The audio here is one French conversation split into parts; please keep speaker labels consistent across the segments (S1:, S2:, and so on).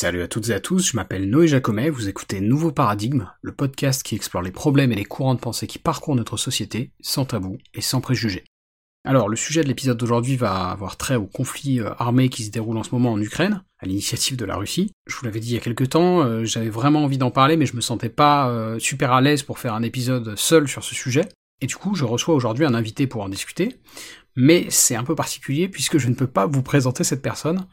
S1: Salut à toutes et à tous, je m'appelle Noé Jacomet, vous écoutez Nouveau Paradigme, le podcast qui explore les problèmes et les courants de pensée qui parcourent notre société, sans tabou et sans préjugés. Alors, le sujet de l'épisode d'aujourd'hui va avoir trait au conflit euh, armé qui se déroule en ce moment en Ukraine, à l'initiative de la Russie. Je vous l'avais dit il y a quelques temps, euh, j'avais vraiment envie d'en parler, mais je me sentais pas euh, super à l'aise pour faire un épisode seul sur ce sujet. Et du coup, je reçois aujourd'hui un invité pour en discuter, mais c'est un peu particulier puisque je ne peux pas vous présenter cette personne,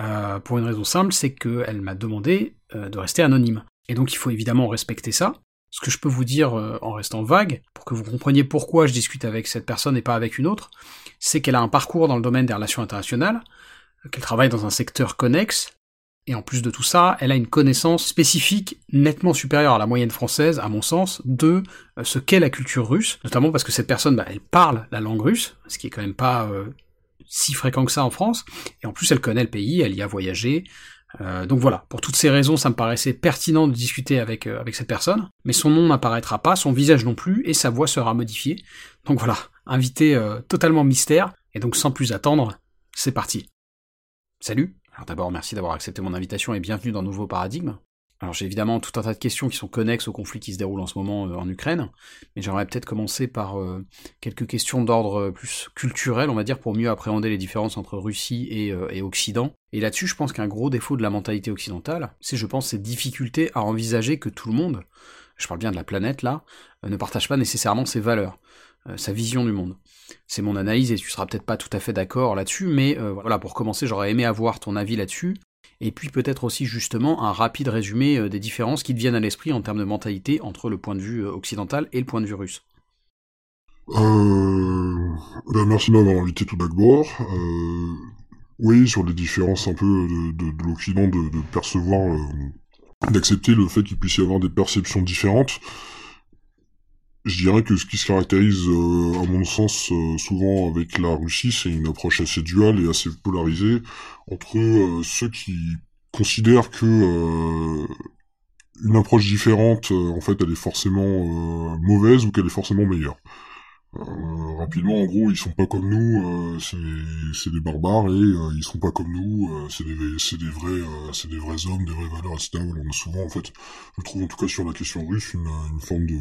S1: euh, pour une raison simple, c'est qu'elle m'a demandé euh, de rester anonyme. Et donc il faut évidemment respecter ça. Ce que je peux vous dire euh, en restant vague, pour que vous compreniez pourquoi je discute avec cette personne et pas avec une autre, c'est qu'elle a un parcours dans le domaine des relations internationales, qu'elle travaille dans un secteur connexe, et en plus de tout ça, elle a une connaissance spécifique nettement supérieure à la moyenne française, à mon sens, de ce qu'est la culture russe, notamment parce que cette personne, bah, elle parle la langue russe, ce qui est quand même pas si fréquent que ça en France, et en plus elle connaît le pays, elle y a voyagé, euh, donc voilà, pour toutes ces raisons, ça me paraissait pertinent de discuter avec, euh, avec cette personne, mais son nom n'apparaîtra pas, son visage non plus, et sa voix sera modifiée. Donc voilà, invité euh, totalement mystère, et donc sans plus attendre, c'est parti. Salut. Alors d'abord, merci d'avoir accepté mon invitation et bienvenue dans Nouveau Paradigme. Alors j'ai évidemment tout un tas de questions qui sont connexes au conflit qui se déroule en ce moment euh, en Ukraine, mais j'aimerais peut-être commencer par euh, quelques questions d'ordre euh, plus culturel, on va dire, pour mieux appréhender les différences entre Russie et, et Occident. Et là-dessus, je pense qu'un gros défaut de la mentalité occidentale, c'est, je pense, cette difficulté à envisager que tout le monde, je parle bien de la planète là, ne partage pas nécessairement ses valeurs, sa vision du monde. C'est mon analyse et tu seras peut-être pas tout à fait d'accord là-dessus, mais voilà, pour commencer, j'aurais aimé avoir ton avis là-dessus, et puis peut-être aussi justement un rapide résumé euh, des différences qui te viennent à l'esprit en termes de mentalité entre le point de vue euh, occidental et le point de vue russe.
S2: Euh, ben merci de m'avoir invité tout d'abord. Euh, oui, sur les différences un peu de, de, l'Occident, de, de, percevoir, d'accepter le fait qu'il puisse y avoir des perceptions différentes je dirais que ce qui se caractérise, à mon sens, souvent avec la Russie, c'est une approche assez duale et assez polarisée entre euh, ceux qui considèrent que euh, une approche différente, euh, en fait, elle est forcément mauvaise ou qu'elle est forcément meilleure. rapidement, en gros, ils sont pas comme nous, c'est des barbares et ils sont pas comme nous, c'est des c'est des vrais c'est des vrais hommes, des vraies valeurs, etc. On a souvent, en fait, je trouve en tout cas sur la question russe une, une forme de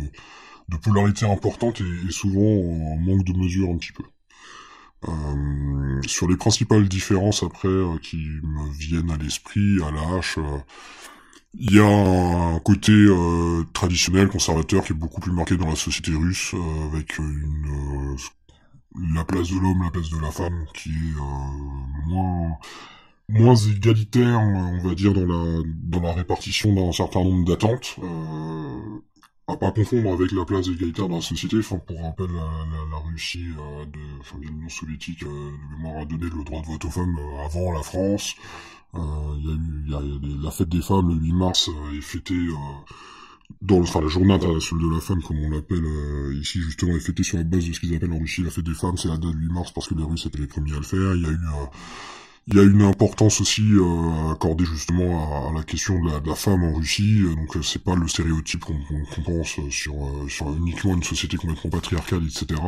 S2: de polarité importante et, et souvent en manque de mesure un petit peu. Euh, sur les principales différences après euh, qui me viennent à l'esprit, à la hache, euh, il y a un côté traditionnel, conservateur, qui est beaucoup plus marqué dans la société russe, avec une, la place de l'homme, la place de la femme, qui est moins moins égalitaire, on va dire, dans la dans la répartition d'un certain nombre d'attentes. Euh, à pas confondre avec la place égalitaire dans la société. Enfin, pour rappel, la, la, la Russie euh, de, enfin, l'Union soviétique euh, de mémoire a donné le droit de vote aux femmes euh, avant la France. Euh, il y a eu, y a, la fête des femmes le 8 mars est fêtée dans, enfin, la journée internationale de la femme, comme on l'appelle ici justement, est fêtée sur la base de ce qu'ils appellent en Russie la fête des femmes. C'est la date 8 mars parce que les Russes étaient les premiers à le faire. Il y a eu il y a une importance aussi euh, accordée justement à, la question de la, femme en Russie. Donc euh, c'est pas le stéréotype qu'on pense sur, euh, sur uniquement une société complètement patriarcale, etc.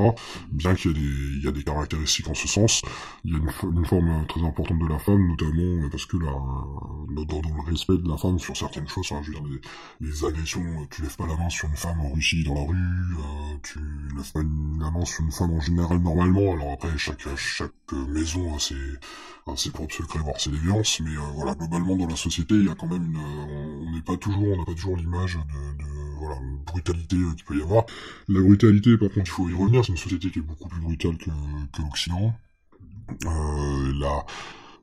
S2: Bien qu'il y, y a des caractéristiques en ce sens. Il y a une, une forme très importante de la femme, notamment parce que la, dans, le respect de la femme sur certaines choses, hein, je veux dire les, les, agressions, tu lèves pas la main sur une femme en Russie dans la rue, tu lèves pas la main sur une femme en général normalement. Alors après chaque chaque maison a c'est pour le voir ses déviances, mais euh, voilà, globalement dans la société, il y a quand même une, euh, on n'est pas toujours, on n'a pas toujours l'image de, de, voilà, brutalité euh, qu'il peut y avoir. La brutalité, par contre, il faut y revenir, c'est une société qui est beaucoup plus brutale que, que l'Occident. Euh, la,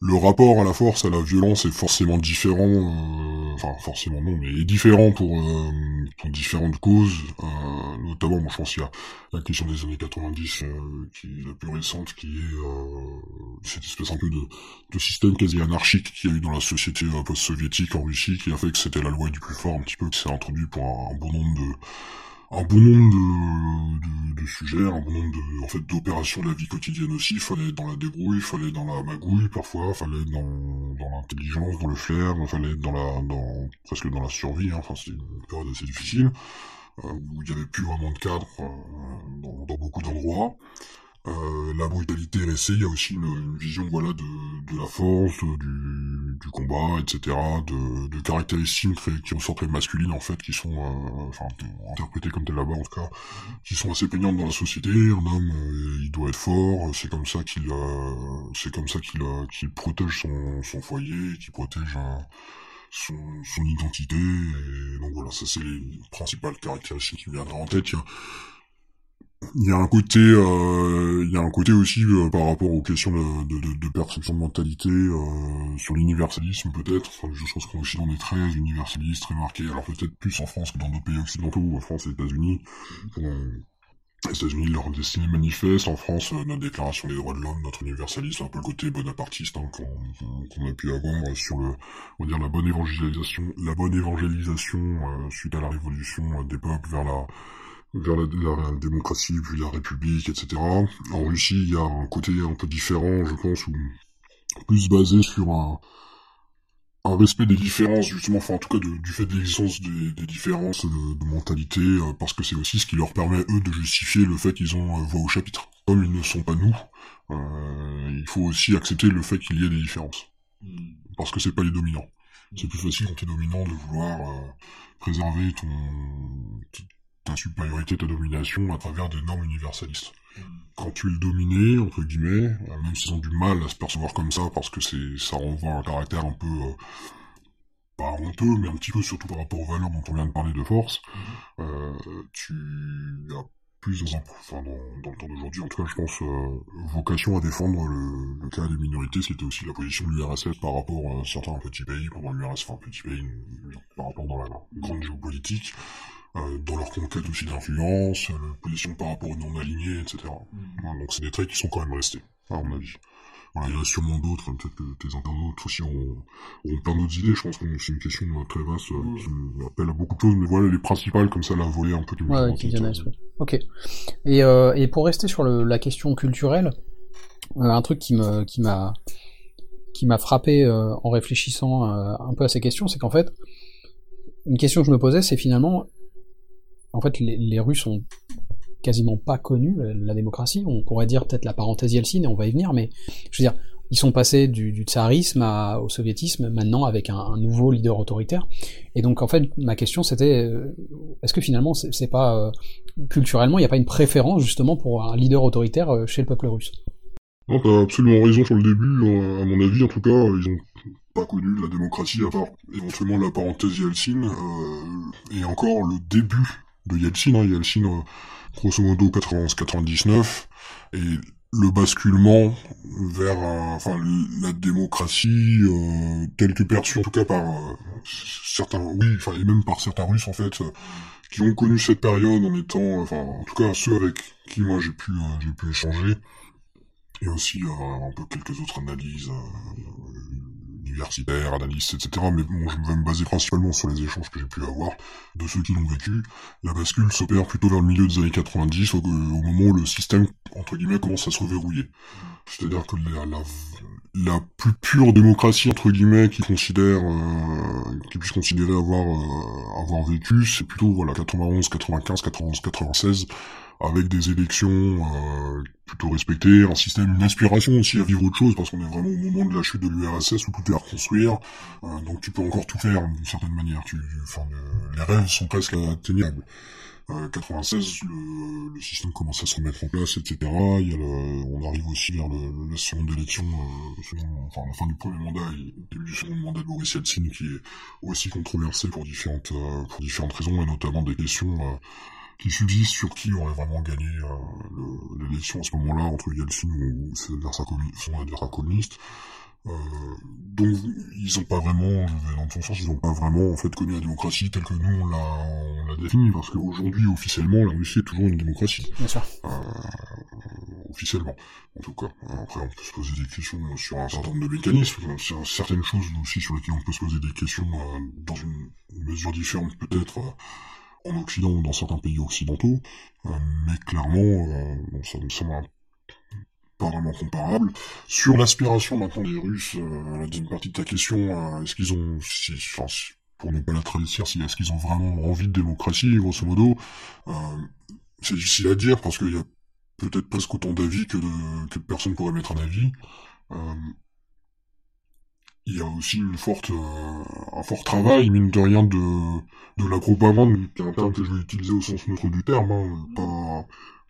S2: le rapport à la force, à la violence est forcément différent, euh, enfin forcément non, mais est différent pour, euh, pour différentes causes, euh, notamment, moi je pense qu'il y a la question des années 90 qui est la plus récente, qui est cette espèce un peu de, de système quasi anarchique qu'il y a eu dans la société post-soviétique en Russie, qui a fait que c'était la loi du plus fort un petit peu, qui s'est introduit pour un bon nombre de un bon nombre de, de, de, sujets, un bon nombre de, en fait, d'opérations de la vie quotidienne aussi. Il fallait être dans la débrouille, il fallait dans la magouille parfois, il fallait être dans, dans l'intelligence, dans le flair, il fallait être dans la, dans, presque dans la survie. Hein. Enfin, c'est une période assez difficile euh, où il n'y avait plus vraiment de cadre euh, dans, beaucoup d'endroits. Euh, la brutalité restée, il y a aussi une, vision voilà de, de la force, du, du combat, etc., de, de caractéristiques qui sont très masculines en fait, qui sont euh, enfin interprétées comme telles là-bas en tout cas, qui sont assez peignantes dans la société. Un homme, euh, il doit être fort, c'est comme ça qu'il c'est comme ça qu'il qu'il protège son, son foyer, qu'il protège son, son identité. Et donc voilà, ça c'est les principales caractéristiques qui viennent en tête. Il y a un côté, euh, il y a un côté aussi euh, par rapport aux questions de, de, de perception de mentalité euh, sur l'universalisme peut-être. Enfin, je pense qu'en Occident on est très universaliste, très marqué. Alors peut-être plus en France que dans d'autres pays occidentaux, en France et États-Unis. les États-Unis, leur destinée manifeste. En France, notre déclaration des droits de l'homme, notre universalisme, un peu le côté bonapartiste hein, qu'on a pu avoir sur le, on va dire la bonne évangélisation, la bonne évangélisation suite à la révolution des peuples vers la vers la, démocratie, puis la république, etc. En Russie, il y a un côté un peu différent, je pense, ou plus basé sur un, un respect des différences, justement, enfin en tout cas du fait de l'existence des, différences de, mentalité, euh, parce que c'est aussi ce qui leur permet, eux, de justifier le fait qu'ils ont euh, voix au chapitre. Comme ils ne sont pas nous, euh, il faut aussi accepter le fait qu'il y ait des différences. Hmm. Parce que c'est pas les dominants. C'est plus facile quand t'es dominant de vouloir préserver ton, ta supériorité, ta domination à travers des normes universalistes. Quand tu es le dominé, entre guillemets, euh, même s'ils ont du mal à se percevoir comme ça, parce que c'est ça renvoie à un caractère un peu, euh, pas honteux, mais un petit peu surtout par rapport aux valeurs dont on vient de parler de force, euh, tu as plus dans, un, enfin, dans, le temps d'aujourd'hui, en tout cas je pense, vocation à défendre le, cas des minorités, c'était aussi la position de l'URSS par rapport à certains petits pays, pendant l'URSS, enfin petit pays, par rapport dans la grande géopolitique, euh, dans leur conquête aussi d'influence, euh, position par rapport aux non-alignés, etc. Mm. donc c'est des traits qui sont quand même restés, à mon avis. Voilà, il y en a sûrement d'autres, peut-être que tes internautes aussi ont, plein d'autres idées, je pense que c'est une question euh, très vaste mm. qui m'appelle à beaucoup de choses, mais voilà les principales, comme ça, la volée un peu
S1: du ouais, qui Ok. Et, euh, et pour rester sur le, la question culturelle, un truc qui m'a qui m'a frappé en réfléchissant un peu à ces questions, c'est qu'en fait, une question que je me posais, c'est finalement en fait, les, Russes ont quasiment pas connu la, démocratie. On pourrait dire peut-être la parenthèse Yeltsin, et on va y venir, mais je veux dire, ils sont passés du, tsarisme au soviétisme, maintenant avec un, nouveau leader autoritaire. Et donc, en fait, ma question c'était, euh, est-ce que finalement, c'est pas euh, culturellement, il n'y a pas une préférence justement pour un leader autoritaire euh, chez le peuple russe?
S2: Non, t'as absolument raison sur le début. À mon avis, en tout cas, ils ont pas connu la démocratie à part éventuellement la parenthèse Yeltsin et encore le début de Yeltsin, hein, Yeltsin euh, grosso modo 91-99, et le basculement vers enfin la démocratie euh, telle que perçue en tout cas par euh, certains oui enfin et même par certains Russes en fait qui ont connu cette période en étant enfin en tout cas ceux avec qui moi j'ai pu j'ai pu échanger. Et aussi un peu quelques autres analyses universitaires, analystes, etc. Mais bon, je vais me baser principalement sur les échanges que j'ai pu avoir de ceux qui l'ont vécu. La bascule s'opère plutôt vers le milieu des années 90, au, moment où le système, entre guillemets, commence à se reverrouiller. C'est-à-dire que la, plus pure démocratie, entre guillemets, qui considère, euh, puisse considérer avoir, euh, avoir vécu, c'est plutôt, voilà, 91, 95, 91, 96, avec des élections euh, plutôt respectées, un système, une inspiration aussi à vivre autre chose, parce qu'on est vraiment au moment de la chute de l'URSS où tout est à reconstruire, euh, donc tu peux encore tout faire d'une certaine manière. Tu, enfin, les rêves sont presque atteignables. Euh, 96, le, le, système commence à se remettre en place, etc. Il y a le, on arrive aussi vers le, la seconde élection, euh, enfin la fin du premier mandat et début du second mandat de Boris Yeltsin, qui est aussi controversé pour différentes, euh, pour différentes raisons, et notamment des questions qui subsiste sur qui aurait vraiment gagné euh, l'élection à ce moment-là entre Yeltsin ou ses adversaires son adversaire communiste. Euh, donc ils ont pas vraiment, je vais dans ton sens, ils ont pas vraiment en fait connu la démocratie telle que nous on l'a définie parce qu'aujourd'hui officiellement la Russie est toujours une démocratie.
S1: Bien sûr.
S2: Euh, officiellement, en tout cas. Après on peut se poser des questions sur un certain nombre de mécanismes, sur certaines choses aussi sur lesquelles on peut se poser des questions euh, dans une mesure différente peut-être. Euh, en Occident ou dans certains pays occidentaux, euh, mais clairement, euh, bon, ça me semble pas vraiment comparable. Sur l'aspiration maintenant des Russes, euh, deuxième partie de ta question, euh, est-ce qu'ils ont, si, enfin, pour ne pas la traduire, si, est-ce qu'ils ont vraiment envie de démocratie, grosso modo, c'est difficile à dire parce qu'il y a peut-être presque autant d'avis que que personne pourrait mettre un avis. Euh, il y a aussi une forte, euh, un fort travail, mine de rien, de, de la propagande, qui est un terme que je vais utiliser au sens neutre du terme, hein, pas,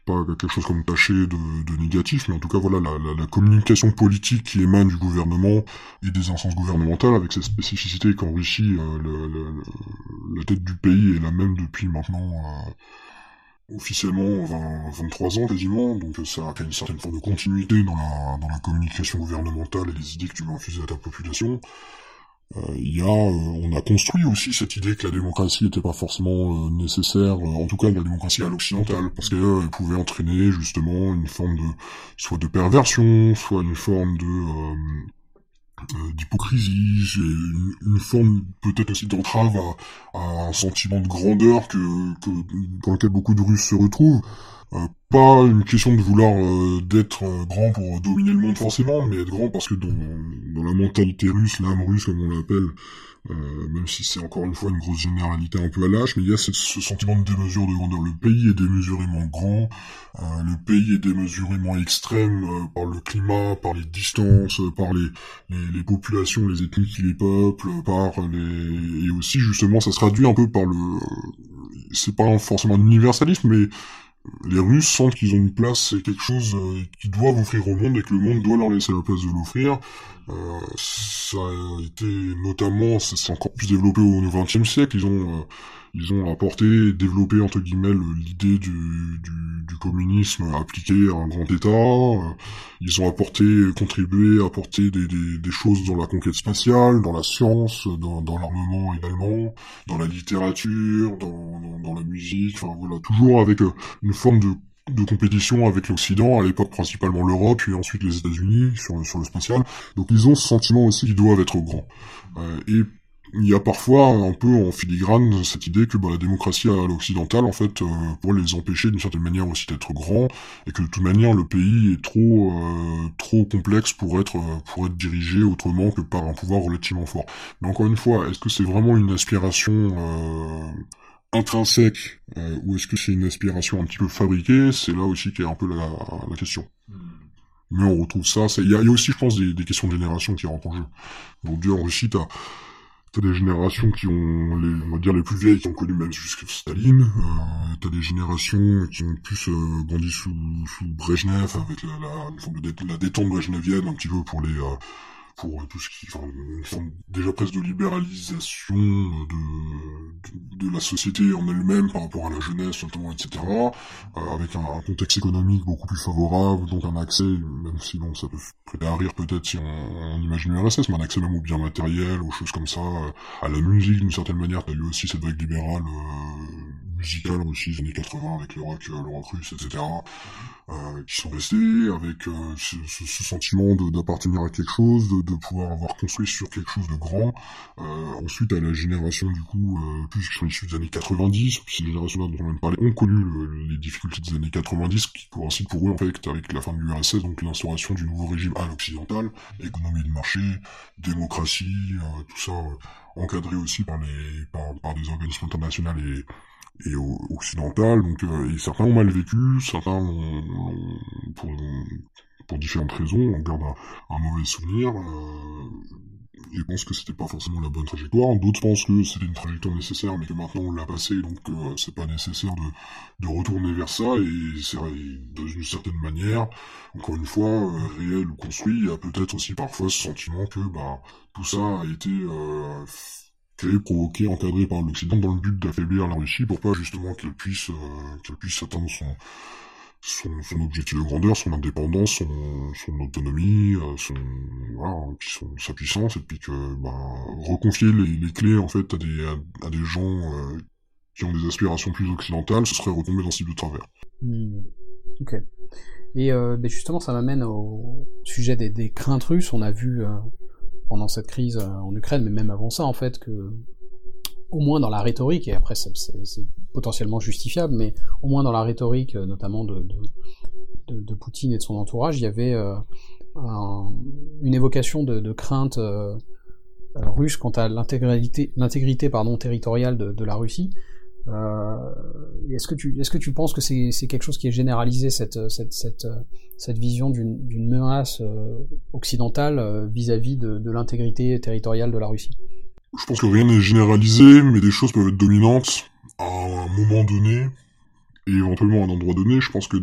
S2: pas quelque chose comme taché de, de négatif, mais en tout cas voilà la, la, la, communication politique qui émane du gouvernement et des instances gouvernementales avec cette spécificité qu'en Russie euh, le, la tête du pays est la même depuis maintenant euh, officiellement 20, 23 ans quasiment, donc ça a une certaine forme de continuité dans la, dans la communication gouvernementale et les idées que tu veux infuser à ta population. Euh, il y a, euh, on a construit aussi cette idée que la démocratie n'était pas forcément euh, nécessaire, en tout cas la démocratie à l'occidental, parce qu'elle pouvait entraîner justement une forme de, soit de perversion, soit une forme de d'hypocrisie, une, une, forme peut-être aussi d'entrave à, à, un sentiment de grandeur que, que dans lequel beaucoup de Russes se retrouvent. Euh, pas une question de vouloir euh, d'être euh, grand pour dominer le monde forcément, mais être grand parce que dans, dans la mentalité russe, l'âme russe comme on l'appelle, même si c'est encore une fois une grosse généralité un peu à l'âge, mais il y a ce, sentiment de démesure de grandeur. Le pays est démesurément grand, le pays est démesurément extrême par le climat, par les distances, par les, les, les, populations, les ethnies qui les peuplent, par les... Et aussi justement ça se traduit un peu par le... C'est pas forcément un universalisme, mais les Russes sentent qu'ils ont une place, c'est quelque chose euh, qu'ils doivent offrir au monde et que le monde doit leur laisser la place de l'offrir. Euh, ça a été notamment, ça s'est encore plus développé au XXe siècle. Ils ont, euh, ils ont apporté, développé entre guillemets l'idée du, du, du, communisme appliqué à un grand État. Euh, ils ont apporté, contribué, apporté des, des, des, choses dans la conquête spatiale, dans la science, dans, dans l'armement également, dans la littérature, dans, dans, dans la musique. Enfin voilà, toujours avec une forme de de compétition avec l'Occident, à l'époque principalement l'Europe, puis ensuite les États-Unis sur, sur le spatial. Donc ils ont ce sentiment aussi qu'ils doivent être grands. Euh, et il y a parfois un peu en filigrane cette idée que bah, la démocratie à l'occidentale en fait euh, pourrait les empêcher d'une certaine manière aussi d'être grands et que de toute manière le pays est trop euh, trop complexe pour être pour être dirigé autrement que par un pouvoir relativement fort. Mais encore une fois, est-ce que c'est vraiment une aspiration euh, intrinsèque euh, ou est-ce que c'est une aspiration un petit peu fabriquée? C'est là aussi qui est un peu la, la question. Hmm. Mais on retrouve ça. Il y, y a, aussi, je pense, des, des, questions de génération qui rentrent en jeu. Aujourd'hui, en Russie, t'as as des générations qui ont, les, on va dire les plus vieilles, qui ont connu même jusqu'à Staline. Euh, t'as des générations qui ont plus euh, grandi sous, sous Brejnev, avec la, la, de, la détente brejnevienne un petit peu pour les euh, pour tout ce qui, enfin, une forme déjà presque de libéralisation de, de, de la société en elle-même par rapport à la jeunesse notamment, etc. Euh, avec un, contexte économique beaucoup plus favorable, donc un accès, même si bon, ça peut prêter à rire peut-être si on, on imagine l'URSS, mais un accès même aux biens matériels, aux choses comme ça, euh, à la musique d'une certaine manière, t'as eu aussi cette vague libérale euh, musicales aussi des années 80 avec le rock, euh, le rock russe, etc. Euh, qui sont restés avec euh, ce, ce, sentiment d'appartenir à quelque chose, de, de, pouvoir avoir construit sur quelque chose de grand. Euh, ensuite, à la génération du coup, euh, plus qui sont issus des années 90, puis ces générations-là dont on vient de parler, ont connu le, les difficultés des années 90, qui coïncident pour eux en fait avec la fin de l'URSS, donc l'instauration du nouveau régime à l'occidental, économie de marché, démocratie, tout ça encadré aussi par les par, par des organismes internationaux et et occidentale, donc euh, et certains ont mal vécu, certains l'ont, pour, pour différentes raisons, on garde un, un mauvais souvenir, euh, et pensent que c'était pas forcément la bonne trajectoire, d'autres pensent que c'était une trajectoire nécessaire, mais que maintenant on l'a passé, donc euh, c'est pas nécessaire de, de retourner vers ça, et c'est d'une certaine manière, encore une fois, euh, réel ou construit, il y a peut-être aussi parfois ce sentiment que bah tout ça a été euh, créé, provoqué, encadré par l'Occident dans le but d'affaiblir la Russie pour pas justement qu'elle puisse, euh, qu'elle puisse atteindre son, son, objectif de grandeur, son indépendance, son, autonomie, euh, son, voilà, puis son, sa puissance, et puis que bah, reconfier les, les, clés en fait à des, des gens euh, qui ont des aspirations plus occidentales, ce serait retomber dans ce type de travers.
S1: Mmh. Ok. Et ben justement, ça m'amène au sujet des, des, craintes russes. On a vu pendant cette crise euh, en Ukraine, mais même avant ça, en fait, que au moins dans la rhétorique, et après c'est potentiellement justifiable, mais au moins dans la rhétorique, euh, notamment de, de, Poutine et de son entourage, il y avait euh, un, une évocation de, crainte russe quant à pardon territoriale de, la Russie. Est-ce que tu est-ce que tu penses que c'est c'est quelque chose qui est généralisé cette cette cette cette vision d'une menace occidentale vis-à-vis de, l'intégrité territoriale de la Russie?
S2: Je pense que rien n'est généralisé, mais des choses peuvent être dominantes à un moment donné et éventuellement à un endroit donné. Je pense que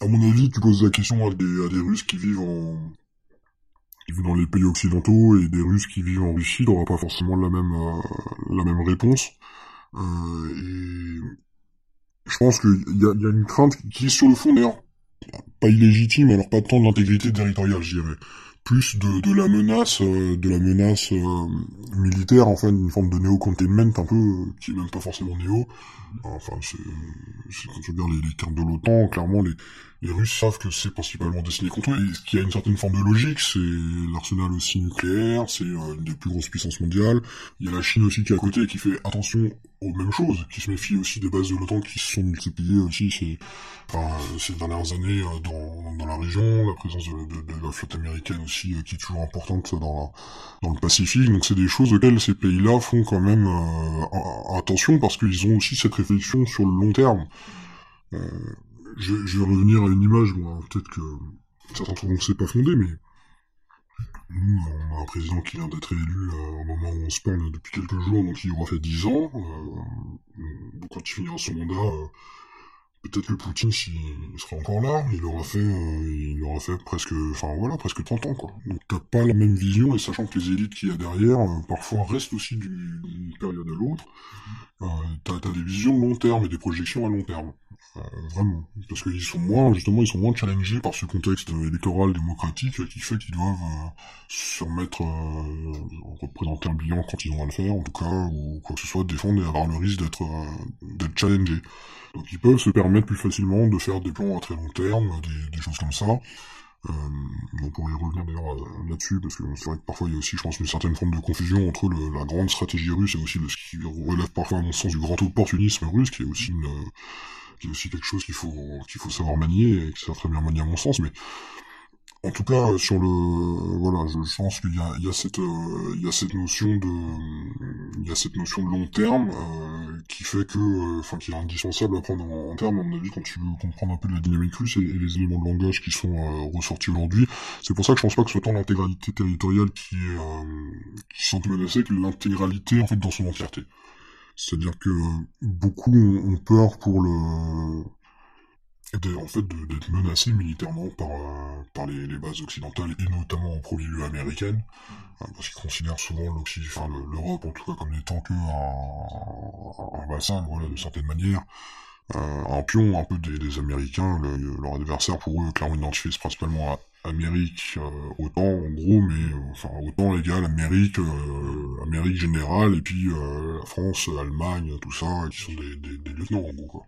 S2: à mon avis, tu poses la question à des, à des Russes qui vivent dans les pays occidentaux et des Russes qui vivent en Russie, n'aura pas forcément la même euh, la même réponse. Euh, et je pense qu'il y a, y a une crainte qui est sur le fond d'ailleurs pas illégitime, alors pas tant de l'intégrité territoriale, je dirais plus de, la menace, euh, de la menace euh, militaire, enfin une forme de néo-containment un peu, qui est même pas forcément néo. Enfin, c'est, quand tu regardes les, les cartes de l'OTAN, clairement les, les Russes savent que c'est principalement destiné contre eux, et ce qui a une certaine forme de logique, c'est l'arsenal aussi nucléaire, c'est euh, une des plus grosses puissances mondiales. Il y a la Chine aussi qui est à côté et qui fait attention aux mêmes choses, qui se méfie aussi des bases de l'OTAN qui se sont multipliées aussi ces, enfin, ces dernières années euh, dans, dans la région, la présence de, la flotte américaine aussi euh, qui est toujours importante dans, dans le Pacifique. Donc c'est des choses auxquelles ces pays-là font quand même attention parce qu'ils ont aussi cette sur le long terme. Euh, je, vais revenir à une image, peut-être que certains trouveront que c'est pas fondé, mais nous, on a un président qui vient d'être élu euh, au moment où on se parle depuis quelques jours, donc il aura fait 10 ans. Euh, quand il finira son mandat, euh, peut-être que Poutine, s'il sera encore là, il aura fait, euh, il aura fait presque, enfin voilà, presque 30 ans, quoi. Donc t'as pas la même vision, et sachant que les élites qu'il y a derrière, euh, parfois restent aussi d'une période à l'autre, euh, t'as as des visions long terme et des projections à long terme. Euh, vraiment. Parce qu'ils sont moins, justement, ils sont moins challengés par ce contexte électoral démocratique qui fait qu'ils doivent euh, se remettre, euh, représenter un bilan quand ils ont à le faire, en tout cas, ou quoi que ce soit, défendre et avoir le risque d'être d'être challengés. Donc ils peuvent se permettre plus facilement de faire des plans à très long terme, des, des choses comme ça. Euh, on pourrait y revenir d'ailleurs là-dessus, parce que c'est vrai que parfois il y a aussi, je pense, une certaine forme de confusion entre le, la grande stratégie russe et aussi le, ce qui relève parfois, à mon sens, du grand opportunisme russe, qui est aussi une, qui est aussi quelque chose qu'il faut qu'il faut savoir manier et qui sert très bien manier à mon sens, mais en tout cas, sur le, voilà, je, pense qu'il y a, il y a cette, euh, il y a cette notion de, il y a cette notion de long terme euh, qui fait que, euh, enfin, qui est indispensable à prendre en, terme, à mon avis, quand tu veux comprendre un peu la dynamique russe et, les éléments de langage qui sont euh, ressortis aujourd'hui. C'est pour ça que je pense pas que ce soit tant l'intégralité territoriale qui est, euh, qui sont menacée que l'intégralité en fait dans son entièreté. C'est-à-dire que beaucoup ont peur pour le en fait d'être menacé militairement par, euh, par les, bases occidentales et notamment en premier lieu américaines hein, parce qu'ils considèrent souvent l'Europe en tout comme n'étant que un, bassin voilà de certaine manière. Euh, un pion un peu des, Américains le, leur adversaire pour eux clairement identifié principalement Amérique euh, OTAN en gros mais euh, enfin OTAN égale Amérique euh, Amérique générale et puis euh, la France Allemagne tout ça qui sont des, des, des lieutenants en gros quoi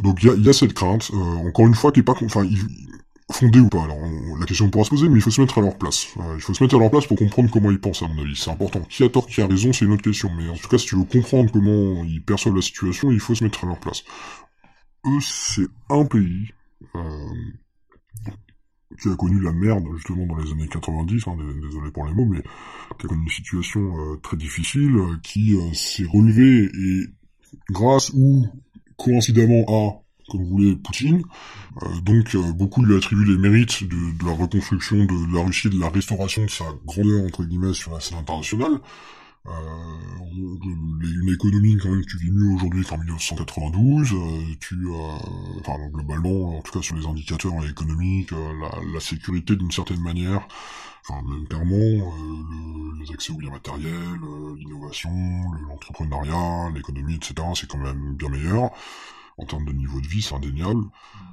S2: donc il y a, cette crainte, encore une fois, qui est pas, enfin, fondée ou pas. Alors la question pourra se poser, mais il faut se mettre à leur place. Il faut se mettre à leur place pour comprendre comment ils pensent, à mon avis. C'est important. Qui a tort, qui a raison, c'est une autre question. Mais en tout cas, si tu veux comprendre comment ils perçoivent la situation, il faut se mettre à leur place. Eux, c'est un pays euh, qui a connu la merde justement dans les années 90, hein, désolé pour les mots, mais qui a connu une situation euh, très difficile, euh, qui euh, s'est relevé et grâce ou coïncidemment à, comme vous voulez, Poutine. Donc beaucoup lui attribuent les mérites de, la reconstruction de, la Russie, de la restauration de sa grandeur, entre guillemets, sur la scène internationale. Euh, une économie quand même tu vis mieux aujourd'hui qu'en 1992 euh, tu enfin globalement en tout cas sur les indicateurs économiques la, la sécurité d'une certaine manière enfin même clairement le, les accès aux biens matériels l'innovation l'entrepreneuriat l'économie etc c'est quand même bien meilleur en termes de niveau de vie, c'est indéniable.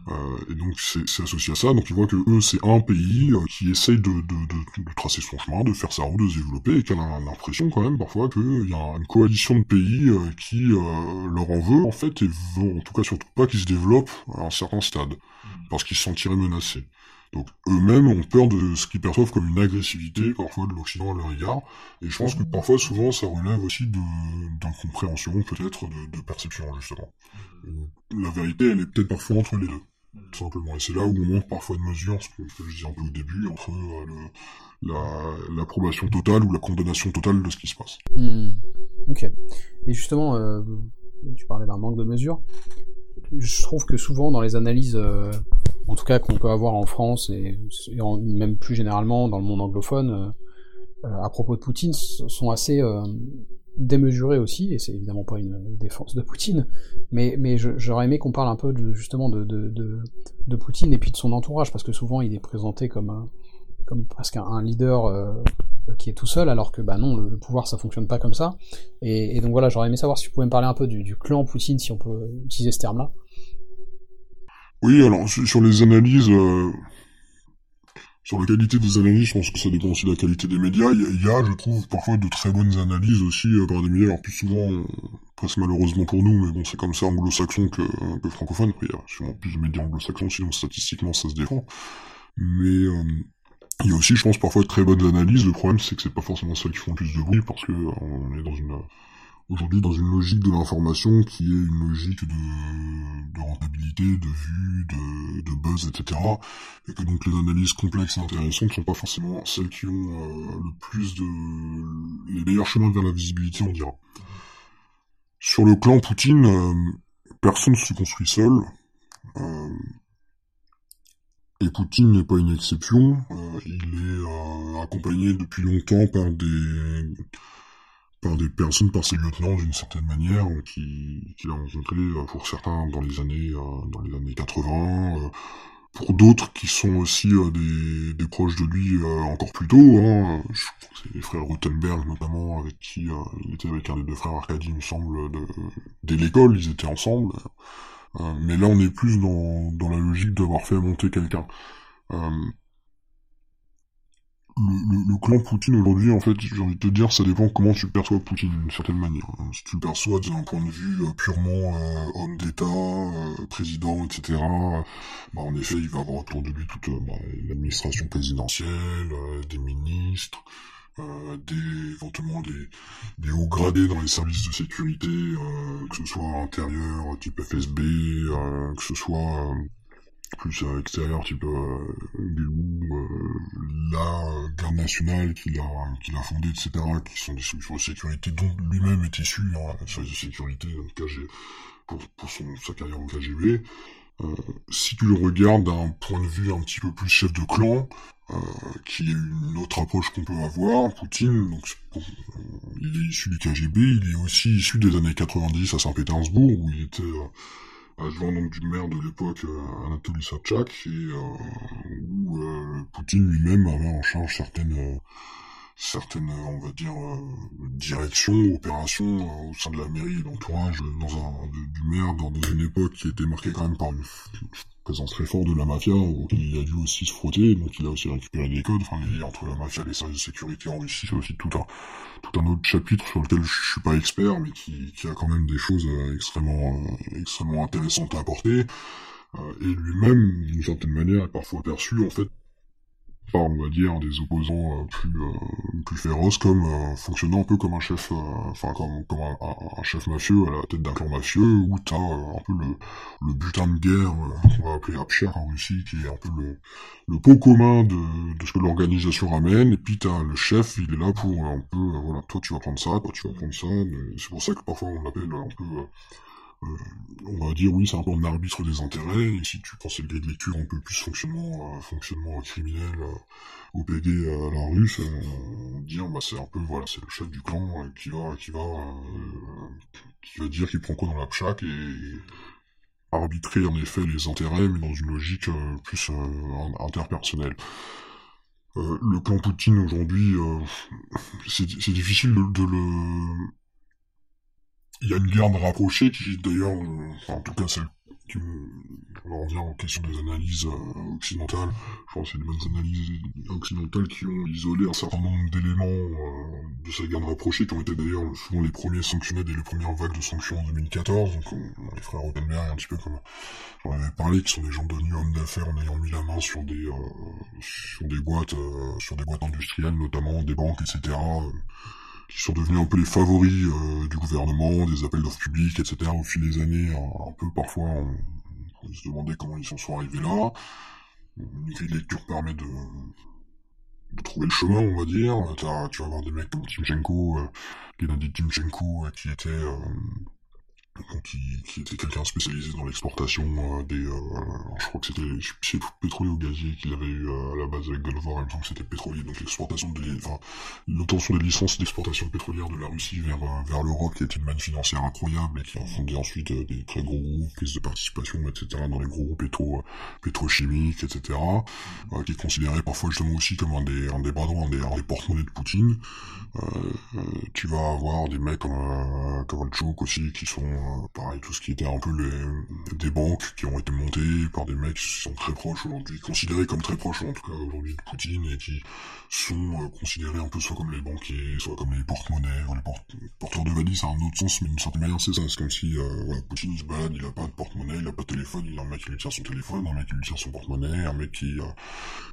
S2: Euh, et donc c'est associé à ça. Donc ils voient que eux, c'est un pays euh, qui essaye de, de, de, de, tracer son chemin, de faire sa route, de se développer, et qui a l'impression quand même parfois qu'il y a une coalition de pays euh, qui euh, leur en veut, en fait, et veut en tout cas surtout pas qu'ils se développent à un certain stade, parce qu'ils se sentiraient menacés. Donc eux-mêmes ont peur de ce qu'ils perçoivent comme une agressivité parfois de l'Occident à leur égard. Et je pense que parfois, souvent, ça relève aussi d'incompréhension, peut-être, de, perception, justement. La vérité, elle est peut-être parfois entre les deux. tout simplement. Et c'est là où on manque parfois de mesure, ce que, je disais un peu au début, entre euh, l'approbation totale ou la condamnation totale de ce qui se passe.
S1: Hmm. Ok. Et justement, euh, tu parlais d'un manque de mesure. Je trouve que souvent dans les analyses, euh, en tout cas qu'on peut avoir en France et, même plus généralement dans le monde anglophone, à propos de Poutine, sont assez démesuré aussi, et c'est évidemment pas une défense de Poutine, mais, j'aurais aimé qu'on parle un peu de, justement de, de, de, Poutine et puis de son entourage, parce que souvent il est présenté comme, comme presque un, leader euh, qui est tout seul, alors que bah non, le, pouvoir ça fonctionne pas comme ça. Et, donc voilà, j'aurais aimé savoir si tu pouvais me parler un peu du, clan Poutine, si on peut utiliser ce terme-là.
S2: Oui, alors sur les analyses, euh, sur la qualité des analyses, je pense que ça dépend aussi de la qualité des médias. Il y a, je trouve, parfois de très bonnes analyses aussi euh, par des médias, alors plus souvent, presque malheureusement pour nous, mais bon, c'est comme ça anglo-saxon que, que francophone. Après, il y a sûrement plus de médias anglo-saxons, sinon statistiquement ça se défend. Mais il y a aussi, je pense, parfois de très bonnes analyses. Le problème, c'est que c'est pas forcément celles qui font le plus de bruit, parce que on est dans une aujourd'hui dans une logique de l'information qui est une logique de, de rentabilité, de vue, de, de, buzz, etc. Et que donc les analyses complexes et intéressantes ne sont pas forcément celles qui ont euh, le plus de... les meilleurs chemins vers la visibilité, on dira. Sur le clan Poutine, euh, personne ne se construit seul. Euh, et Poutine n'est pas une exception. il est accompagné depuis longtemps par des par des personnes, par ses lieutenants d'une certaine manière, euh, qui qu'il a rencontré euh, pour certains dans les années euh, dans les années 80, pour d'autres qui sont aussi des, des, proches de lui encore plus tôt. Hein. C'est les frères Rothenberg notamment, avec qui il était avec un des deux frères Arcadie, il me semble, dès l'école, ils étaient ensemble. Mais là, on est plus dans, dans la logique d'avoir fait monter quelqu'un le, clan Poutine aujourd'hui, en fait, j'ai envie de te dire, ça dépend comment tu perçois Poutine d'une certaine manière. Si tu le perçois d'un point de vue euh, purement euh, homme d'État, euh, président, etc., bah, en effet, il va avoir autour de lui toute bah, l'administration présidentielle, des ministres, des éventuellement des, hauts gradés dans les services de sécurité, que ce soit intérieur, type FSB, que ce soit plus euh, extérieur, type euh, euh, la garde nationale qu'il a, a fondée, etc., qui sont des solutions de sécurité dont lui-même est issu, hein, de sécurité pour, pour son, sa carrière au KGB. Euh, si tu le regardes d'un point de vue un petit peu plus chef de clan, euh, qui est une autre approche qu'on peut avoir, Poutine, donc il est issu du KGB, il est aussi issu des années 90 à Saint-Pétersbourg, où il était adjoint donc du maire de l'époque, euh, Anatoly Sobchak, et euh, où euh, Poutine lui-même avait en charge certaines certaines, on va dire, directions, opérations au sein de la mairie et l'entourage dans un, du maire dans une époque qui était marquée quand même par une, présence très forte de la mafia, auquel il a dû aussi se frotter, donc il a aussi récupéré des codes, entre la mafia et les services de sécurité en Russie, c'est aussi tout un, tout un autre chapitre sur lequel je suis pas expert, mais qui, qui a quand même des choses euh, extrêmement, euh, extrêmement intéressantes à apporter, euh, et lui-même, d'une certaine manière, est parfois perçu, en fait, on va dire, des opposants euh, plus euh, plus féroces, comme euh, fonctionnant un peu comme un chef, enfin comme, un, chef mafieux à la tête d'un clan mafieux, où t'as un peu le, le butin de guerre qu'on va appeler Abcher en Russie, qui est un peu le, le pot commun de, ce que l'organisation ramène, et puis t'as le chef, il est là pour un peu, voilà, toi tu vas prendre ça, toi tu vas prendre ça, c'est pour ça que parfois on l'appelle un peu on va dire oui, c'est un peu un arbitre des intérêts, et si tu pensais le grille de lecture un peu plus fonctionnement, euh, fonctionnement criminel euh, au PD à la russe, dire bah c'est un peu voilà, c'est le chef du clan qui va qui va qui va dire qu'il prend quoi dans la pchac et arbitrer en effet les intérêts, mais dans une logique plus interpersonnelle. le clan Poutine aujourd'hui, c'est difficile de le il y a une garde rapprochée qui, d'ailleurs, en tout cas celle qui on revient en question des analyses euh, occidentales, je pense que c'est des bonnes analyses occidentales qui ont isolé un certain nombre d'éléments euh, de cette garde rapprochée, qui ont été d'ailleurs souvent les premiers sanctionnés dès les premières vagues de sanctions en 2014, donc les frères Rotenberg, un petit peu comme j'en avais parlé, qui sont des gens devenus hommes d'affaires en ayant mis la main sur des euh, sur des boîtes sur des boîtes industrielles, notamment des banques, etc qui sont devenus un peu les favoris euh, du gouvernement, des appels d'offres publics, etc. au fil des années, un, peu parfois en, se demander comment ils en sont arrivés là. Une grille de lecture permet de, trouver le chemin, on va dire. tu vas avoir des mecs comme Timchenko, euh, Timchenko, qui était qui, qui, était quelqu'un spécialisé dans l'exportation euh, des... Euh, je crois que c'était pétrolier ou gazier qu'il avait eu euh, à la base avec Golvar, il me semble que c'était pétrolier, donc l'exportation de... Enfin, l'obtention des licences d'exportation pétrolière de la Russie vers, vers l'Europe, qui était une manne financière incroyable et qui a fondé ensuite des très gros groupes, prises de participation, etc., dans les gros groupes pétro, pétrochimiques, etc., qui est considéré parfois justement aussi comme un des, un des bras droits, un des, des porte-monnaies de Poutine. tu vas avoir des mecs comme Kovalchuk aussi, qui sont pareil, tout ce qui était un peu les, des banques qui ont été montées par des mecs qui sont très proches aujourd'hui, considérés comme très proches en tout cas aujourd'hui de Poutine, et qui sont euh, considérés un peu soit comme les banquiers, soit comme les porte-monnaies, les porteurs de valises, ça a un autre sens, mais d'une certaine manière c'est ça, c'est comme si euh, voilà, Poutine se balade, il a pas de porte-monnaie, il a pas de téléphone, il a un mec qui lui tire son téléphone, un mec qui lui tire son porte-monnaie, un mec qui, euh,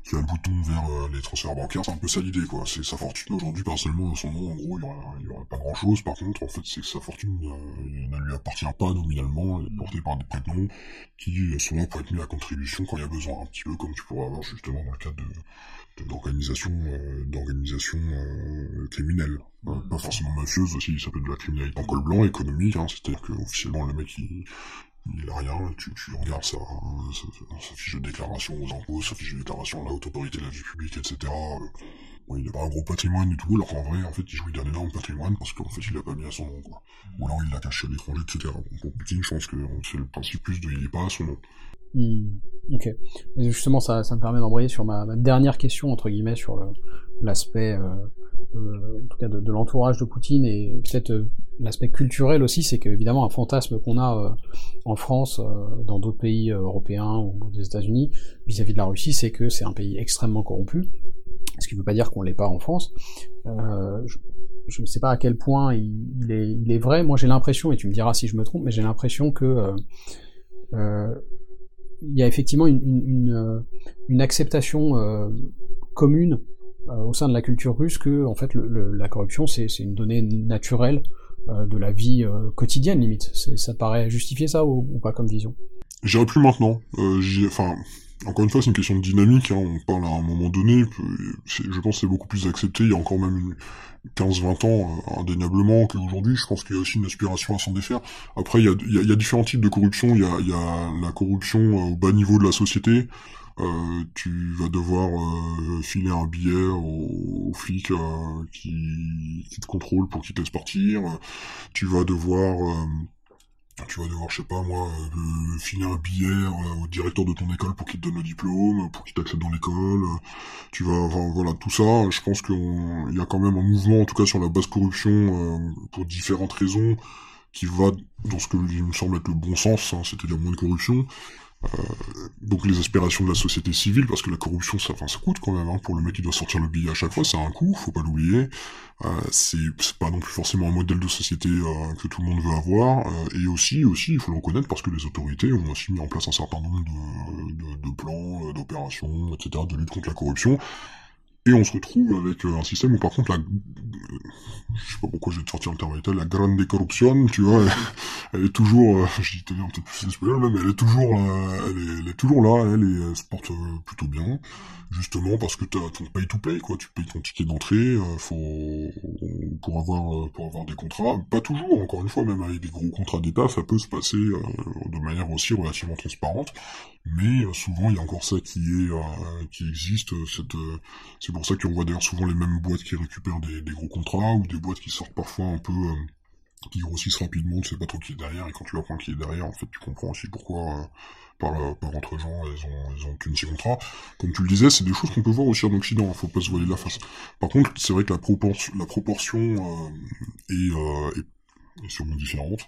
S2: qui a le bouton vers les transferts bancaires, c'est un peu ça l'idée quoi, c'est sa fortune aujourd'hui, par seulement son nom, en gros il y aura, y aura pas grand chose, par contre en fait c'est que sa fortune ne lui appartient pas nominalement, elle est portée par des prête qui sont là pour être mis à contribution quand il y a besoin, un petit peu comme tu pourrais avoir justement dans le cadre de d'organisation euh, d'organisation euh, criminelle hein, pas forcément mafieuse aussi ça peut être de la criminalité en col blanc économique hein, c'est-à-dire que officiellement le mec il, il a rien, tu, tu regardes sa, sa, fiche de déclaration aux impôts, sa fiche de déclaration à la haute autorité de la vie publique, etc. Bon, il n'a pas un gros patrimoine et tout, alors qu'en vrai, en fait, il jouit d'un énorme patrimoine parce qu'en fait, il l'a pas mis à son nom, quoi. Ou alors, il l'a caché à l'étranger, etc. pour Poutine, je pense que c'est le principe plus de il n'est pas à son nom.
S1: Hmm, ok. Et justement, ça, ça me permet d'embrayer sur ma, ma, dernière question, entre guillemets, sur l'aspect, euh, euh, en tout cas, de, de l'entourage de Poutine et peut-être euh, l'aspect culturel aussi, c'est qu'évidemment, un fantasme qu'on a euh, en France, euh, dans d'autres pays européens ou des États-Unis, vis-à-vis de la Russie, c'est que c'est un pays extrêmement corrompu ce qui ne veut pas dire qu'on l'est pas en France. Euh, je ne sais pas à quel point il, est, il est, vrai. Moi, j'ai l'impression, et tu me diras si je me trompe, mais j'ai l'impression que euh, il y a effectivement une, une, une acceptation commune au sein de la culture russe que, en fait, la corruption, c'est une donnée naturelle de la vie quotidienne, limite. Ça paraît justifier ça ou, ou pas comme vision?
S2: J'irai plus maintenant. enfin, encore une fois, c'est une question de dynamique, hein, on parle à un moment donné, je pense que c'est beaucoup plus accepté, il y a encore même 15-20 ans, euh, indéniablement, qu'aujourd'hui, je pense qu'il y a aussi une aspiration à s'en défaire. Après, il y a, différents types de corruption, il y a, la corruption euh, au bas niveau de la société, euh, tu vas devoir filer un billet au, au flic euh, qui, qui te contrôle pour qu'il te laisse partir, tu vas devoir tu vas devoir, je sais pas moi, euh, filer un billet euh, au directeur de ton école pour qu'il te donne le diplôme, pour qu'il t'accepte dans l'école. Euh, tu vas, enfin, voilà, tout ça. Je pense qu'il y a quand même un mouvement, en tout cas sur la basse corruption, euh, pour différentes raisons, qui va dans ce que me semble être le bon sens, hein, c'est-à-dire moins de corruption. Euh, donc les aspirations de la société civile, parce que la corruption, ça, enfin, ça coûte quand même, hein, pour le mec qui doit sortir le billet à chaque fois, c'est un coût, faut pas l'oublier. Euh, c'est pas non plus forcément un modèle de société euh, que tout le monde veut avoir, et aussi, aussi, il faut le reconnaître, parce que les autorités ont aussi mis en place un certain nombre de, de, de plans, d'opérations, etc., de lutte contre la corruption, et on se retrouve avec euh, un système où par contre la... Je sais pas pourquoi te sortir le terme la grande corruption, tu vois, elle, est toujours... Euh, je dis peut-être plus espagnol même, elle est toujours, euh, elle, est, elle, est, toujours là, elle, elle se porte plutôt bien, justement parce que t'as ton pay to pay, quoi, tu payes ton ticket d'entrée, faut... pour avoir pour avoir des contrats, pas toujours, encore une fois, même avec des gros contrats d'État, ça peut se passer de manière aussi relativement transparente, mais souvent il y a encore ça qui est qui existe, cette c'est pour ça qu'on voit d'ailleurs souvent les mêmes boîtes qui récupèrent des, gros contrats ou des boîtes qui sortent parfois un peu euh, qui grossissent rapidement, tu sais pas trop qui est derrière, et quand tu apprends qui est derrière, en fait, tu comprends aussi pourquoi, euh, par, euh, par entre gens, elles ont, elles ont qu'une ces contrats. Comme tu le disais, c'est des choses qu'on peut voir aussi en Occident, il hein, faut pas se voiler la face. Par contre, c'est vrai que la, proportion, la proportion est sûrement différente.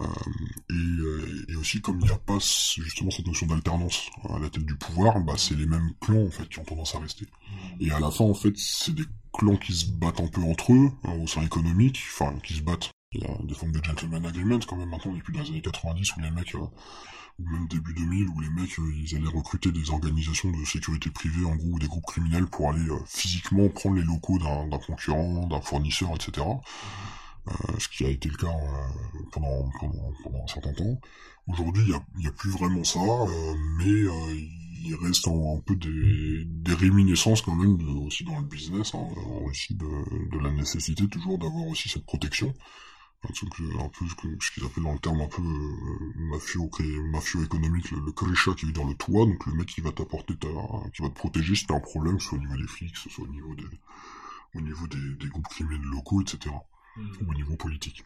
S2: Euh, euh, et, aussi comme il n'y a pas justement cette notion d'alternance à la tête du pouvoir, bah c'est les mêmes clans en fait qui ont tendance à rester. Et à la fin en fait c'est des clans qui se battent un peu entre eux hein, au sein économique, enfin qui se battent. Il y a des formes de gentleman agreement quand même maintenant depuis les années 90 où les mecs euh, ou même début 2000 où les mecs ils allaient recruter des organisations de sécurité privée en gros des groupes criminels pour aller physiquement prendre les locaux d'un concurrent, d'un fournisseur, etc. ce qui a été le cas pendant, pendant, un certain temps. Aujourd'hui, il n'y a, a, plus vraiment ça, mais il reste un, peu des, des, réminiscences quand même aussi dans le business, hein, aussi de, de, la nécessité toujours d'avoir aussi cette protection. Un un peu ce qu'ils appellent dans le terme un peu euh, mafio, mafio économique, le, le qui vit dans le toit, donc le mec qui va t'apporter qui va te protéger si t'as un problème, soit au niveau des flics, soit au niveau des, au niveau des, des groupes criminels locaux, etc. Mmh. Ou au niveau politique.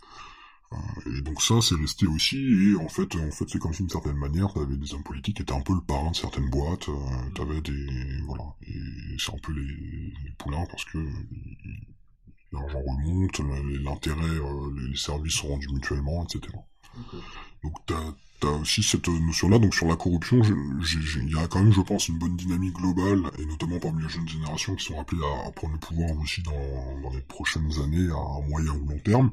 S2: Euh, et donc ça, c'est resté aussi, et en fait, en fait, c'est comme si d'une certaine manière, t'avais des hommes politiques qui étaient un peu le parrain de certaines boîtes, euh, t'avais des, voilà, et c'est un peu les, les poulains parce que l'argent remonte, l'intérêt, euh, les services sont rendus mutuellement, etc. Donc t'as as aussi cette notion-là, donc sur la corruption, il y a quand même, je pense, une bonne dynamique globale, et notamment parmi les jeunes générations qui sont appelées à, prendre le pouvoir aussi dans, dans les prochaines années, à moyen ou long terme.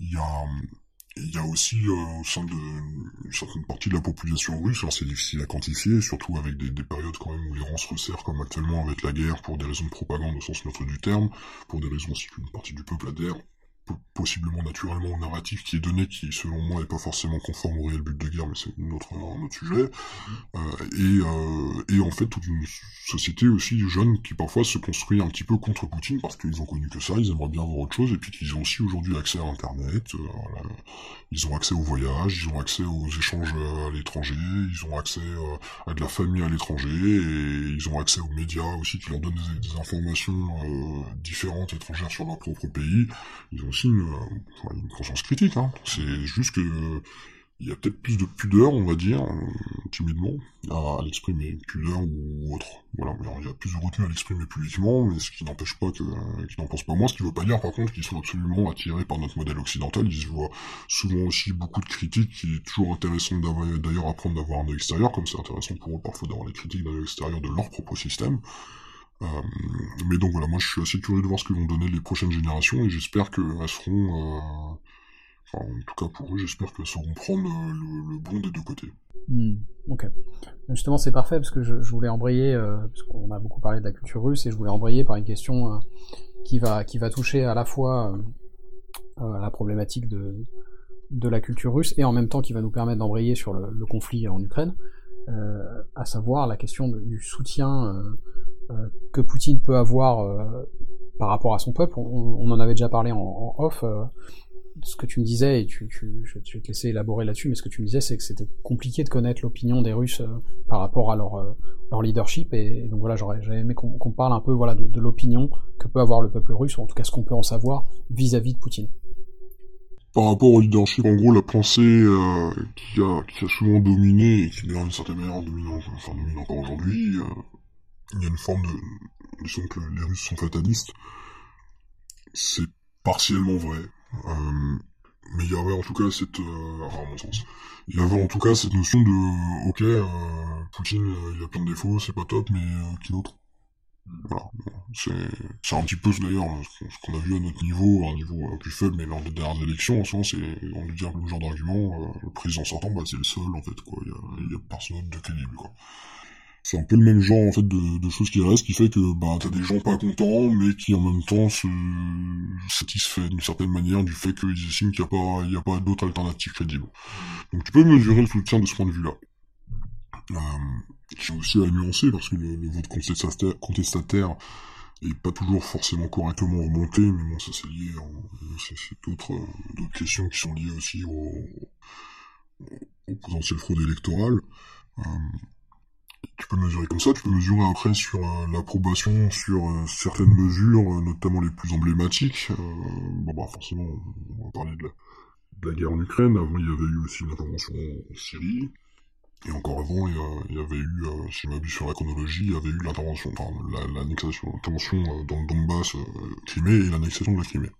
S2: Il y a, y a aussi euh, au sein de une certaine partie de la population russe, alors c'est difficile à quantifier, surtout avec des, des, périodes quand même où les rangs se resserrent, comme actuellement avec la guerre, pour des raisons de propagande au sens neutre du terme, pour des raisons aussi qu'une partie du peuple adhère, possiblement naturellement au narratif qui est donné, qui selon moi n'est pas forcément conforme au réel but de guerre, mais c'est un autre, un autre sujet. Euh, et, euh, et en fait toute une société aussi jeune qui parfois se construit un petit peu contre Poutine parce qu'ils ont connu que ça, ils aimeraient bien voir autre chose, et puis qu'ils ont aussi aujourd'hui accès à Internet, euh, ils ont accès aux voyages, ils ont accès aux échanges à l'étranger, ils ont accès à de la famille à l'étranger, et ils ont accès aux médias aussi qui leur donnent des, des informations différentes étrangères sur leur propre pays. Ils ont aussi une, conscience critique. Hein. C'est juste que il y a peut-être plus de pudeur, on va dire, euh, timidement, à, l'exprimer, pudeur ou autre. Voilà, il y a plus de retenue à l'exprimer publiquement, mais ce qui n'empêche pas que, euh, qu'ils n'en pensent pas moins, ce qui veut pas dire par contre qu'ils sont absolument attirés par notre modèle occidental, ils se voient souvent aussi beaucoup de critiques, qui est toujours intéressant d'ailleurs apprendre d'avoir un œil extérieur, comme c'est intéressant pour eux parfois d'avoir les critiques d'un œil extérieur de leur propre système. Euh, mais donc voilà, moi je suis assez curieux de voir ce que vont donner les prochaines générations et j'espère qu'elles seront, euh, en tout cas pour eux, j'espère qu'elles sauront prendre le, bon des deux côtés.
S1: Hmm, ok. Justement, c'est parfait parce que je, voulais embrayer, euh, parce qu'on a beaucoup parlé de la culture russe et je voulais embrayer par une question qui va qui va toucher à la fois la problématique de de la culture russe et en même temps qui va nous permettre d'embrayer sur le, conflit en Ukraine, à savoir la question du soutien euh, que Poutine peut avoir euh, par rapport à son peuple. On, en avait déjà parlé en, off. Euh, ce que tu me disais, et tu, tu, je, vais te laisser élaborer là-dessus, mais ce que tu me disais, c'est que c'était compliqué de connaître l'opinion des Russes par rapport à leur, leur leadership, et, donc voilà, j'aurais aimé qu'on parle un peu voilà, de, l'opinion que peut avoir le peuple russe, ou en tout cas ce qu'on peut en savoir vis-à-vis de Poutine.
S2: Par rapport au leadership, en gros, la pensée qui, a, qui a souvent dominé, et qui d'une certaine manière domine, enfin, domine encore aujourd'hui, il y a une forme de... Disons que les Russes sont fatalistes. C'est partiellement vrai. Euh, mais il y avait en tout cas cette... Euh, enfin, à mon sens. Il y avait en tout cas cette notion de... Ok, euh, Poutine, euh, il a plein de défauts, c'est pas top, mais euh, qui d'autre? Voilà. C'est un petit peu d'ailleurs ce qu'on a vu à notre niveau, à un niveau plus faible, mais lors des dernières élections, en sens, c'est on lui dit le genre d'argument, le président sortant, bah c'est le seul en fait, quoi. Il y a, y a personne de crédible, quoi c'est un peu le même genre en fait de, de, choses qui restent, qui fait que bah t'as des gens pas contents, mais qui en même temps se satisfait d'une certaine manière du fait qu'ils estiment qu'il n'y a pas, y a pas d'autre alternative crédible. Donc tu peux mesurer le soutien de ce point de vue-là. Euh, est aussi à nuancer parce que le, vote contestataire, contestataire est pas toujours forcément correctement remonté, mais bon ça c'est lié, c'est d'autres d'autres questions qui sont liées aussi au, au potentiel fraude électorale. Euh, tu peux mesurer comme ça, tu peux mesurer après sur euh, l'approbation sur euh, certaines mesures, euh, notamment les plus emblématiques. bon bah forcément, on va parler de la, guerre en Ukraine. Avant, il y avait eu aussi une intervention en Syrie. Et encore avant, il y, avait eu, si je m'abuse sur la chronologie, il y avait eu l'intervention, enfin l'annexation, l'intervention dans le Donbass, Crimée et l'annexation de la Crimée.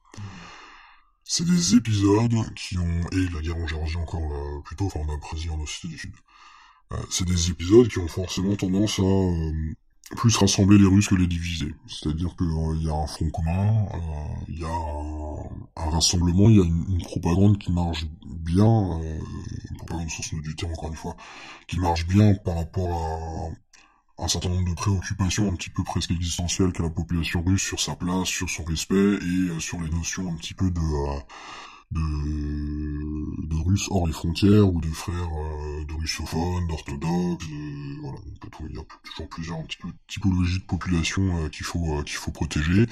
S2: C'est des épisodes qui ont, et la guerre en Géorgie encore plus tôt, enfin on a Brésil en Occident du Sud. Euh, c'est des épisodes qui ont forcément tendance à euh, plus rassembler les Russes que les diviser. C'est-à-dire qu'il euh, y a un front commun, il y a un, rassemblement, il y a une, propagande qui marche bien, une propagande sens du terme encore une fois, qui marche bien par rapport un certain nombre de préoccupations un petit peu presque existentielles qu'a la population russe sur sa place, sur son respect et sur les notions un petit peu de de, de Russes hors les frontières ou de frères de russophones, d'orthodoxes, voilà, il y a toujours plusieurs typologies de population qu'il faut qu'il faut protéger.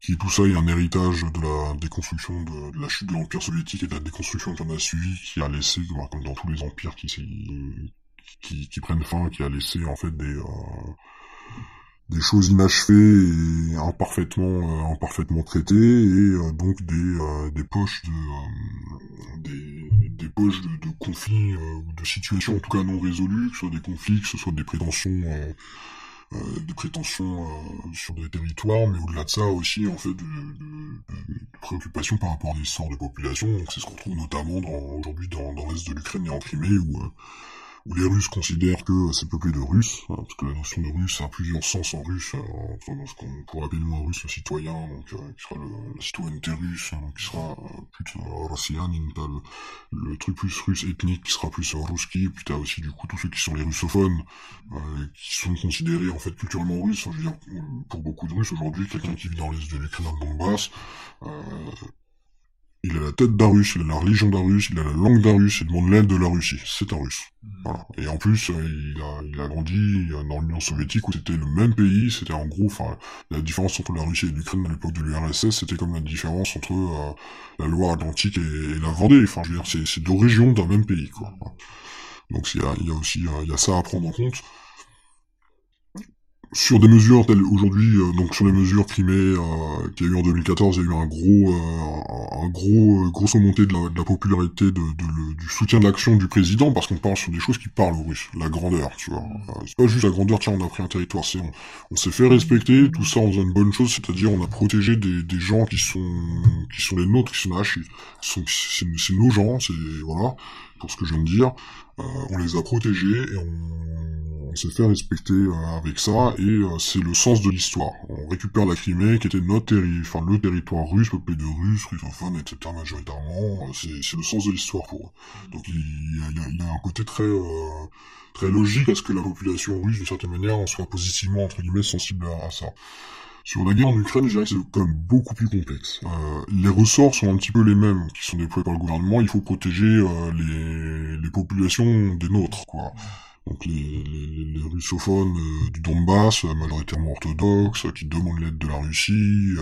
S2: Qui tout ça est un héritage de la déconstruction de, la chute de l'Empire soviétique et de la déconstruction qui en a suivi, qui a laissé, comme dans tous les empires qui, qui, qui prennent fin, qui a laissé en fait des, euh, des choses inachevées et imparfaitement, euh, imparfaitement traitées, et euh, donc des, des poches de, des, des poches de, de conflits, ou de situations en tout cas non résolues, que ce soit des conflits, que ce soit des prétentions euh, de prétentions euh, sur des territoires, mais au-delà de ça aussi en fait de, de, de préoccupations par rapport à des sorts de population. Donc c'est ce qu'on trouve notamment aujourd'hui dans, dans l'est de l'Ukraine et en Crimée où euh, où les Russes considèrent que c'est peuplé de Russes, hein, parce que la notion de Russe a plusieurs sens en russe, euh, dans ce qu'on pourrait appeler un russe, citoyen, donc euh, qui sera le, la citoyenneté russe, hein, qui sera euh, plus euh, rossian, le, le truc plus russe ethnique qui sera plus ruski, puis t'as aussi du coup tous ceux qui sont les russophones, euh, qui sont considérés en fait culturellement russes, je veux dire, pour beaucoup de Russes aujourd'hui, quelqu'un qui vit dans l'est de l'Ukraine, dans le Donbass, il a la tête d'un russe, il a la religion d'un russe, il a la langue d'un russe, il demande l'aide de la Russie. C'est un russe. Mm. Voilà. Et en plus, euh, il a, il a grandi dans l'Union soviétique où c'était le même pays, c'était en gros, enfin, la différence entre la Russie et l'Ukraine à l'époque de l'URSS, c'était comme la différence entre euh, la Loire Atlantique et, la Vendée. Enfin, je veux dire, c'est deux régions d'un même pays, quoi. Donc il y a, il y a aussi, euh, il y a ça à prendre en compte sur des mesures telles aujourd'hui, euh, donc sur les mesures primées euh, qu'il y a eu en 2014, il y a eu un gros, euh, un gros, euh, grosse montée de la, popularité du soutien de l'action du président, parce qu'on parle sur des choses qui parlent aux Russes, la grandeur, tu vois. c'est pas juste la grandeur, tiens, on a pris un territoire, c'est on, s'est fait respecter, tout ça en faisant une bonne chose, c'est-à-dire on a protégé des, gens qui sont, qui sont les nôtres, qui sont là, c'est nos gens, c'est voilà, pour ce que je viens de dire, on les a protégés et on s'est fait respecter euh, avec ça, et euh, c'est le sens de l'histoire. On récupère la Crimée, qui était notre terri enfin, le territoire russe, peuplé de Russes, russophones, etc. majoritairement, euh, c'est le sens de l'histoire pour eux. Donc il y a, y a, un côté très très logique à ce que la population russe, d'une certaine manière, en soit positivement, entre guillemets, sensible à, ça. Sur la guerre en Ukraine, je c'est quand même beaucoup plus complexe. Euh, les ressorts sont un petit peu les mêmes qui sont déployés par le gouvernement. Il faut protéger euh, les, populations des nôtres, quoi donc les, russophones euh, du Donbass, majoritairement orthodoxes, qui demandent l'aide de la Russie,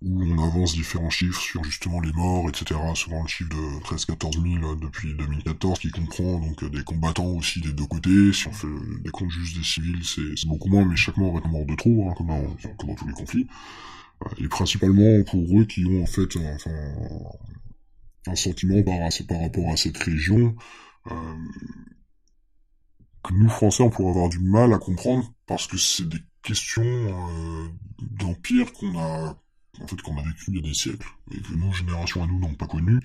S2: où on avance différents chiffres sur justement les morts, etc. Souvent le chiffre de 13-14 000 depuis 2014, qui comprend donc des combattants aussi des deux côtés. Si on fait des comptes juste des civils, c'est beaucoup moins, mais chaque mort est un mort de trop, hein, comme, dans, comme, dans, tous les conflits. Et principalement pour eux qui ont en fait un, enfin, un sentiment par, par rapport à cette région. Euh, que nous Français on pourrait avoir du mal à comprendre parce que c'est des questions euh, d'empire qu'on a en fait qu'on a vécu il y a des siècles et que nos générations à nous n'ont pas connu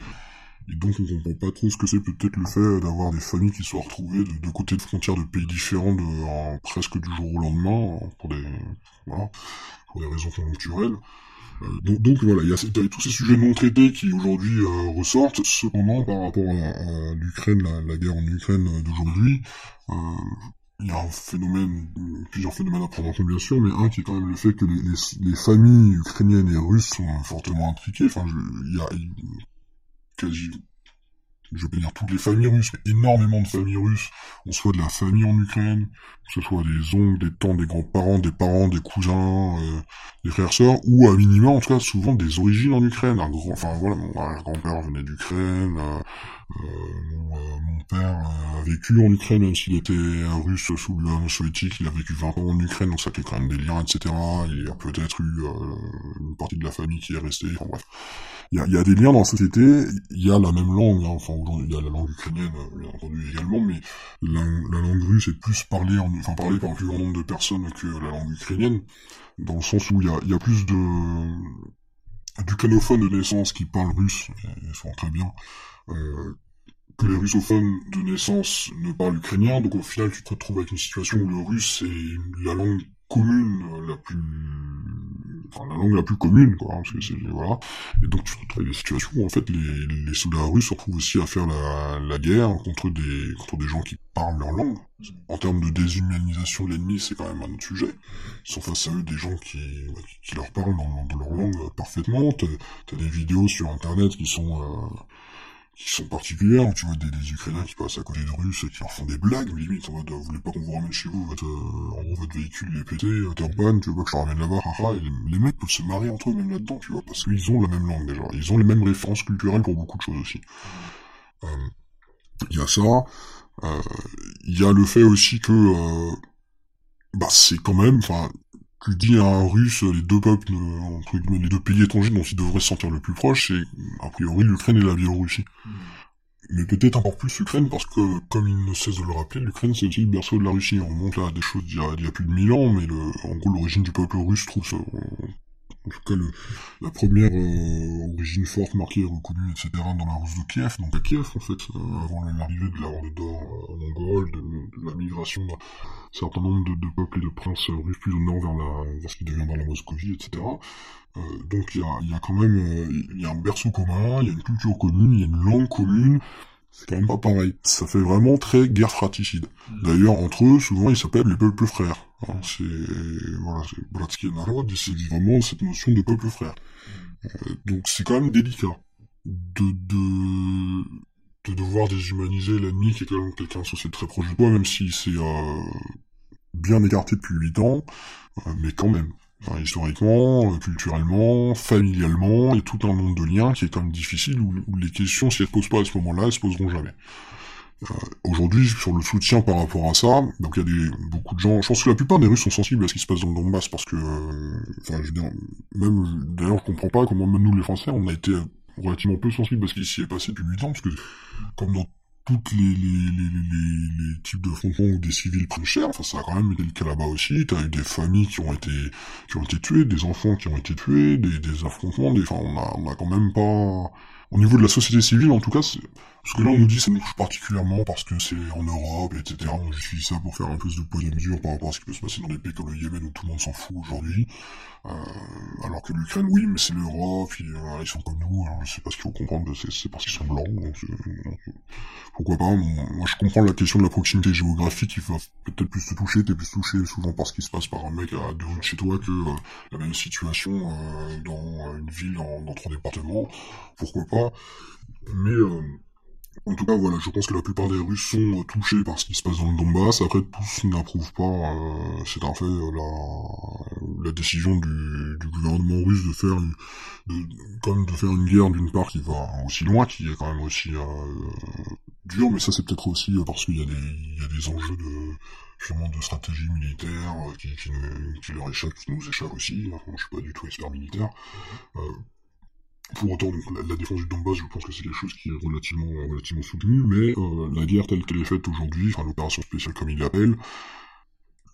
S2: et donc on comprend pas trop ce que c'est peut-être le fait d'avoir des familles qui soient retrouvées de deux côtés de frontières de pays différents de, presque du jour au lendemain pour des pour des raisons conjoncturelles euh, donc, voilà, il y, a, tous ces sujets non traités qui aujourd'hui euh, ressortent. Cependant, par rapport à, l'Ukraine, la, guerre en Ukraine euh, d'aujourd'hui, il y a un phénomène, plusieurs phénomènes à prendre en compte bien sûr, mais un qui est quand même le fait que les, les, familles ukrainiennes et russes sont fortement impliquées. Enfin, il y a quasi je pas dire toutes les familles russes, mais énormément de familles russes, on soit de la famille en Ukraine, que ce soit des oncles, des tantes, des grands-parents, des parents, des cousins, euh, des frères sœurs, ou à minima, en tout cas, souvent des origines en Ukraine. Enfin voilà, mon grand-père venait d'Ukraine, euh, euh, mon, mon, père a vécu en Ukraine, même s'il était russe sous l'Union soviétique, il a vécu 20 ans en Ukraine, donc ça fait quand même des liens, etc. Il y a peut-être eu une partie de la famille qui est restée, enfin bref. Il y a, y a, des liens dans la société, il y a la même langue, hein, enfin il y a la langue ukrainienne, bien entendu également, mais la, la langue russe est plus parlée en enfin parlé par un plus grand nombre de personnes que la langue ukrainienne, dans le sens où il y a, y a, plus de d'ucranophones de naissance qui parlent russe, et sont très bien, euh, que les russophones de naissance ne parlent ukrainien, donc au final tu te retrouves avec une situation où le russe est la langue commune la plus enfin, la langue la plus commune, quoi, parce que c'est, voilà. Et donc, tu retrouves des situations où, en fait, les, soldats russes se retrouvent aussi à faire la, guerre contre des, contre des gens qui parlent leur langue. En termes de déshumanisation de l'ennemi, c'est quand même un autre sujet. Ils sont face à eux des gens qui, qui leur parlent dans, leur langue parfaitement. T'as, as des vidéos sur Internet qui sont, euh, qui sont particulières, tu vois des, des, Ukrainiens qui passent à côté de Russes et qui leur font des blagues, limite, en mode, vous voulez pas qu'on vous ramène chez vous, votre, euh, votre véhicule est pété, euh, t'es en panne, tu veux pas que je ramène là-bas, haha, et les, mecs peuvent se marier entre eux même là-dedans, tu vois, parce qu'ils ont la même langue déjà, ils ont les mêmes références culturelles pour beaucoup de choses aussi. Il euh, y a ça, il euh, y a le fait aussi que, euh, bah c'est quand même, enfin, tu dis à un russe, les deux peuples, entre guillemets, les deux pays étrangers dont il devrait se sentir le plus proche, c'est a priori l'Ukraine et la Biélorussie. Mm. Mais peut-être encore plus l'Ukraine, parce que, comme il ne cesse de le rappeler, l'Ukraine c'est aussi le berceau de la Russie. On monte là à des choses d'il y, y, a plus de mille ans, mais le, en gros l'origine du peuple russe trouve ça, en tout cas le, la première euh, origine forte, marquée, reconnue, etc. dans la Russe de Kiev, donc à Kiev en fait, euh, avant l'arrivée de la Horde d'Or euh, mongole, de, de, la migration d'un certain nombre de, de, peuples et de princes russes plus au nord vers, la, vers ce qui deviendra la Moscovie, etc. Euh, donc il y a, y a, quand même il y a un berceau commun, il y a une culture commune, il y a une langue commune, c'est quand même pas pareil. Ça fait vraiment très guerre fratricide. D'ailleurs, entre eux, souvent, ils s'appellent les peuples frères. Hein, c'est, voilà, c'est Bratski Narod, c'est vraiment cette notion de peuple frère. Euh, donc c'est quand même délicat de, de, de devoir déshumaniser l'ennemi qui est quand même quelqu'un censé très proche de toi, même si c'est euh, bien écarté depuis 8 ans, euh, mais quand même. Enfin, historiquement, culturellement, familialement, il y a tout un nombre de liens qui est quand même difficile, où, où les questions, si elles se posent pas à ce moment-là, elles se poseront jamais. Euh, Aujourd'hui, sur le soutien par rapport à ça, donc il y a des, beaucoup de gens, je pense que la plupart des Russes sont sensibles à ce qui se passe dans le Donbass, parce que, euh, enfin, je veux dire, même, d'ailleurs, je comprends pas comment même nous, les Français, on a été relativement peu sensibles à ce qui s'y est passé depuis 8 ans, parce que, comme dans toutes les, les, les, les, types d'affrontements où des civils prennent cher, enfin ça a quand même été le cas là-bas aussi, t'as eu des familles qui ont été qui ont été tuées, des enfants qui ont été tués, des, des affrontements, des, enfin on a, on a quand même pas au niveau de la société civile, en tout cas, parce que là on nous dit ça nous touche particulièrement parce que c'est en Europe, etc. On justifie ça pour faire un peu de poids de mesure par rapport à ce qui peut se passer dans des pays comme le Yémen où tout le monde s'en fout aujourd'hui. Euh, alors que l'Ukraine, oui, mais c'est l'Europe, ils, euh, ils, sont comme nous, alors je sais pas ce qu'il faut comprendre, c'est parce qu'ils sont blancs, donc, donc, pourquoi pas. Moi je comprends la question de la proximité géographique qui va peut-être plus te toucher, t'es plus touché souvent par ce qui se passe par un mec à deux de chez toi que euh, la même situation euh, dans une ville, dans, dans trois départements, pourquoi pas. Mais euh, en tout cas, voilà, je pense que la plupart des Russes sont euh, touchés par ce qui se passe dans le Donbass. Après, tous n'approuvent pas, euh, c'est un fait, la, la décision du, du, gouvernement russe de faire une, de, comme de faire une guerre d'une part qui va aussi loin, qui est quand même aussi euh, dur, mais ça c'est peut-être aussi parce qu'il y a des, y a des enjeux de de stratégie militaire qui, qui, qui, leur échappent, qui nous échappent aussi. Enfin, je suis pas du tout expert militaire. Euh, pour autant, donc, la, défense du Donbass, je pense que c'est quelque chose qui est relativement, relativement soutenu, mais euh, la guerre telle qu'elle est faite aujourd'hui, enfin l'opération spéciale comme il l'appelle,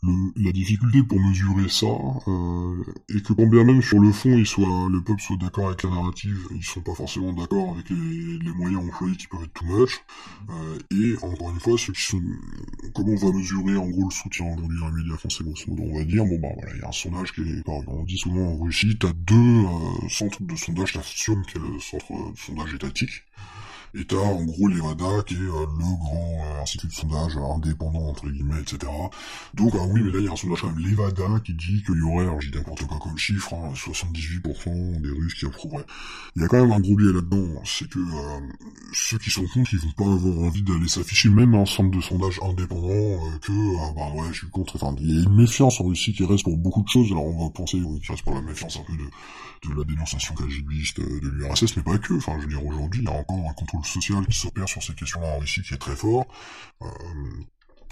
S2: le, la difficulté pour mesurer ça, euh, et que quand bien même sur le fond, il soit, le peuple soit d'accord avec la narrative, ils sont pas forcément d'accord avec les, les, moyens employés qui peuvent être too much, euh, et encore une fois, ceux qui sont, comment on va mesurer en gros le soutien aujourd'hui les médias français, grosso modo, on va dire, bon bah voilà, il y a un sondage qui est, on dit souvent en Russie, t'as deux euh, centres de sondage, t'assumes qu'il y a le centre de sondage étatique, et t'as en gros l'EVADA qui est euh, le grand euh, institut de sondage indépendant entre guillemets, etc. Donc ah oui mais là il y a un sondage quand même l'EVADA qui dit qu'il y aurait, alors j'ai n'importe quoi comme chiffre, hein, 78% des Russes qui approuveraient. Il y a quand même un gros biais là-dedans, c'est que euh, ceux qui sont contre ils vont pas avoir envie d'aller s'afficher même à un centre de sondage indépendant euh, que ah bah ouais je suis contre, enfin il y a une méfiance en Russie qui reste pour beaucoup de choses, alors on va penser oui, qu'il reste pour la méfiance un peu de, de la dénonciation KGBiste de l'URSS, mais pas que, enfin je veux dire aujourd'hui il y a encore un contrôle social qui s'opère sur ces questions-là en Russie qui est très fort. Euh,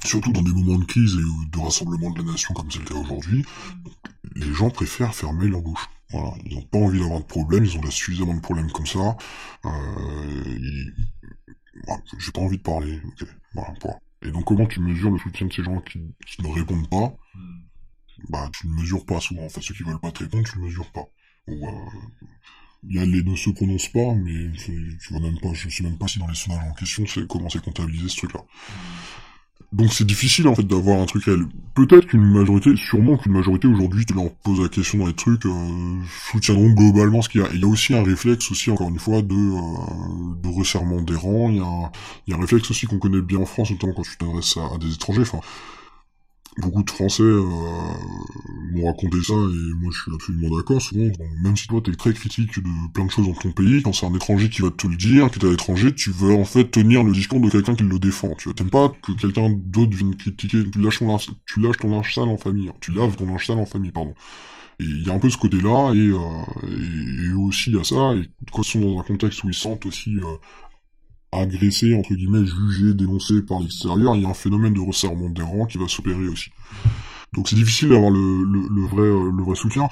S2: surtout dans des moments de crise et de rassemblement de la nation comme c'est le cas aujourd'hui, les gens préfèrent fermer leur bouche. Voilà, ils n'ont pas envie d'avoir de problèmes, ils ont là suffisamment de problèmes comme ça. Euh, ils... J'ai pas envie de parler. Okay. Voilà, voilà. Et donc comment tu mesures le soutien de ces gens qui, qui ne répondent pas? Bah tu ne mesures pas souvent. En fait, ceux qui veulent pas te répondre, tu ne mesures pas. Ou, euh, Là, les ne se prononcent pas, mais tu vois même pas, je sais même pas si dans les sondages en question, c'est comment c'est comptabilisé ce truc-là. donc c'est difficile en fait d'avoir un truc réel. Peut-être qu'une majorité, sûrement qu'une majorité aujourd'hui, tu leur poses la question dans les trucs, euh, soutiendront globalement ce qu'il y a. Il y a aussi un réflexe aussi, encore une fois, de, euh, de resserrement des rangs. Il y, a, il y a un réflexe aussi qu'on connaît bien en France, notamment quand tu t'adresses à, à, des étrangers. Enfin, beaucoup de Français euh, m'ont raconté ça et moi je suis absolument d'accord. Souvent, même si toi t'es très critique de plein de choses dans ton pays, quand c'est un étranger qui va te le dire, qui est à l'étranger, tu veux en fait tenir le discours de quelqu'un qui le défend. Tu t'aimes pas que quelqu'un d'autre vienne critiquer. Tu lâches ton linge, sale en famille. Hein. Tu laves ton linge sale en famille, pardon. Et il y a un peu ce côté-là, et, euh, et, aussi il ça, et quand ils sont dans un contexte où ils sentent aussi euh, agressé, entre guillemets, jugé, dénoncé par l'extérieur, il y a un phénomène de resserrement des rangs qui va s'opérer aussi. Donc c'est difficile d'avoir le, le, vrai, euh, le vrai soutien.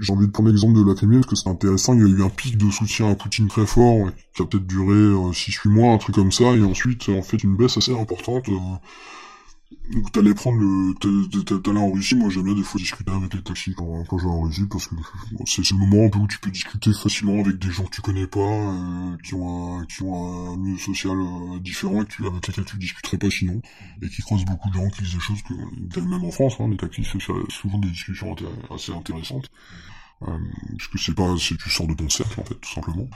S2: J'ai envie de prendre l'exemple de la Crimée parce que c'est intéressant, il y a eu un pic de soutien à Poutine très fort, qui a peut-être duré 6-8 euh, mois, un truc comme ça, et ensuite en fait une baisse assez importante. Euh, donc t'allais prendre le... T'allais en Russie, moi j'aime bien des fois discuter avec les taxis quand, quand je vais en Russie, parce que c'est le moment un où tu peux discuter facilement avec des gens que tu connais pas, euh, qui ont un, qui ont un milieu social euh, différent, avec lesquels tu discuterais pas sinon, et qui croisent beaucoup de gens qui disent des choses que, même en France, hein, les taxis, c'est souvent des discussions assez intéressantes, euh, parce que c'est pas, c'est tu sors de ton cercle en fait, tout simplement.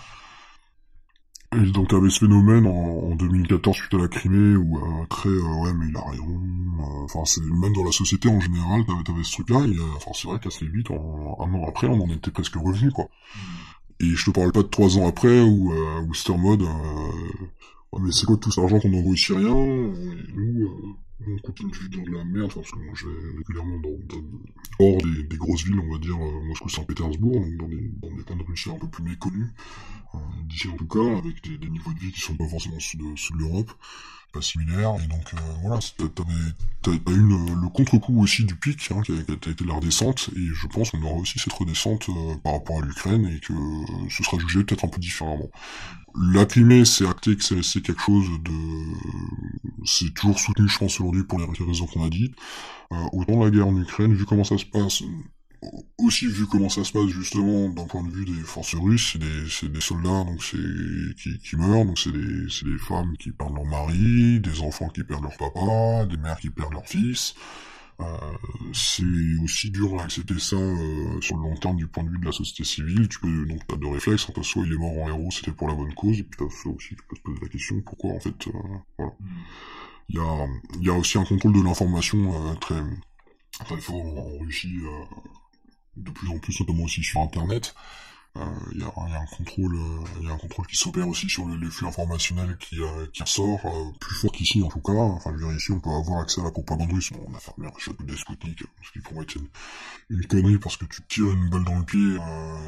S2: Et donc t'avais ce phénomène en, 2014 suite à la Crimée où euh, très euh, ouais mais il a rien. Euh, enfin c'est même dans la société en général t'avais, t'avais ce truc-là et enfin c'est vrai qu'assez vite en, un an après on en était presque revenu quoi. Mm. Et je te parle pas de trois ans après où où c'était en mode ouais mais c'est quoi tout cet argent qu'on envoie aux Syriens nous on continue de vivre de la merde parce que moi je vais régulièrement dans, hors des, grosses villes on va dire Moscou Saint-Pétersbourg donc dans des dans des de Russie un peu plus méconnus euh, d'ici en tout cas, avec des, niveaux de vie qui sont pas forcément ceux de, l'Europe, pas similaires, et donc euh, voilà, t'as eu le, le contre-coup aussi du pic, hein, qui, a, été la redescente, et je pense qu'on aura aussi cette redescente euh, par rapport à l'Ukraine, et que ce sera jugé peut-être un peu différemment. La Crimée, c'est acté que c'est quelque chose de... C'est toujours soutenu, je pense, aujourd'hui pour les raisons qu'on a dit. Euh, autant la guerre en Ukraine, vu comment ça se passe, aussi vu comment ça se passe justement d'un point de vue des forces russes, c'est des, des soldats donc c'est qui, meurent, donc c'est des, des femmes qui perdent leur mari, des enfants qui perdent leur papa, des mères qui perdent leur fils. Euh, c'est aussi dur à accepter ça euh, sur le long terme du point de vue de la société civile. Tu peux donc t'as deux réflexes, hein, soit il est mort en héros, c'était pour la bonne cause, et puis t'as aussi tu peux te poser la question pourquoi en fait euh, voilà. Mm. Il y a y a aussi un contrôle de l'information euh, très très fort en Russie de plus en plus, notamment aussi sur Internet. Il euh, y, a, y, a, un contrôle, il euh, un contrôle qui s'opère aussi sur les, flux informationnels qui, euh, qui ressort, plus fort qu'ici en tout cas. Enfin, je veux dire, ici, on peut avoir accès à la propagande russe. Bon, on a fermé un château des Sputnik, ce qui pourrait être une, une, connerie parce que tu tires une balle dans le pied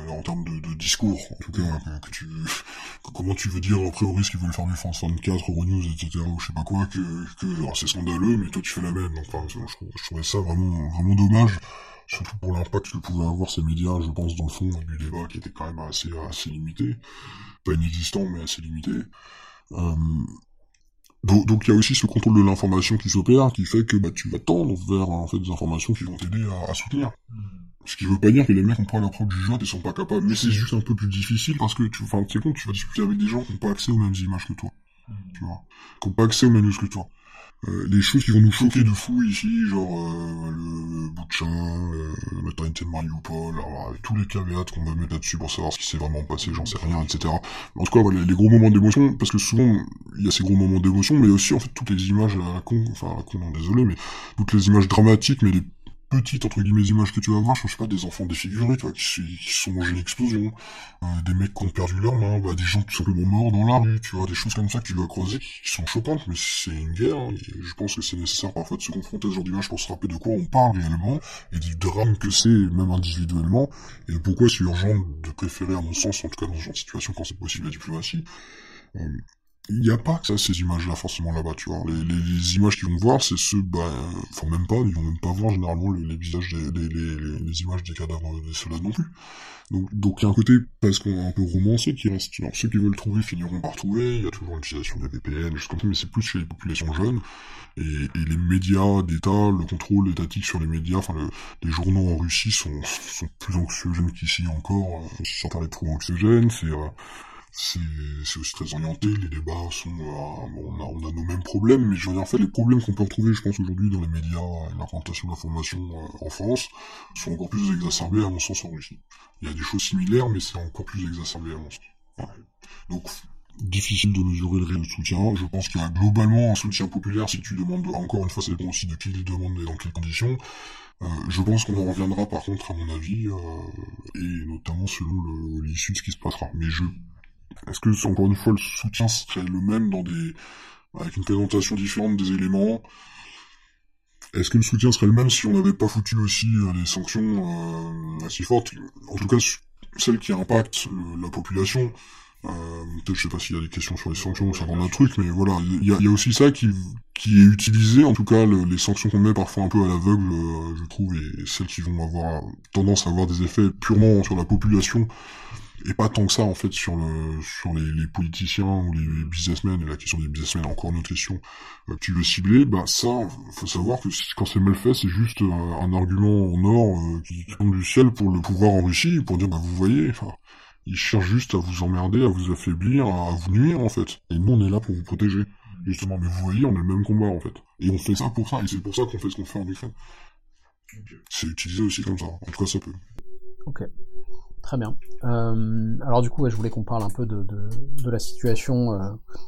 S2: en termes de, de, discours. En tout cas, que, tu, comment tu veux dire après aux Russes qui veulent fermer France 24, Euronews, etc. ou je sais pas quoi, que, que c'est scandaleux, mais toi tu fais la même. Donc, enfin, je, je trouvais ça vraiment, vraiment dommage surtout pour l'impact que pouvaient avoir ces médias, je pense, dans le fond du débat qui était quand même assez, assez limité. Pas inexistant, mais assez limité. Euh, donc il y a aussi ce contrôle de l'information qui s'opère, qui fait que bah, tu vas tendre vers en fait des informations qui vont t'aider à, soutenir. Ce qui veut pas dire que les mecs ont pas preuve du jeu et sont pas capables, mais c'est juste un peu plus difficile parce que tu, enfin, tu compte, tu vas discuter avec des gens qui n'ont pas accès aux mêmes images que toi, tu vois, qui n'ont pas accès aux mêmes news que toi. Euh, les choses qui vont nous choquer de fou ici, genre euh, le Boutchin, euh, la maternité de Mariupol, alors, tous les caveats qu'on va mettre là-dessus pour savoir ce qui s'est vraiment passé, j'en sais rien, etc. En tout cas, voilà, les gros moments d'émotion, parce que souvent, il y a ces gros moments d'émotion, mais aussi, en fait, toutes les images à la con, enfin, à la con, non, désolé, mais toutes les images dramatiques, mais les petites entre guillemets images que tu vas voir, je sais pas, des enfants défigurés, tu vois, qui, qui sont mangés une explosion, euh, des mecs qui ont perdu leur main, bah, des gens tout simplement morts dans la rue, tu vois, des choses comme ça que tu dois croiser, qui sont choquantes, mais c'est une guerre, hein, et je pense que c'est nécessaire parfois de se confronter à ce genre d'images pour se rappeler de quoi on parle réellement, et du drame que c'est, même individuellement, et pourquoi c'est urgent de préférer, à mon sens, en tout cas dans ce genre de situation, quand c'est possible, la diplomatie. Euh, il n'y a pas ça, ces images-là forcément là-bas, tu vois. Les, les, images qu'ils vont voir, c'est ceux, bah, enfin même pas, ils vont même pas voir généralement les, visages, des, les, les, images des cadavres des soldats non plus. Donc, donc il y a un côté parce qu'on a un peu romancé qui reste. Alors ceux qui veulent trouver finiront par trouver. Il y a toujours l'utilisation des VPN, juste comme ça, mais c'est plus chez les populations jeunes et, et les médias d'État, le contrôle étatique sur les médias, enfin les journaux en Russie sont, sont plus anxiogènes qu'ici encore. Euh, sans parler trop anxiogènes, c'est euh, c'est aussi très orienté, les débats sont... Euh, on, a, on, a, nos mêmes problèmes, mais je veux dire, en fait, les problèmes qu'on peut retrouver, je pense, aujourd'hui dans les médias et l'information d'information euh, en France, sont encore plus exacerbés, à mon sens, en Russie. Il y a des choses similaires, mais c'est encore plus exacerbé, à mon sens. Donc, difficile de mesurer le réel soutien. Je pense qu'il y a globalement un soutien populaire si tu demandes, encore une fois, ça dépend aussi de qui il demande et dans quelles conditions. Euh, je pense qu'on en reviendra par contre, à mon avis, et notamment selon l'issue de ce qui se passera. Mais je est-ce que, encore une fois, le soutien serait le même dans des, avec une présentation différente des éléments? Est-ce que le soutien serait le même si on n'avait pas foutu aussi euh, des sanctions euh, assez fortes? En tout cas, celles qui impactent la population. Euh, peut-être, je sais pas s'il y a des questions sur les sanctions ou sur un truc, mais voilà, il y a, y a, aussi ça qui, qui est utilisé, en tout cas, les sanctions qu'on met parfois un peu à l'aveugle, euh, je trouve, et celles qui vont avoir tendance à avoir des effets purement sur la population, et pas tant que ça en fait sur le sur les, les politiciens ou les businessmen et la question des businessmen encore une autre question euh, tu veux cibler bah ça faut savoir que quand c'est mal fait c'est juste euh, un argument en or euh, qui, tombe du ciel pour le pouvoir en Russie pour dire bah vous voyez enfin ils cherchent juste à vous emmerder à vous affaiblir à vous nuire en fait. Et nous on est là pour vous protéger. Justement mais vous voyez on a le même combat en fait. Et on fait ça pour ça et c'est pour ça qu'on fait ce qu'on fait en Ukraine. C'est utilisé aussi comme ça en tout cas ça peut.
S1: Ok Très bien. Euh, alors du coup, je voulais qu'on parle un peu de, la situation euh,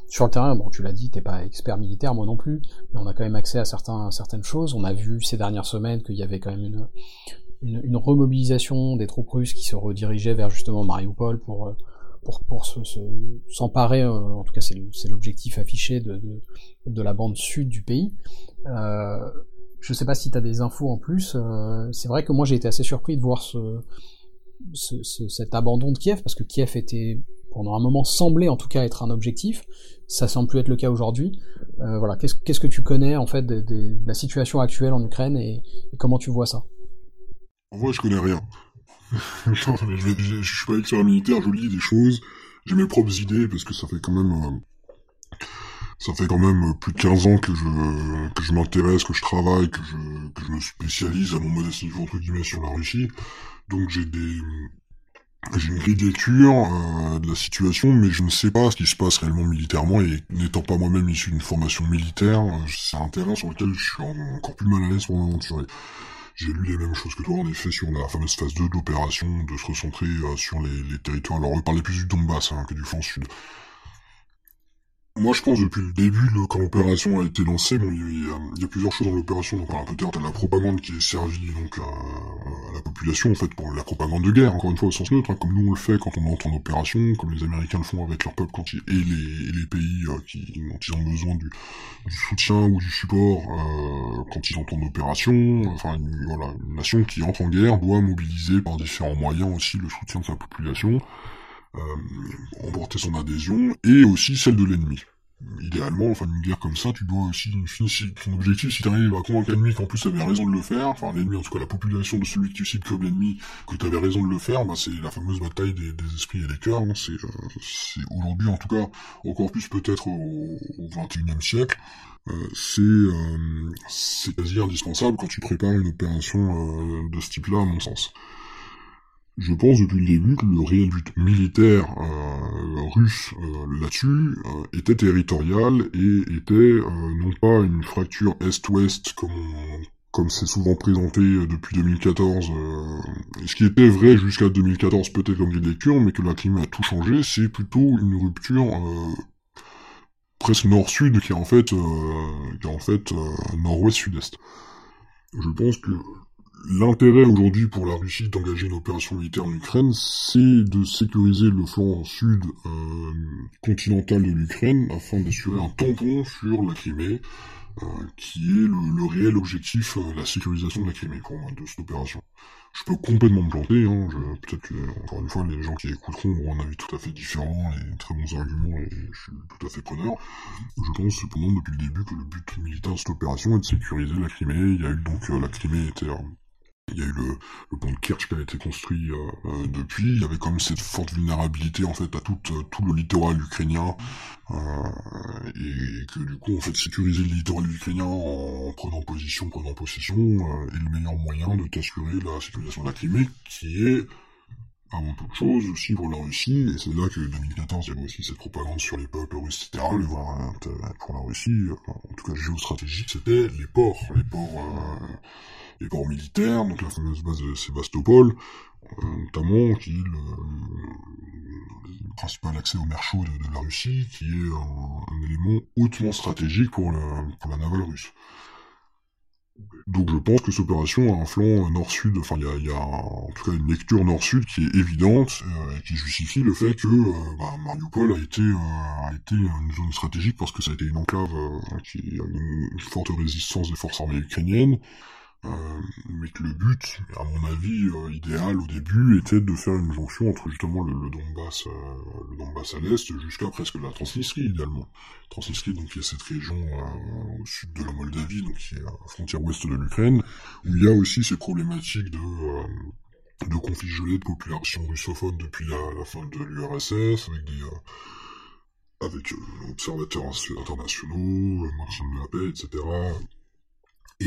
S1: sur le terrain. Bon, tu l'as dit, t'es pas expert militaire, moi non plus, mais on a quand même accès à, certaines choses. On a vu ces dernières semaines qu'il y avait quand même une, remobilisation des troupes russes qui se redirigeaient vers justement Mariupol pour euh, s'emparer, se, en tout cas c'est l'objectif affiché de, la bande sud du pays. Euh, je sais pas si tu as des infos en plus. c'est vrai que moi j'ai été assez surpris de voir ce, cet abandon de Kiev, parce que Kiev était pendant un moment semblait en tout cas être un objectif, ça semble plus être le cas aujourd'hui. Euh, voilà, qu'est-ce que tu connais en fait de, la situation actuelle en Ukraine et, comment tu vois ça?
S2: Vrai, je connais rien. je, je, suis pas expert militaire, je lis des choses, j'ai mes propres idées parce que ça fait quand même euh, ça fait quand même plus de 15 ans que je que je m'intéresse, que je travaille, que je que je me spécialise à mon modeste niveau entre guillemets sur la Russie. Donc j'ai une grille lecture euh, de la situation, mais je ne sais pas ce qui se passe réellement militairement, et n'étant pas moi-même issu d'une formation militaire, euh, c'est un terrain sur lequel je suis encore plus mal à l'aise pour m'aventurer. J'ai lu les mêmes choses que toi, en effet, sur la fameuse phase 2 de l'opération, de se recentrer euh, sur les, territoires. Alors, on parlait plus du Donbass hein, que du flanc sud. Moi, je pense depuis le début, quand l'opération a été lancée, bon, il y, a, plusieurs choses dans l'opération. Donc, peut-être la propagande qui est servie donc à, la population, en fait, pour la propagande de guerre, encore une fois au sens neutre, hein, comme nous on le fait quand on entre en opération, comme les Américains le font avec leur peuple quand ils, et, les, pays euh, qui dont ils ont besoin du, soutien ou du support euh, quand ils entrent en opération. Enfin, voilà, une nation qui entre en guerre doit mobiliser par différents moyens aussi le soutien de sa population euh, emporter son adhésion, et aussi celle de l'ennemi. Idéalement, enfin une guerre comme ça, tu dois aussi, si ton objectif, si t'arrives à convaincre l'ennemi qu'en plus avait raison de le faire, enfin l'ennemi, en tout cas la population de celui que tu cites comme l'ennemi, que tu avais raison de le faire, bah, c'est la fameuse bataille des, esprits et des cœurs, hein. c'est, euh, aujourd'hui en tout cas, encore plus peut-être au, au 21 siècle, euh, c'est euh, c'est quasi indispensable quand tu prépares une opération euh, de ce type-là, à mon sens. Je pense depuis le début que le réel but militaire euh, russe euh, là-dessus euh, était territorial et était non pas une fracture est-ouest comme comme c'est souvent présenté depuis 2014, ce qui était vrai jusqu'à 2014 peut-être comme une lecture, mais que la climat a tout changé, c'est plutôt une rupture presque nord-sud qui est en fait, qui est en fait nord-ouest-sud-est. Je pense que L'intérêt aujourd'hui pour la Russie d'engager une opération militaire en Ukraine, c'est de sécuriser le flanc sud euh, continental de l'Ukraine afin d'assurer un tampon sur la Crimée, euh, qui est le, réel objectif, euh, la sécurisation de la Crimée pour moi, de cette opération. Je peux complètement me planter, hein, peut-être que, encore une fois, les gens qui écouteront auront un avis tout à fait différent et très bons arguments et je suis tout à fait preneur. Je pense cependant depuis le début que le but militaire de cette opération est de sécuriser la Crimée. Il y a eu donc, la Crimée était il y a eu le, pont de Kerch qui a été construit euh, euh, depuis. Il y avait quand même cette forte vulnérabilité en fait à tout, euh, le littoral ukrainien et que du coup en fait sécuriser le littoral ukrainien en prenant position, prenant possession est le meilleur moyen de t'assurer la sécurisation de la Crimée qui est avant toute chose aussi pour la Russie, et c'est là que 2014 il y avait aussi cette propagande sur les peuples russes, etc. Le voir pour la Russie, en tout cas géostratégique, c'était les ports, les ports, les ports militaires, donc la fameuse base de Sébastopol, euh, notamment qui est le, principal accès au mer chaud de, la Russie, qui est un, élément hautement stratégique pour, le, pour la navale russe. Donc je pense que cette opération a un flanc nord-sud, enfin il y a, en tout cas une lecture nord-sud qui est évidente euh, et qui justifie le fait que euh, bah, Mariupol a été, euh, a été une zone stratégique parce que ça a été une enclave qui a une forte résistance des forces armées ukrainiennes, euh, mais que le but, à mon avis, euh, idéal au début, était de faire une jonction entre justement le, Donbass, euh, le Donbass à l'est, jusqu'à presque la Transnistrie, idéalement. Transnistrie, donc il y a cette région au sud de la Moldavie, donc qui est à la frontière ouest de l'Ukraine, où il y a aussi ces problématiques de, de conflits gelés de population russophone depuis la, fin de l'URSS, avec des observateurs internationaux, Martin de la paix, etc.,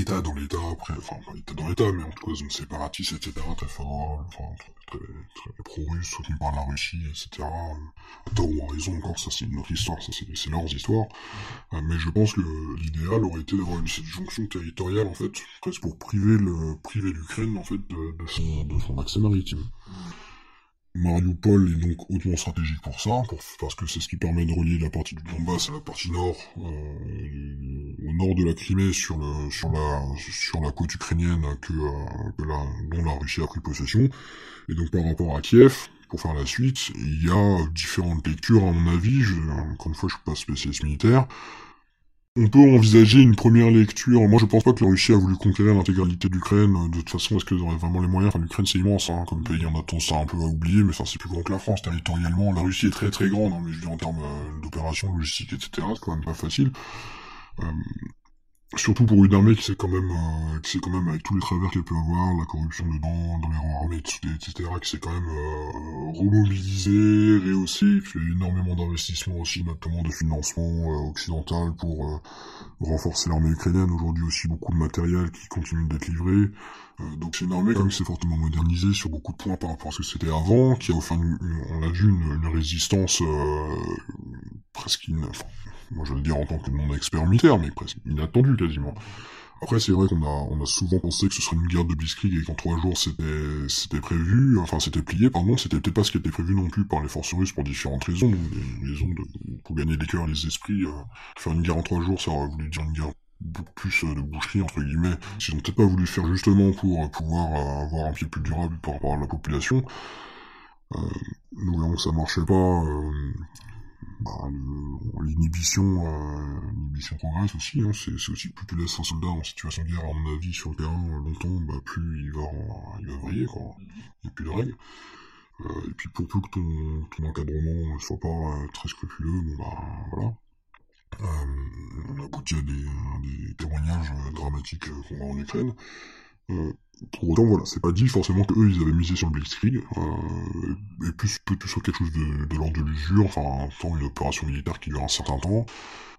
S2: État dans l'État, après, enfin, pas dans l'État, mais en tout cas, zone séparatiste, etc., très fort, enfin, très, très, pro-russe, soutenu par la Russie, etc. À tort raison encore, ça c'est une autre histoire, ça c'est leurs histoires. Euh, mais je pense que l'idéal aurait été d'avoir une cette jonction territoriale, en fait, presque pour priver le, priver l'Ukraine, en fait, de, son, de son accès maritime. Mariupol est donc hautement stratégique pour ça, parce que c'est ce qui permet de relier la partie du Donbass à la partie nord, euh, au nord de la Crimée, sur le sur la sur la côte ukrainienne que, euh, que dont la Russie a pris possession. Et donc par rapport à Kiev, pour faire la suite, il y a différentes lectures à mon avis. Je, encore une fois, je suis pas spécialiste militaire. On peut envisager une première lecture. Moi, je pense pas que la Russie a voulu conquérir l'intégralité d'Ukraine. De toute façon, est-ce qu'elle aurait vraiment les moyens? Enfin, l'Ukraine, c'est immense, hein, comme pays. On a tendance à un peu à oublier, mais enfin, c'est plus grand que la France territorialement. La Russie est très très grande, hein, mais je en termes euh, d'opération logistique, etc. C'est quand même pas facile. Euh, Surtout pour une armée qui sait quand même, euh, qui quand même avec tous les travers qu'elle peut avoir, la corruption dedans, dans les rangs armés, etc., qui sait quand même euh, remobiliser, rehausser, qui fait énormément d'investissements aussi, notamment de financement euh, occidental pour euh, renforcer l'armée ukrainienne. Aujourd'hui aussi beaucoup de matériel qui continue d'être livré. Euh, donc c'est une armée qui s'est fortement modernisée sur beaucoup de points par rapport à ce que c'était avant, qui a enfin, on a vu une, une résistance presque, in, moi je veux le dire en tant que non-expert militaire, mais presque inattendu quasiment. Après, c'est vrai qu'on a, on a souvent pensé que ce serait une guerre de Blitzkrieg et qu'en trois jours c'était, c'était prévu, enfin c'était plié, pardon, c'était peut-être pas ce qui était prévu non plus par les forces russes pour différentes raisons, des raisons de, pour gagner les cœurs et les esprits, euh, faire une guerre en trois jours, ça aurait voulu dire une guerre plus euh, de boucherie entre guillemets, s'ils ont peut-être pas voulu faire justement pour euh, pouvoir avoir un pied plus durable par rapport à la population. Euh, nous voyons que ça marchait pas, bah, l'inhibition euh, progresse aussi, hein, c'est aussi plus tu laisses un soldat en situation de guerre, à mon avis, sur le terrain euh, longtemps, bah, plus il va, il va vriller, quoi. Il n'y a plus de règles. Euh, et puis pour peu que ton, ton encadrement ne soit pas euh, très scrupuleux, bon bah voilà. Euh, on aboutit à des, des témoignages dramatiques qu'on voit en Ukraine. Euh, pour autant, voilà, c'est pas dit forcément que eux ils avaient misé sur le Blitzkrieg, euh, et plus plutôt sur quelque chose de, de l'ordre de l'usure, enfin, une opération militaire qui dure un certain temps.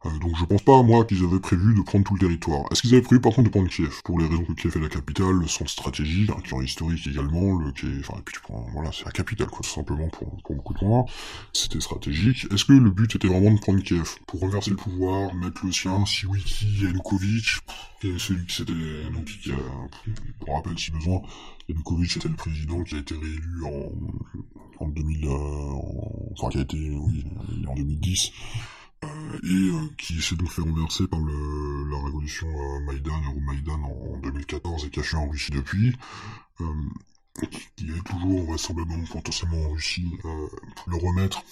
S2: Euh, donc je pense pas, moi, qu'ils avaient prévu de prendre tout le territoire. Est-ce qu'ils avaient prévu par contre de prendre Kiev? Pour les raisons que Kiev est la capitale, le centre stratégique, qui est historique également, le qui enfin, et puis tu prends, voilà, c'est la capitale, quoi, tout simplement, pour, beaucoup de points. C'était stratégique. Est-ce que le but était vraiment de prendre Kiev? Pour renverser le pouvoir, mettre le sien, si oui, qui, Yanukovych, celui qui s'était, donc, qui pour rappel si besoin, Yanukovych était le président qui a été réélu en, en 2000, euh, enfin, qui a été, oui, en 2010, euh, et euh, qui s'est donc fait renverser par la révolution euh, Maïdan, Maïdan en, en 2014 et caché en Russie depuis, qui est toujours vraisemblablement potentiellement en Russie, le remettre.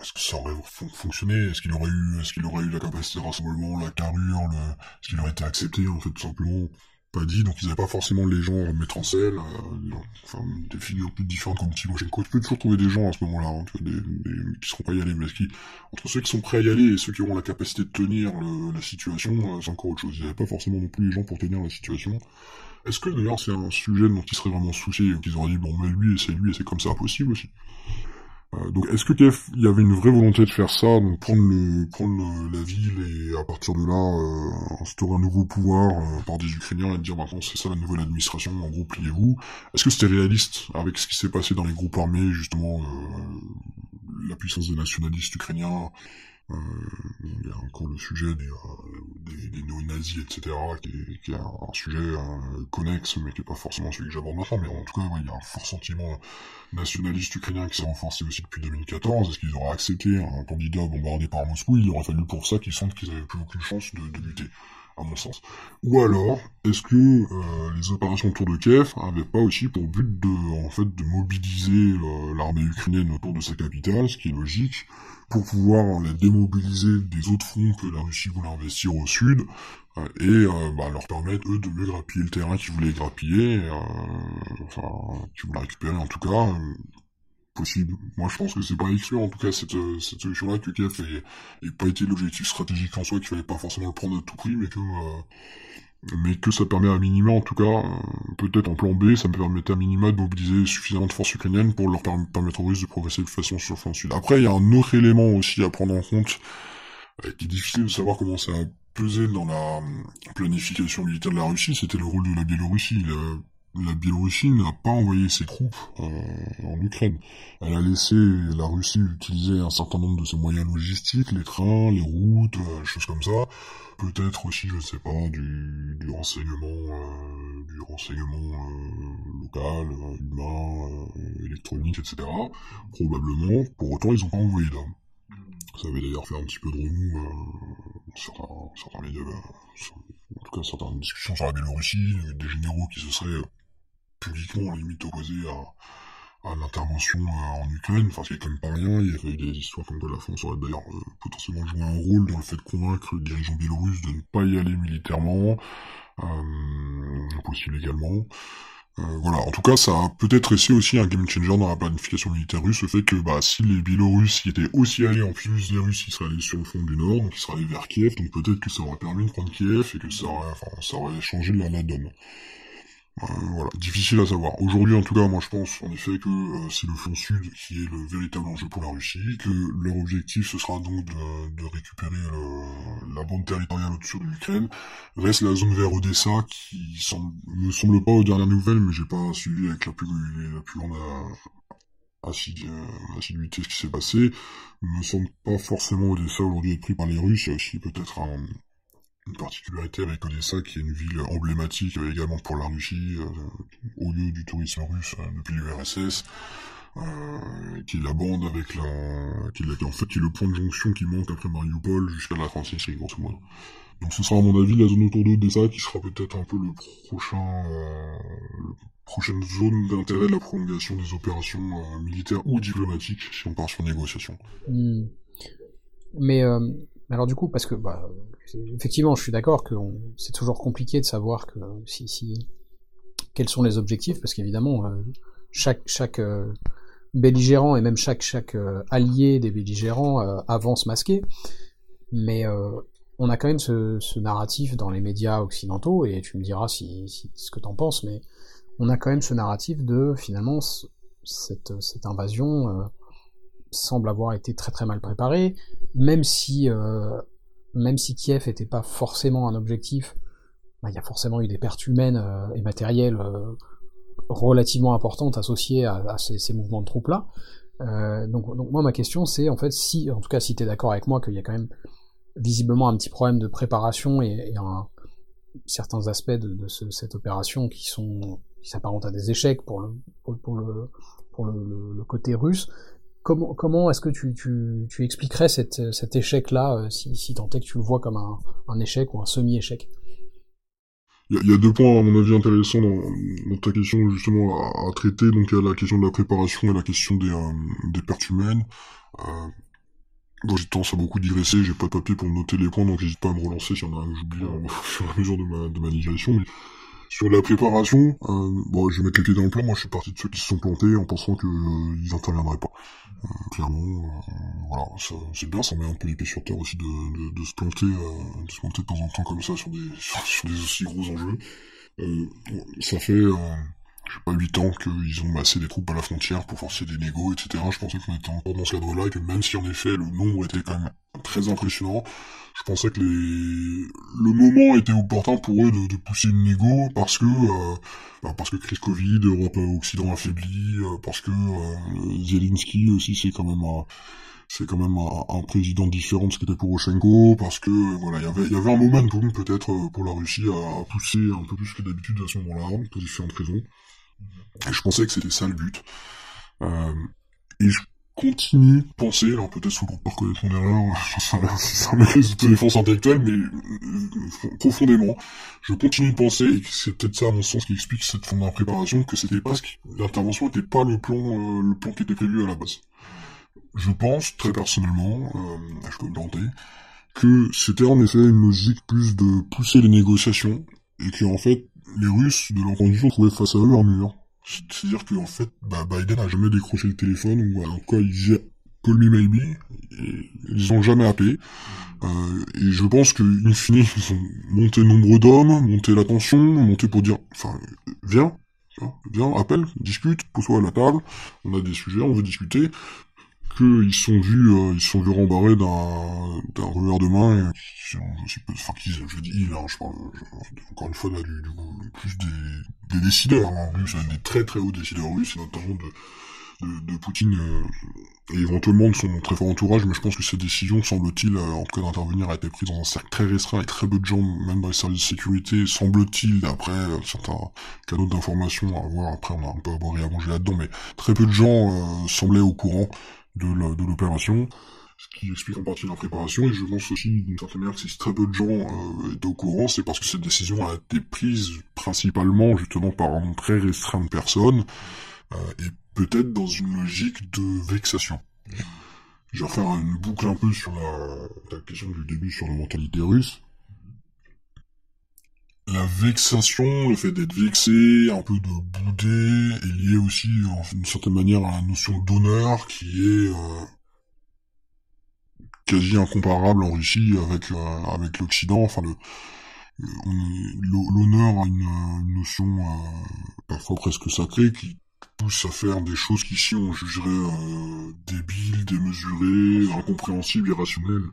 S2: Est-ce que ça aurait fonctionné? Est-ce qu'il aurait eu, est-ce qu'il aurait eu la capacité de rassemblement, la carrure, est-ce qu'il aurait été accepté en fait tout simplement? Pas dit, donc ils n'avaient pas forcément les gens à mettre en scène, euh, enfin, des figures plus différentes comme Timoshenko. Tu peux toujours trouver des gens à ce moment-là, hein, des, qui seront pas y aller, mais qui, entre ceux qui sont prêts à y aller et ceux qui auront la capacité de tenir la situation, euh, c'est encore autre chose. Il n'y avait pas forcément non plus les gens pour tenir la situation. Est-ce que d'ailleurs c'est un sujet dont ils seraient vraiment souciés, qu'ils auraient dit bon mais lui c'est lui et c'est comme ça possible aussi? Donc est-ce que Kiev, il y avait une vraie volonté de faire ça, donc prendre le, prendre la ville et à partir de là euh, instaurer un nouveau pouvoir euh, par des Ukrainiens et dire maintenant c'est ça la nouvelle administration, en gros pliez-vous. Est-ce que c'était réaliste avec ce qui s'est passé dans les groupes armés, justement la puissance des nationalistes ukrainiens euh, il y a encore le sujet des, euh, des, néo-nazis, etc., qui est, qui est un, sujet euh, connexe, mais qui n'est pas forcément celui que j'aborde maintenant, mais en tout cas, il y a un fort sentiment nationaliste ukrainien qui s'est renforcé aussi depuis 2014. Est-ce qu'ils auraient accepté un candidat bombardé par Moscou? Il aurait fallu pour ça qu'ils sentent qu'ils n'avaient plus aucune chance de, de lutter à mon sens. Ou alors, est-ce que euh, les opérations autour de Kiev n'avaient pas aussi pour but de, en fait, de mobiliser l'armée ukrainienne autour de sa capitale, ce qui est logique, pour pouvoir la démobiliser des autres fronts que la Russie voulait investir au sud, euh, et euh, bah, leur permettre, eux, de mieux grappiller le terrain qu'ils voulaient grappiller, euh, enfin, qu'ils voulaient récupérer en tout cas, possible. Moi, je pense que c'est pas exclu, en tout cas, cette, cette solution-là, que Kiev n'ait pas été l'objectif stratégique en soi, qu'il fallait pas forcément le prendre à tout prix, mais que mais que ça permet à minima, en tout cas, euh, peut-être en plan B, ça me permettait à minima de mobiliser suffisamment de forces ukrainiennes pour leur permettre aux Russes de progresser de façon sur le flanc sud. Après, il y a un autre élément aussi à prendre en compte, euh, qui est difficile de savoir comment ça a pesé dans la euh, planification militaire de la Russie, c'était le rôle de la Biélorussie la Biélorussie n'a pas envoyé ses troupes en Ukraine. Elle a laissé la Russie utiliser un certain nombre de ses moyens logistiques, les trains, les routes, choses comme ça. Peut-être aussi, je ne sais pas, du, du renseignement, euh, du renseignement local, humain, électronique, etc. Probablement. Pour autant, ils n'ont pas envoyé d'hommes. Ça avait d'ailleurs fait un petit peu de remous euh, certains, certains médias, en tout cas certaines discussions sur la Biélorussie, des généraux qui se seraient publiquement limite opposé à, à l'intervention euh, en Ukraine, enfin c'est quand même pas rien, il y a eu des histoires comme de la France aurait d'ailleurs euh, potentiellement joué un rôle dans le fait de convaincre les dirigeants biélorusses de ne pas y aller militairement, euh, également. Euh, voilà, en tout cas, ça a peut-être essayé aussi un game changer dans la planification militaire russe, le fait que bah, si les Biélorusses y étaient aussi allés en plus des Russes, ils seraient allés sur le front du Nord, donc ils seraient allés vers Kiev, donc peut-être que ça aurait permis de prendre Kiev et que ça aurait, enfin, ça aurait changé la, la donne. Euh, voilà, difficile à savoir. Aujourd'hui, en tout cas, moi je pense en effet que euh, c'est le front sud qui est le véritable enjeu pour la Russie, que leur objectif ce sera donc de, récupérer la bande territoriale au-dessus de l'Ukraine. Reste la zone vers Odessa qui semble, me semble pas aux dernières nouvelles, mais j'ai pas suivi avec la plus, la plus grande euh, assiduité ce qui s'est passé. Me semble pas forcément Odessa aujourd'hui être pris par les Russes. Il aussi peut-être un une particularité avec Odessa, qui est une ville emblématique également pour la Russie, euh, au lieu du tourisme russe euh, depuis l'URSS, euh, qui est la bande avec la, qui est, en fait qui est le point de jonction qui manque après Mariupol jusqu'à la Transnistrie grosso modo. Donc ce sera à mon avis la zone autour d'Odessa qui sera peut-être un peu le prochain, prochaine zone d'intérêt de la prolongation des opérations militaires ou diplomatiques si on part sur négociation.
S1: Hmm. Mais alors du coup, parce que bah, effectivement, je suis d'accord que c'est toujours compliqué de savoir que si, quels sont les objectifs, parce qu'évidemment, euh, chaque chaque euh, belligérant et même chaque chaque euh, allié des belligérants avance masqué, mais on a quand même ce, narratif dans les médias occidentaux, et tu me diras si ce que t'en penses, mais on a quand même ce narratif de finalement cette, cette invasion semble avoir été très très mal préparée, même si même si Kiev n'était pas forcément un objectif, bah, il y a forcément eu des pertes humaines euh, et matérielles euh, relativement importantes associées à, ces, mouvements de troupes-là. Euh, donc, moi ma question c'est en fait si, en tout cas si tu es d'accord avec moi qu'il y a quand même visiblement un petit problème de préparation et, certains aspects de, cette opération qui sont qui s'apparentent à des échecs pour le, côté russe, comment, est-ce que tu, expliquerais cet échec-là, euh, si, tant est que tu le vois comme un, échec ou un semi-échec?
S2: Il y, a deux points, à mon avis, intéressants dans, ta question, justement, à, traiter. Donc, il y a la question de la préparation et la question des, euh, pertes humaines. Euh, j'ai tendance à beaucoup digresser, j'ai pas de papier pour noter les points, donc n'hésite pas à me relancer si y en a un que j'oublie au fur et à mesure de ma, de digression. Mais sur la préparation, bon, je vais mettre les pieds dans le plat. Moi, je suis parti de ceux qui se sont plantés en pensant qu'ils euh, interviendraient pas. Euh, clairement, euh, voilà, c'est bien, ça met un peu les pieds sur terre aussi de, de, de se planter, euh, de se planter de temps en temps comme ça sur des sur, des aussi gros enjeux. ça fait j'ai pas 8 ans qu'ils ont massé des troupes à la frontière pour forcer des négos, etc. Je pensais qu'on était encore dans ce cadre-là, et que même si en effet le nombre était quand même très impressionnant, je pensais que les... le moment était opportun pour eux de, de pousser une négo parce que euh, bah parce que crise Covid, Europe Occident affaibli, euh, parce que euh, Zelensky aussi c'est quand même un c'est quand même un, président différent de ce qu'était Poroshenko, parce que voilà, il y avait, y avait un momentum peut-être pour la Russie à, pousser un peu plus que d'habitude à ce moment-là, pour différentes raisons. Je pensais que c'était ça le but. Euh, et je continue de penser, alors peut-être sous le reconnaître mon erreur, ça mérite de défense intellectuelle, mais euh, profondément, je continue de penser, et c'est peut-être ça à mon sens qui explique cette forme d'impréparation, que c'était pas l'intervention n'était pas le plan, euh, le plan qui était prévu à la base. Je pense, très personnellement, euh, je peux me planter, que c'était en effet une logique plus de pousser les négociations, et que en fait, les Russes, de leur vue, trouvaient face à eux un mur. C'est-à-dire qu'en fait, bah, Biden a jamais décroché le téléphone, ou en tout cas, il disait « call me maybe », ils ont jamais appelé. Euh, et je pense que, in fine, ils ont monté nombre d'hommes, monté la tension, monté pour dire, enfin, viens, viens, appelle, discute, pose-toi à la table, on a des sujets, on veut discuter qu'ils sont vus, euh, ils sont vus rembarrés d'un d'un revers de main. Et, je, sais pas, enfin, qui, je dis il, hein, je parle encore une fois là, du, du, plus des, des décideurs hein, russes, des très très hauts décideurs russes, notamment de, de, de Poutine euh, et éventuellement de son très fort entourage, mais je pense que cette décision, semble-t-il, euh, en tout cas d'intervenir, a été prise dans un cercle très restreint et très peu de gens, même dans les services de sécurité, semble-t-il, d'après euh, certains canaux d'information, à voir, après on a un peu et à manger là-dedans, mais très peu de gens semblaient au courant de l'opération, ce qui explique en partie la préparation, et je pense aussi d'une certaine manière que si très peu de gens euh, étaient au courant, c'est parce que cette décision a été prise principalement justement par un très restreint de personnes, euh, et peut-être dans une logique de vexation. Je vais refaire une boucle un peu sur la, la question du début sur la mentalité russe la vexation, le fait d'être vexé, un peu de bouder, est lié aussi, en d'une certaine manière, à la notion d'honneur qui est euh, quasi incomparable en Russie avec euh, avec l'Occident. Enfin, le l'honneur a une, notion euh, parfois presque sacrée qui pousse à faire des choses qu'ici on jugerait débiles, démesurées, incompréhensibles, irrationnelles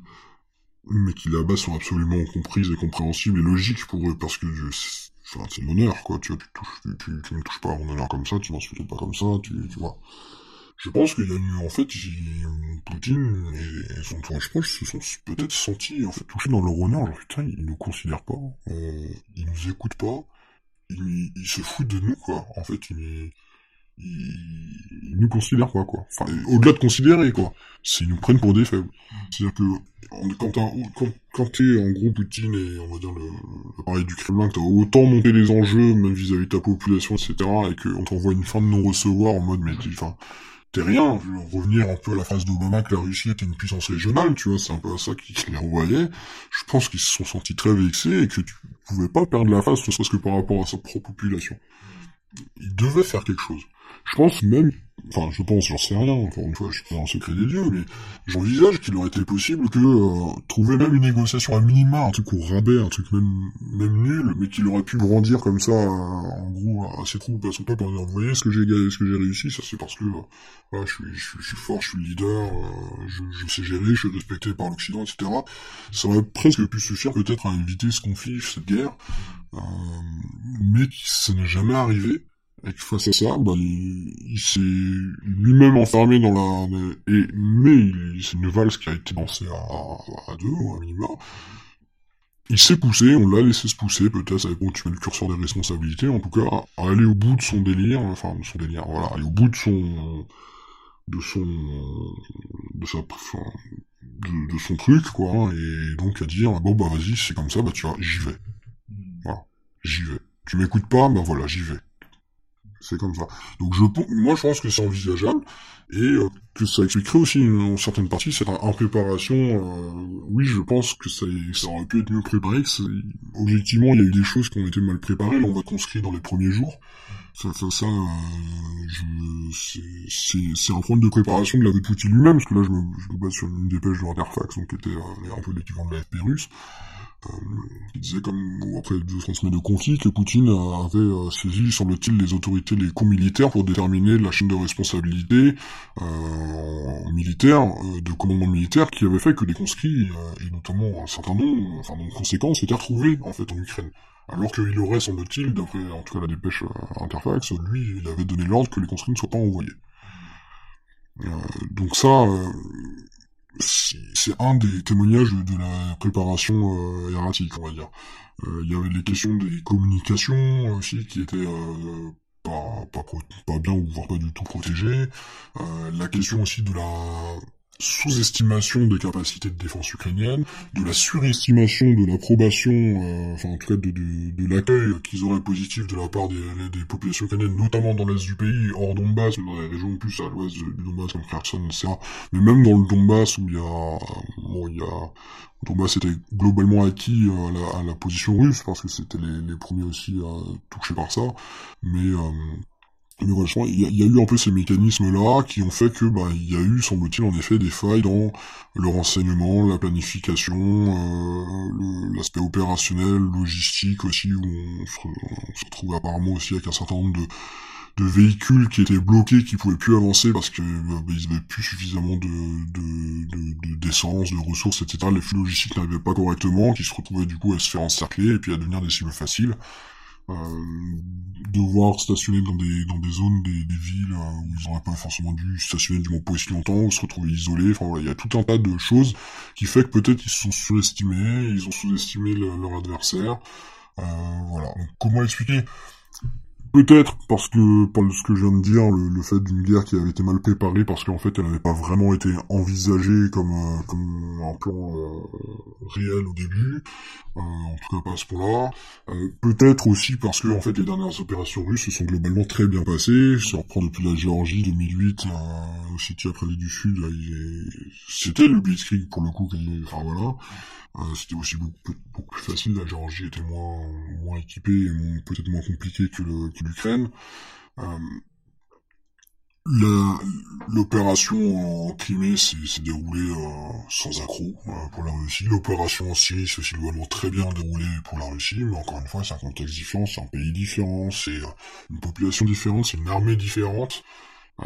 S2: mais qui là-bas sont absolument comprises et compréhensibles et logiques pour eux, parce que enfin, c'est mon honneur, quoi, tu vois, tu, touches, tu, tu, me touches pas mon honneur comme ça, tu m'insultes pas comme ça, tu, tu vois. Je pense qu'il y a eu, en fait, Poutine et son entourage proche se sont peut-être sentis, en fait, touchés dans leur honneur, genre, putain, ils nous considèrent pas, euh, ils nous écoutent pas, ils, ils se foutent de nous, quoi, en fait, ils, ils nous considèrent pas, quoi. Enfin, au-delà de considérer, quoi. C'est, ils nous prennent pour des faibles. C'est-à-dire que, quand, t'es en gros Poutine et, on va dire, l'appareil du Kremlin, que t'as autant monté les enjeux, même vis-à-vis de ta population, etc., et qu'on t'envoie une fin de non-recevoir en mode, mais, t'es rien. Revenir un peu à la phase d'Obama que la Russie était une puissance régionale, tu vois, c'est un peu à ça qu'ils les renvoyaient. Je pense qu'ils se sont sentis très vexés et que tu pouvais pas perdre la face, ne serait-ce que par rapport à sa propre population. Ils devaient faire quelque chose. Je pense même, enfin je pense, j'en sais rien, encore une fois, je suis pas dans le secret des dieux, mais j'envisage qu'il aurait été possible que euh, trouver même une négociation à minima, un truc au rabais, un truc même même nul, mais qu'il aurait pu grandir comme ça, euh, en gros, à ses troupes, à son peuple, en disant, vous voyez ce que j'ai ce que j'ai réussi, ça c'est parce que euh, voilà, je suis, je, suis fort, je suis le leader, je, je, sais gérer, je suis respecté par l'Occident, etc. Ça aurait presque pu suffire peut-être à éviter ce conflit, cette guerre, mais ça n'est jamais arrivé. Et face à ça, bah, il, s'est lui-même enfermé dans la... Et, mais c'est une valse qui a été lancée à, deux, ou minima. Il s'est poussé, on l'a laissé se pousser, peut-être, ça dépend où tu mets le curseur des responsabilités, en tout cas, à aller au bout de son délire, enfin, de son délire, voilà, aller au bout de son... de son... de sa... Enfin, de, de son truc, quoi, et donc à dire, bon, bah vas-y, c'est comme ça, bah tu vois, j'y vais. Voilà, j'y vais. Tu m'écoutes pas, bah voilà, j'y vais c'est comme ça. Donc je, moi je pense que c'est envisageable et euh, que ça expliquerait aussi en certaine partie cette impréparation. Euh, oui, je pense que ça, ça aurait pu être mieux préparé. Que objectivement, il y a eu des choses qui ont été mal préparées. Là, on va conscrit dans les premiers jours. Ça, ça, ça euh, c'est un problème de préparation de la de Poutine lui-même, parce que là, je me, je me base sur une dépêche de Waterfax, donc qui était euh, un peu l'équivalent de la FP russe. Il disait comme après deux semaines de conflit que Poutine avait saisi, semble-t-il, les autorités, les coups militaires pour déterminer la chaîne de responsabilité euh, militaire, de commandement militaire, qui avait fait que les conscrits, et notamment un certain nombre, enfin de conséquences, s'étaient retrouvés en fait en Ukraine. Alors qu'il aurait, semble-t-il, d'après en tout cas la dépêche Interfax, lui, il avait donné l'ordre que les conscrits ne soient pas envoyés. donc ça, c'est un des témoignages de la préparation euh, erratique, on va dire. Euh, il y avait les questions des communications aussi qui étaient euh, pas, pas, bien ou voire pas du tout protégées. Euh, la question aussi de la sous-estimation des capacités de défense ukrainiennes, de la surestimation de l'approbation, euh, enfin en tout cas de, de, de l'accueil qu'ils auraient positif de la part des, des populations ukrainiennes, notamment dans l'est du pays, hors Donbass, dans les régions plus à l'ouest du Donbass comme Kherson, etc. Mais même dans le Donbass où il y a, bon, il y a, Donbass était globalement acquis à la, à la position russe parce que c'était les, les, premiers aussi à toucher par ça, mais euh, mais il y, a eu un peu ces mécanismes-là qui ont fait que bah il y a eu, semble-t-il, en effet, des failles dans le renseignement, la planification, euh, l'aspect opérationnel, logistique aussi, où on se, on retrouve apparemment aussi avec un certain nombre de, de véhicules qui étaient bloqués, qui pouvaient plus avancer parce que bah, ils avaient plus suffisamment de d'essence, de, de, ressources, etc. Les flux logistiques n'arrivaient pas correctement, qui se retrouvaient du coup à se faire encercler et puis à devenir des cibles faciles devoir stationner dans des dans des zones des, des villes euh, où ils n'auraient pas forcément dû stationner du moins pas aussi longtemps ou se retrouver isolés. Enfin voilà il y a tout un tas de choses qui fait que peut-être ils se sont surestimés ils ont sous-estimé leur adversaire. Euh, voilà. Donc comment expliquer? Peut-être parce que, par ce que je viens de dire, le, fait d'une guerre qui avait été mal préparée, parce qu'en fait elle n'avait pas vraiment été envisagée comme, euh, comme un plan euh, réel au début, euh, en tout cas pas à ce point-là. Peut-être aussi parce que en fait les dernières opérations russes se sont globalement très bien passées. Si reprend depuis la Géorgie 2008, euh, aussi après du Sud, c'était le Blitzkrieg pour le coup. Enfin voilà. Euh, c'était aussi beaucoup, plus facile. La Géorgie était moins, moins équipée et peut-être moins compliquée que l'Ukraine. Euh, L'opération en Crimée s'est déroulée euh, sans accroc euh, pour la Russie. L'opération en Syrie s'est aussi globalement très bien déroulée pour la Russie, mais encore une fois, c'est un contexte différent, c'est un pays différent, c'est une population différente, c'est une armée différente. Euh,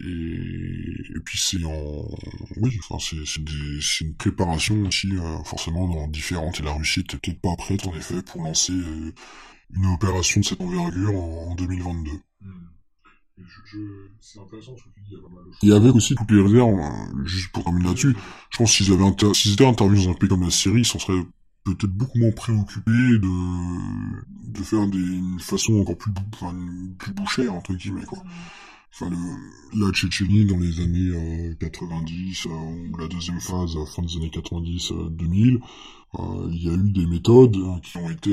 S2: et, et, puis c'est en oui enfin c'est c'est une préparation aussi euh, forcément dans différentes et la Russie était peut-être pas prête en effet pour lancer euh, une opération de cette envergure en, 2022 hmm. c'est intéressant ce que tu dis, il y a pas mal de choses. Et avec aussi toutes les réserves, juste pour terminer là-dessus, je pense qu'ils avaient inter... s'ils étaient intervenus dans un pays comme la Syrie, ils s'en seraient peut-être beaucoup moins préoccupés de, de faire des, une façon encore plus, enfin, plus bouchère, entre guillemets, quoi. Enfin le, la Tchétchénie dans les années 90 euh, euh, ou la deuxième phase à fin des années 90 2000 euh, il y a eu des méthodes hein, qui ont été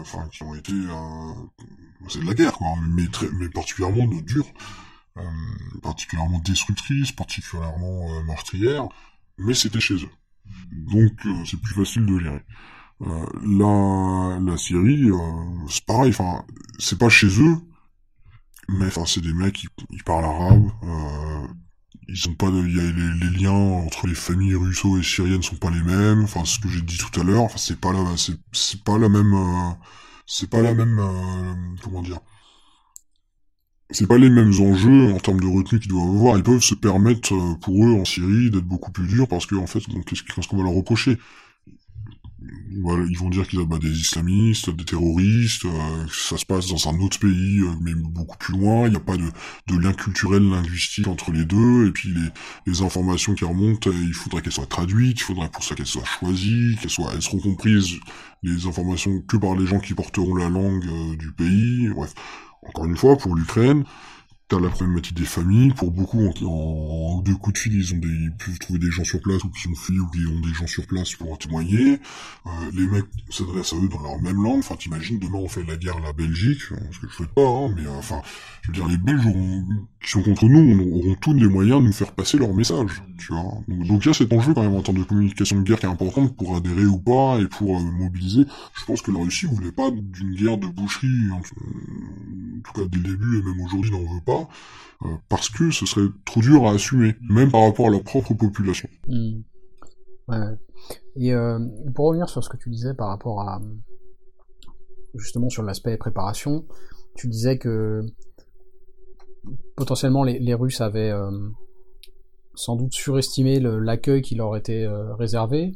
S2: enfin qui ont été c'est de la guerre quoi mais très, mais particulièrement de particulièrement destructrices particulièrement meurtrières mais c'était chez eux. Donc c'est plus facile de gérer. La la Syrie c'est pareil enfin c'est pas chez eux mais enfin c'est des mecs ils parlent arabe euh, ils ont pas de, y a les, les, liens entre les familles russo et syriennes sont pas les mêmes enfin ce que j'ai dit tout à l'heure enfin c'est pas la c'est pas la même euh, c'est pas la même euh, comment dire c'est pas les mêmes enjeux en termes de retenue qu'ils doivent avoir. Ils peuvent se permettre euh, pour eux en Syrie d'être beaucoup plus durs parce que en fait, qu'est-ce qu'on va leur reprocher voilà, ils vont dire qu'ils abattent des islamistes, des terroristes, euh, ça se passe dans un autre pays, euh, mais beaucoup plus loin, il n'y a pas de, de, lien culturel, linguistique entre les deux, et puis les, les informations qui remontent, il faudrait qu'elles soient traduites, il faudrait pour ça qu'elles soient choisies, qu'elles soient, elles seront comprises, les informations que par les gens qui porteront la langue euh, du pays, bref. Encore une fois, pour l'Ukraine, T'as la problématique des familles. Pour beaucoup, en, deux coups de fil, ils ont des, ils peuvent trouver des gens sur place ou qui ont fui ou qui ont des gens sur place pour témoigner. Euh, les mecs s'adressent à eux dans leur même langue. Enfin, t'imagines, demain on fait la guerre à la Belgique, ce que je souhaite pas, hein, mais euh, enfin, je veux dire, les Belges qui sont contre nous auront tous les moyens de nous faire passer leur message, tu vois. Donc il y a cet enjeu quand même en termes de communication de guerre qui est important pour adhérer ou pas et pour mobiliser. Je pense que la Russie voulait pas d'une guerre de boucherie, en, tout cas dès le début et même aujourd'hui n'en veut pas euh, parce que ce serait trop dur à assumer, même par rapport à leur propre population. Hmm.
S1: Ouais. Et euh, pour revenir sur ce que tu disais par rapport à justement sur l'aspect préparation, tu disais que potentiellement les, Russes avaient euh, sans doute surestimé l'accueil qui leur était euh, réservé,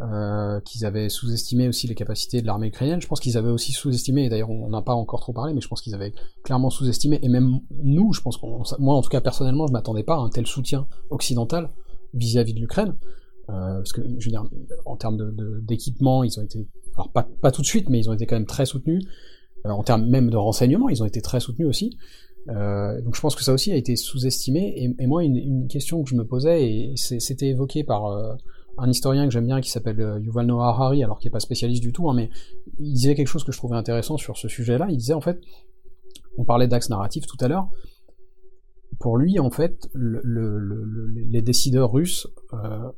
S1: euh, qu'ils avaient sous-estimé aussi les capacités de l'armée ukrainienne. Je pense qu'ils avaient aussi sous-estimé, et d'ailleurs on n'a pas encore trop parlé, mais je pense qu'ils avaient clairement sous-estimé, et même nous, je pense qu'on, moi en tout cas personnellement, je m'attendais pas à un tel soutien occidental vis-à-vis de l'Ukraine. Parce que je veux dire, en termes d'équipement, ils ont été, alors pas, pas tout de suite, mais ils ont été quand même très soutenus. En termes même de renseignement, ils ont été très soutenus aussi. Euh, donc je pense que ça aussi a été sous-estimé. Et, moi, une, question que je me posais, et c'était évoqué par euh, un historien que j'aime bien qui s'appelle euh, Yuval Noah Harari, alors qu'il n'est pas spécialiste du tout, hein, mais il disait quelque chose que je trouvais intéressant sur ce sujet-là. Il disait en fait, on parlait d'axe narratif tout à l'heure. Pour lui, en fait, le, le, les décideurs russes euh,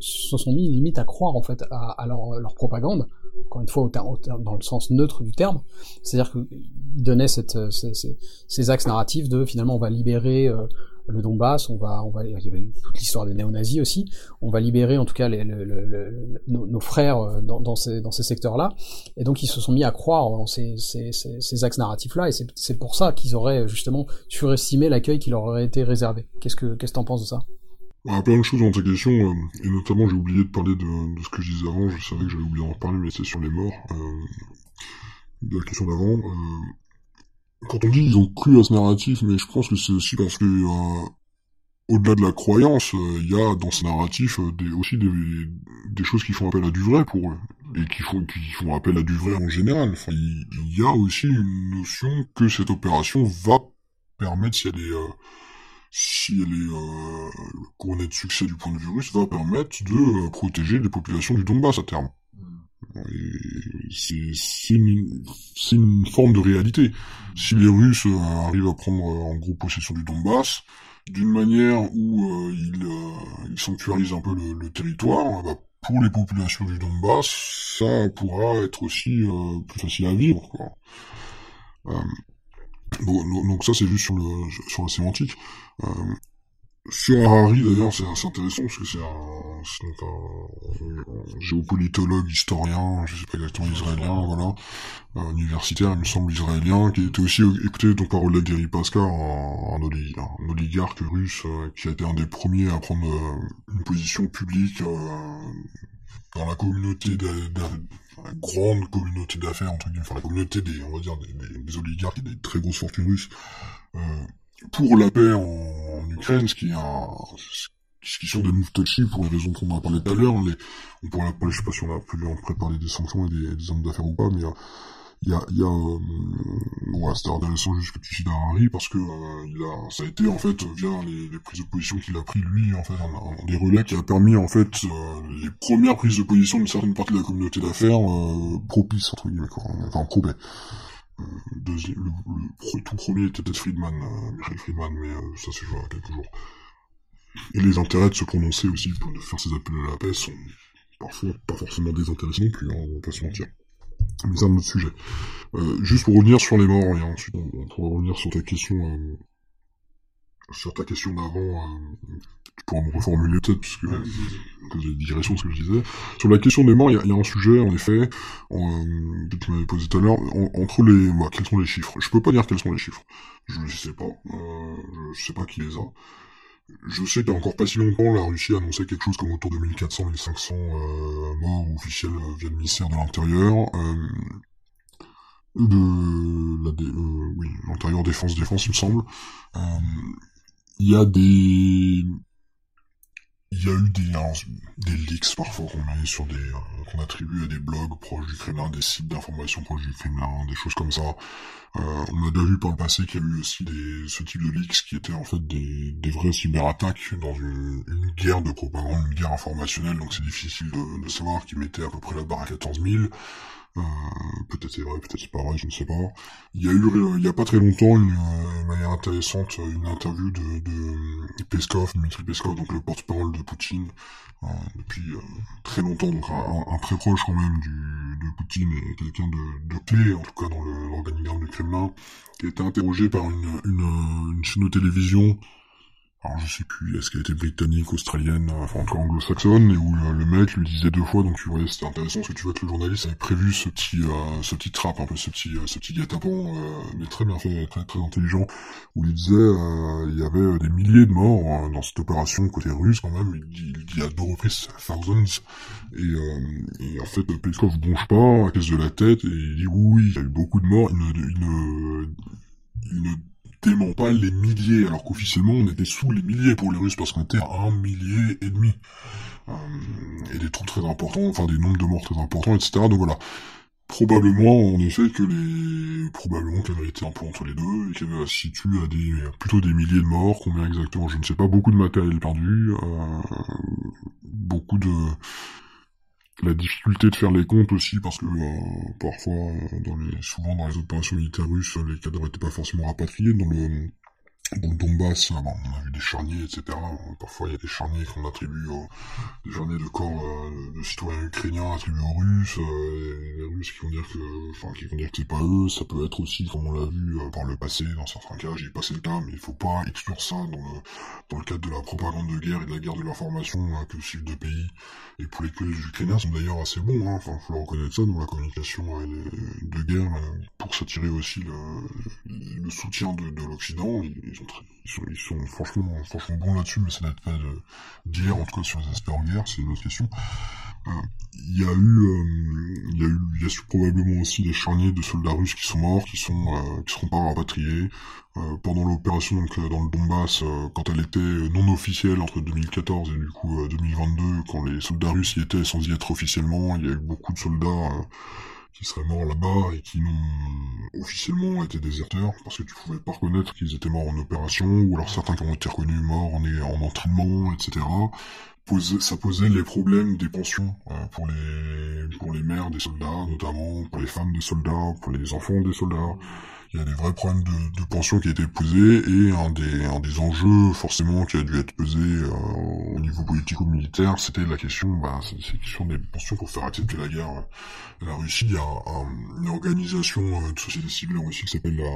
S1: se sont mis limite à croire en fait à, leur, propagande, encore une fois dans le sens neutre du terme, c'est-à-dire qu'ils donnaient cette, ces, axes narratifs de finalement on va libérer euh, le Donbass, on va, il y avait toute l'histoire des néo-nazis aussi, on va libérer en tout cas nos, frères euh, dans, ces, secteurs-là, et donc ils se sont mis à croire en ces axes narratifs-là, et c'est pour ça qu'ils auraient justement surestimé l'accueil qui leur aurait été réservé. Qu'est-ce que qu'est-ce que t'en penses de ça?
S2: Y a plein de choses dans ta question, euh, et notamment j'ai oublié de parler de, ce que je disais avant, je savais que j'avais oublié d'en reparler, mais c'est sur les morts, euh, de la question d'avant. Euh, quand on dit ils ont cru à ce narratif, mais je pense que c'est aussi parce que euh, au-delà de la croyance, il y a dans ce narratif des, aussi des, des, choses qui font appel à du vrai pour eux, et qui font, qui font appel à du vrai en général. Enfin, il, il y a aussi une notion que cette opération va permettre, si elle est si elle est euh, couronnée de succès du point de vue russe, va permettre de euh, protéger les populations du Donbass à terme. C'est une, une, forme de réalité. Si les Russes euh, arrivent à prendre en gros possession du Donbass, d'une manière où euh, ils, ils, sanctuarisent un peu le, le territoire, bah, pour les populations du Donbass, ça pourra être aussi plus facile à vivre. Quoi. Bon, donc ça c'est juste sur, le, sur la sémantique. Euh, sur Harari d'ailleurs c'est assez intéressant parce que c'est un, un, géopolitologue, historien, je sais pas exactement israélien, voilà, un universitaire il me semble israélien, qui était aussi écouté donc par Oleg Deripaska, un, un, un, oligarque russe euh, qui a été un des premiers à prendre euh, une position publique dans la communauté grande communauté d'affaires entre guillemets, enfin la communauté des on va dire des, des, oligarques et des très grosses fortunes russes euh, pour la paix en, en, Ukraine, ce qui est un ce qui sont des moves touchy pour les raisons qu'on a parlé tout à l'heure. Les, on pourrait je sais pas si on a pu préparer des sanctions et des, des hommes d'affaires ou pas, mais euh, il y a, y a euh, tu cites Harari parce que euh, il a, ça a été en fait via les, les prises de position qu'il a pris lui en fait des relais qui a permis en fait euh, les premières prises de position d'une certaine partie de la communauté d'affaires euh, propice entre guillemets quoi, enfin probé. Euh, deuxième, le, le, tout premier était peut-être Friedman, euh, Michael Friedman, mais ça c'est à quelques jours. Et les intérêts de se prononcer aussi, de faire ces appels à la paix sont parfois pas forcément désintéressés non plus, hein, on va pas se mentir. Mais c'est un autre sujet. Euh, juste pour revenir sur les morts, et ensuite on, pourra revenir sur ta question, euh, sur ta question d'avant, euh, tu pourras me reformuler peut-être, puisque ouais, j'ai des digressions de ce que je disais. Sur la question des morts, il y, y, a un sujet, en effet, que tu m'avais posé tout à l'heure, entre les... Bah, quels sont les chiffres? Je peux pas dire quels sont les chiffres. Je ne sais pas. Je sais pas qui les a. Je sais qu'il y a encore pas si longtemps, la Russie annonçait quelque chose comme autour de 1400-1500 euh, morts officiels via le ministère de l'Intérieur. Euh, de la euh, oui, l'intérieur défense défense il me semble. Euh, il y a des il y a eu des, hein, des leaks parfois qu'on met sur des euh, qu'on attribue à des blogs proches du Kremlin, des sites d'information proches du Kremlin, des choses comme ça. Euh, on a déjà vu par le passé qu'il y a eu aussi des, ce type de leaks qui étaient en fait des, des vraies cyberattaques dans une, guerre de propagande, une guerre informationnelle, donc c'est difficile de, de savoir qui mettait à peu près la barre à 14 000. Euh, peut-être c'est vrai, peut-être c'est pas vrai, je ne sais pas. Il y a eu, euh, il y a pas très longtemps, une, euh, manière intéressante, une interview de, de Peskov, Dmitri Peskov, donc le porte-parole de Poutine, depuis très longtemps, donc un, très proche quand même du, de Poutine et quelqu'un de, de clé, en tout cas dans l'organigramme du Kremlin, qui a été interrogé par une, une, une chaîne de télévision alors je sais plus, est-ce qu'elle était britannique, australienne, enfin encore anglo-saxonne, et où le, mec lui disait deux fois, donc tu vois, c'était intéressant, parce que tu vois que le journaliste avait prévu ce petit, euh, ce petit trap, un peu ce petit, euh, ce petit guet-apens, euh, mais très bien fait, très très intelligent, où il disait, il y avait des milliers de morts hein, dans cette opération côté russe quand même, il il dit à deux reprises thousands, et, et en fait Peskov bronche pas, à cause de la tête, et il dit oui, il y a eu beaucoup de morts, il ne, il ne, il ne dément pas les milliers, alors qu'officiellement on était sous les milliers pour les Russes parce qu'on était à un millier et demi. Euh, et des trous très importants, enfin des nombres de morts très importants, etc. Donc voilà. Probablement, en effet, que les, probablement qu'elle a été un peu entre les deux, et qu'elle se situe à des, plutôt des milliers de morts, combien exactement, je ne sais pas, beaucoup de matériel perdu, euh, beaucoup de, la difficulté de faire les comptes aussi parce que euh, parfois euh, dans les souvent dans les opérations militaires russes les cadres n'étaient pas forcément rapatriés dans le dans le Donbass, bon, on a vu des charniers, etc. Parfois, il y a des charniers qu'on attribue aux, des charniers de corps euh, de citoyens ukrainiens attribués aux Russes, euh, les Russes qui vont dire que, enfin, qui vont dire que c'est pas eux. Ça peut être aussi, comme on l'a vu euh, par le passé, dans certains cas, j'ai passé le cas, mais il faut pas exclure ça dans le, dans le cadre de la propagande de guerre et de la guerre de l'information hein, que suivent deux pays. Et pour les, les Ukrainiens sont d'ailleurs assez bons, hein. Enfin, faut leur reconnaître ça dans la communication de guerre pour s'attirer aussi le, le soutien de, de l'Occident ils sont, franchement, franchement bons là-dessus, mais ça n'aide pas dire, en tout cas sur les aspects en guerre, c'est une autre question. Euh, il y a eu, euh, il y a eu, il y a probablement aussi des charniers de soldats russes qui sont morts, qui sont, euh, qui seront pas rapatriés pendant l'opération donc dans le Donbass, quand elle était non officielle entre 2014 et du coup 2022, quand les soldats russes y étaient sans y être officiellement, il y a eu beaucoup de soldats qui seraient morts là-bas et qui n'ont officiellement été déserteurs parce que tu pouvais pas reconnaître qu'ils étaient morts en opération ou alors certains qui ont été reconnus morts en, en entraînement, etc. ça posait les problèmes des pensions euh, pour les pour les mères des soldats notamment, pour les femmes des soldats, pour les enfants des soldats il y a des vrais problèmes de, de pension qui étaient posés et un des, un des enjeux forcément qui a dû être pesé euh, au niveau politique ou militaire, c'était la question, bah, c'est question des pensions pour faire accepter la guerre. La Russie, il y a une organisation euh, de société civile en Russie qui s'appelle la,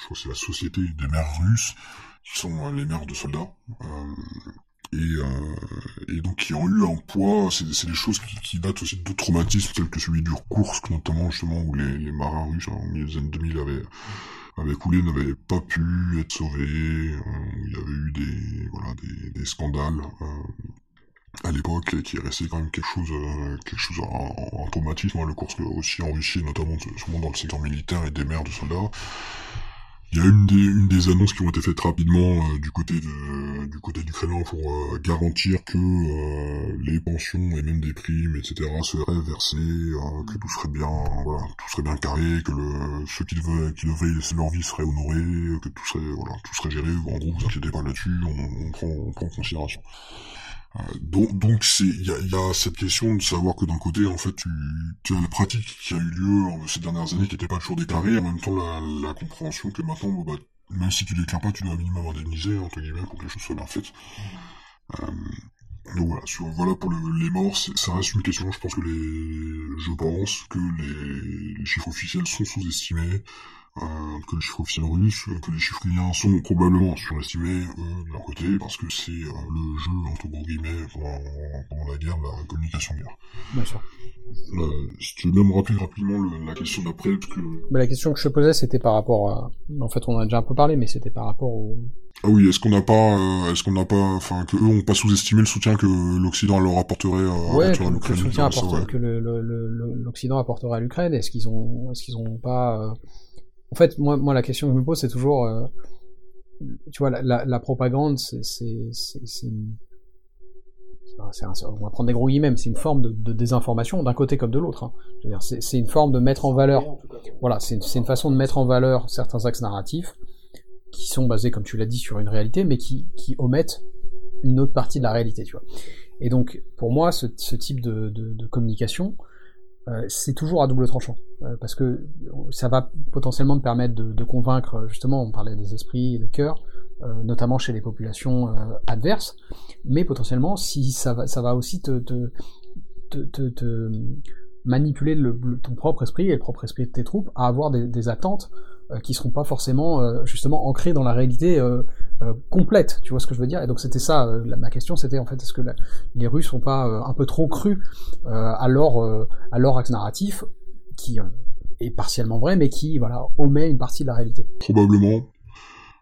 S2: je crois que c'est la Société des mères russes, qui sont euh, les mères de soldats euh, et donc qui ont eu un poids, c'est des choses qui, qui datent aussi d'autres traumatismes tels que celui du Kursk notamment justement où les, marins russes en milieu des années 2000 avaient, coulé, n'avaient pas pu être sauvés, euh, il y avait eu des voilà des, scandales euh, à l'époque qui est resté quand même quelque chose euh, quelque chose un, traumatisme hein, le Kursk aussi en Russie notamment souvent dans le secteur militaire et des mers de soldats il y a une des, annonces qui ont été faites rapidement euh, du côté du côté pour euh, garantir que euh, les pensions et même des primes, etc. seraient versées, que tout serait bien, voilà, tout serait bien carré, que le, ceux qui devaient, qui devaient laisser leur vie seraient honorés, que tout serait, voilà, tout serait géré. En gros, vous inquiétez pas là-dessus, on prend en considération. Euh, donc, donc c'est, il y a, y a, cette question de savoir que d'un côté, en fait, tu, tu as la pratique qui a eu lieu ces dernières années qui n'était pas toujours déclarée, en même temps la, la compréhension que maintenant, bah, même si tu déclares pas, tu dois minimum indemniser entre guillemets pour que les choses soient bien faites. Euh, donc voilà, sur, voilà pour les morts, ça reste une question. Je pense que les, je pense que les, les chiffres officiels sont sous-estimés. Euh, que les chiffres officiels russes, que les chiffres liens sont probablement surestimés euh, de leur côté, parce que c'est euh, le jeu, entre gros guillemets, pendant, pendant, la guerre, la communication guerre.
S1: Bien sûr.
S2: si tu veux même rappeler rapidement la question d'après, parce que...
S1: Bah, la question que je te posais, c'était par rapport à... En fait, on a déjà un peu parlé, mais c'était par rapport au...
S2: Ah oui, est-ce qu'on n'a pas, est-ce qu'on n'a pas, enfin, que eux ont pas sous-estimé le soutien que l'Occident leur apporterait à,
S1: ouais, que, le soutien apporte, que l'Occident apporterait à l'Ukraine, est-ce qu'ils ont, est-ce qu'ils ont pas en fait, moi, la question que je me pose, c'est toujours, euh, tu vois, la, propagande, c'est, on va prendre des gros guillemets, c'est une forme de, désinformation d'un côté comme de l'autre. Hein. C'est une forme de mettre en valeur, voilà, c'est une façon de mettre en valeur certains axes narratifs qui sont basés, comme tu l'as dit, sur une réalité, mais qui, omettent une autre partie de la réalité, tu vois. Et donc, pour moi, ce, type de, communication, c'est toujours à double tranchant. Euh, parce que ça va potentiellement te permettre de, convaincre, justement, on parlait des esprits et des cœurs, euh, notamment chez les populations adverses, mais potentiellement, si ça va, ça va aussi te, te, manipuler ton propre esprit et le propre esprit de tes troupes à avoir des, attentes qui seront pas forcément justement ancrées dans la réalité complète, tu vois ce que je veux dire? Et donc c'était ça, ma question c'était en fait, est-ce que les Russes sont pas un peu trop crus à, leur, à leur axe narratif, qui est partiellement vrai, mais qui voilà omet une partie de la réalité?
S2: Probablement.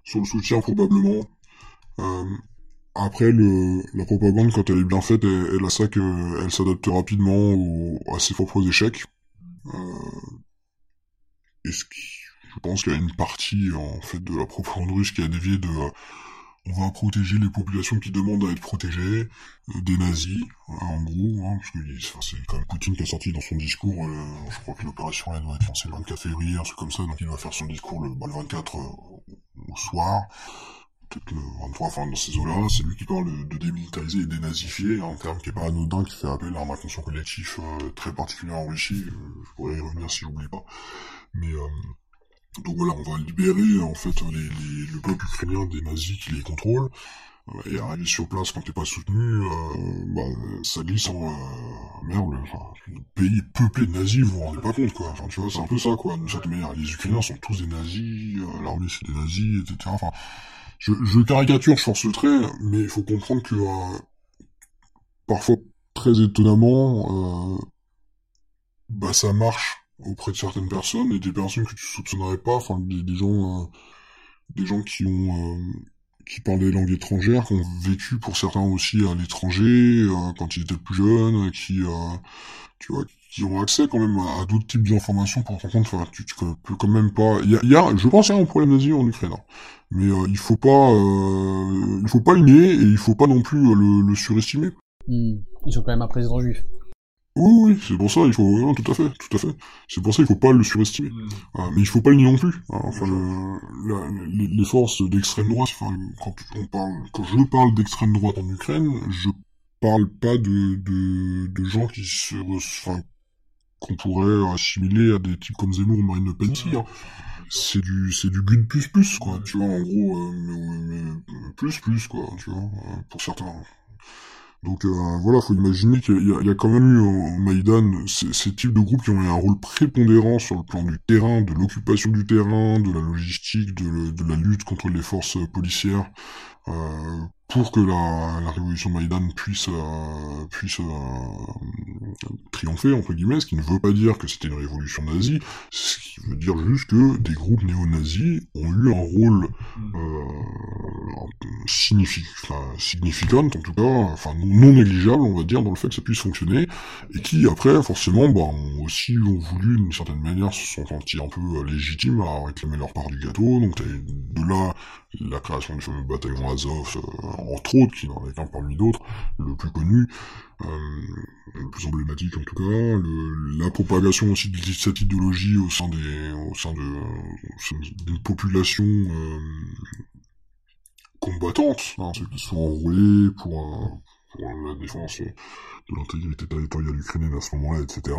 S2: Sur le soutien, probablement. Après, le, la propagande, quand elle est bien faite, elle, elle a ça qu'elle s'adapte rapidement à ses propres échecs. Euh, et ce je pense qu'il y a une partie, en fait, de la propagande russe qui a dévié de... Euh, on va protéger les populations qui demandent à être protégées, euh, des nazis, en gros, hein, parce que c'est quand même Poutine qui a sorti dans son discours, je crois que l'opération elle doit être lancée le 24 février, un truc comme ça, donc il va faire son discours le, bah, le 24 au soir, peut-être le 23, enfin dans ces eaux-là, c'est lui qui parle de, démilitariser et dénazifier, un terme qui est pas anodin, qui fait appel à un inconscient collectif euh, très particulier en Russie, euh, je pourrais y revenir si j'oublie pas. Mais euh, donc voilà, on va libérer en fait les, les, le peuple ukrainien des nazis qui les contrôlent, et arriver sur place quand t'es pas soutenu, bah, ça glisse en merde, enfin, le pays peuplé de nazis, vous vous rendez pas compte quoi, enfin tu vois, c'est un peu ça quoi, de cette manière, les Ukrainiens sont tous des nazis, l'armée c'est des nazis, etc. Enfin, je, je caricature sur ce trait, mais il faut comprendre que euh, parfois très étonnamment, euh, bah ça marche auprès de certaines personnes et des personnes que tu soupçonnerais pas, enfin des, gens, euh, des gens qui ont qui parlent des langues étrangères, qui ont vécu pour certains aussi à l'étranger quand ils étaient plus jeunes, qui tu vois qui ont accès quand même à, d'autres types d'informations pour rendre compte, enfin, tu, peux quand même pas. Il y a, y a, je pense qu'il y a un problème nazi en Ukraine, hein. mais euh, il faut pas, euh, il faut pas le nier et il faut pas non plus euh, le, le surestimer.
S1: Hmm. Ils sont quand même un président juif.
S2: Oui, oui, c'est pour ça, il faut, non, tout à fait, tout à fait. C'est pour ça qu'il faut pas le surestimer. Hmm. Ah, mais il faut pas le nier non plus. Hein. Enfin, le, les, forces d'extrême droite, enfin, quand on parle, quand je parle d'extrême droite en Ukraine, je parle pas de, de, de gens qui se, enfin, qu'on pourrait assimiler à des types comme Zemmour ou Marine Le Pen hein. C'est du, c'est du good plus plus, quoi, tu vois, en gros, euh, mais, plus plus, quoi, tu vois, euh, pour certains. Donc euh, voilà, faut imaginer qu'il y, a quand même eu au Maïdan ces, types de groupes qui ont eu un rôle prépondérant sur le plan du terrain, de l'occupation du terrain, de la logistique, de, de, la lutte contre les forces policières, euh, pour que la, la révolution Maïdan puisse euh, puisse euh, triompher entre guillemets, ce qui ne veut pas dire que c'était une révolution nazie, ce qui veut dire juste que des groupes néo-nazis ont eu un rôle euh, significant en tout cas, enfin non négligeable on va dire dans le fait que ça puisse fonctionner, et qui après forcément bah, ont aussi ont voulu d'une certaine manière se sont sentis un peu légitimes à réclamer leur part du gâteau, donc de là la création du fameux bataillon Azov entre autres, qui n'en est qu'un parmi d'autres, le plus connu, euh, le plus emblématique en tout cas, la propagation aussi de cette idéologie au sein des, au sein de, d'une population euh, combattante, hein, ceux qui sont enrôlés pour, la défense de l'intégrité territoriale ukrainienne à ce moment-là, etc.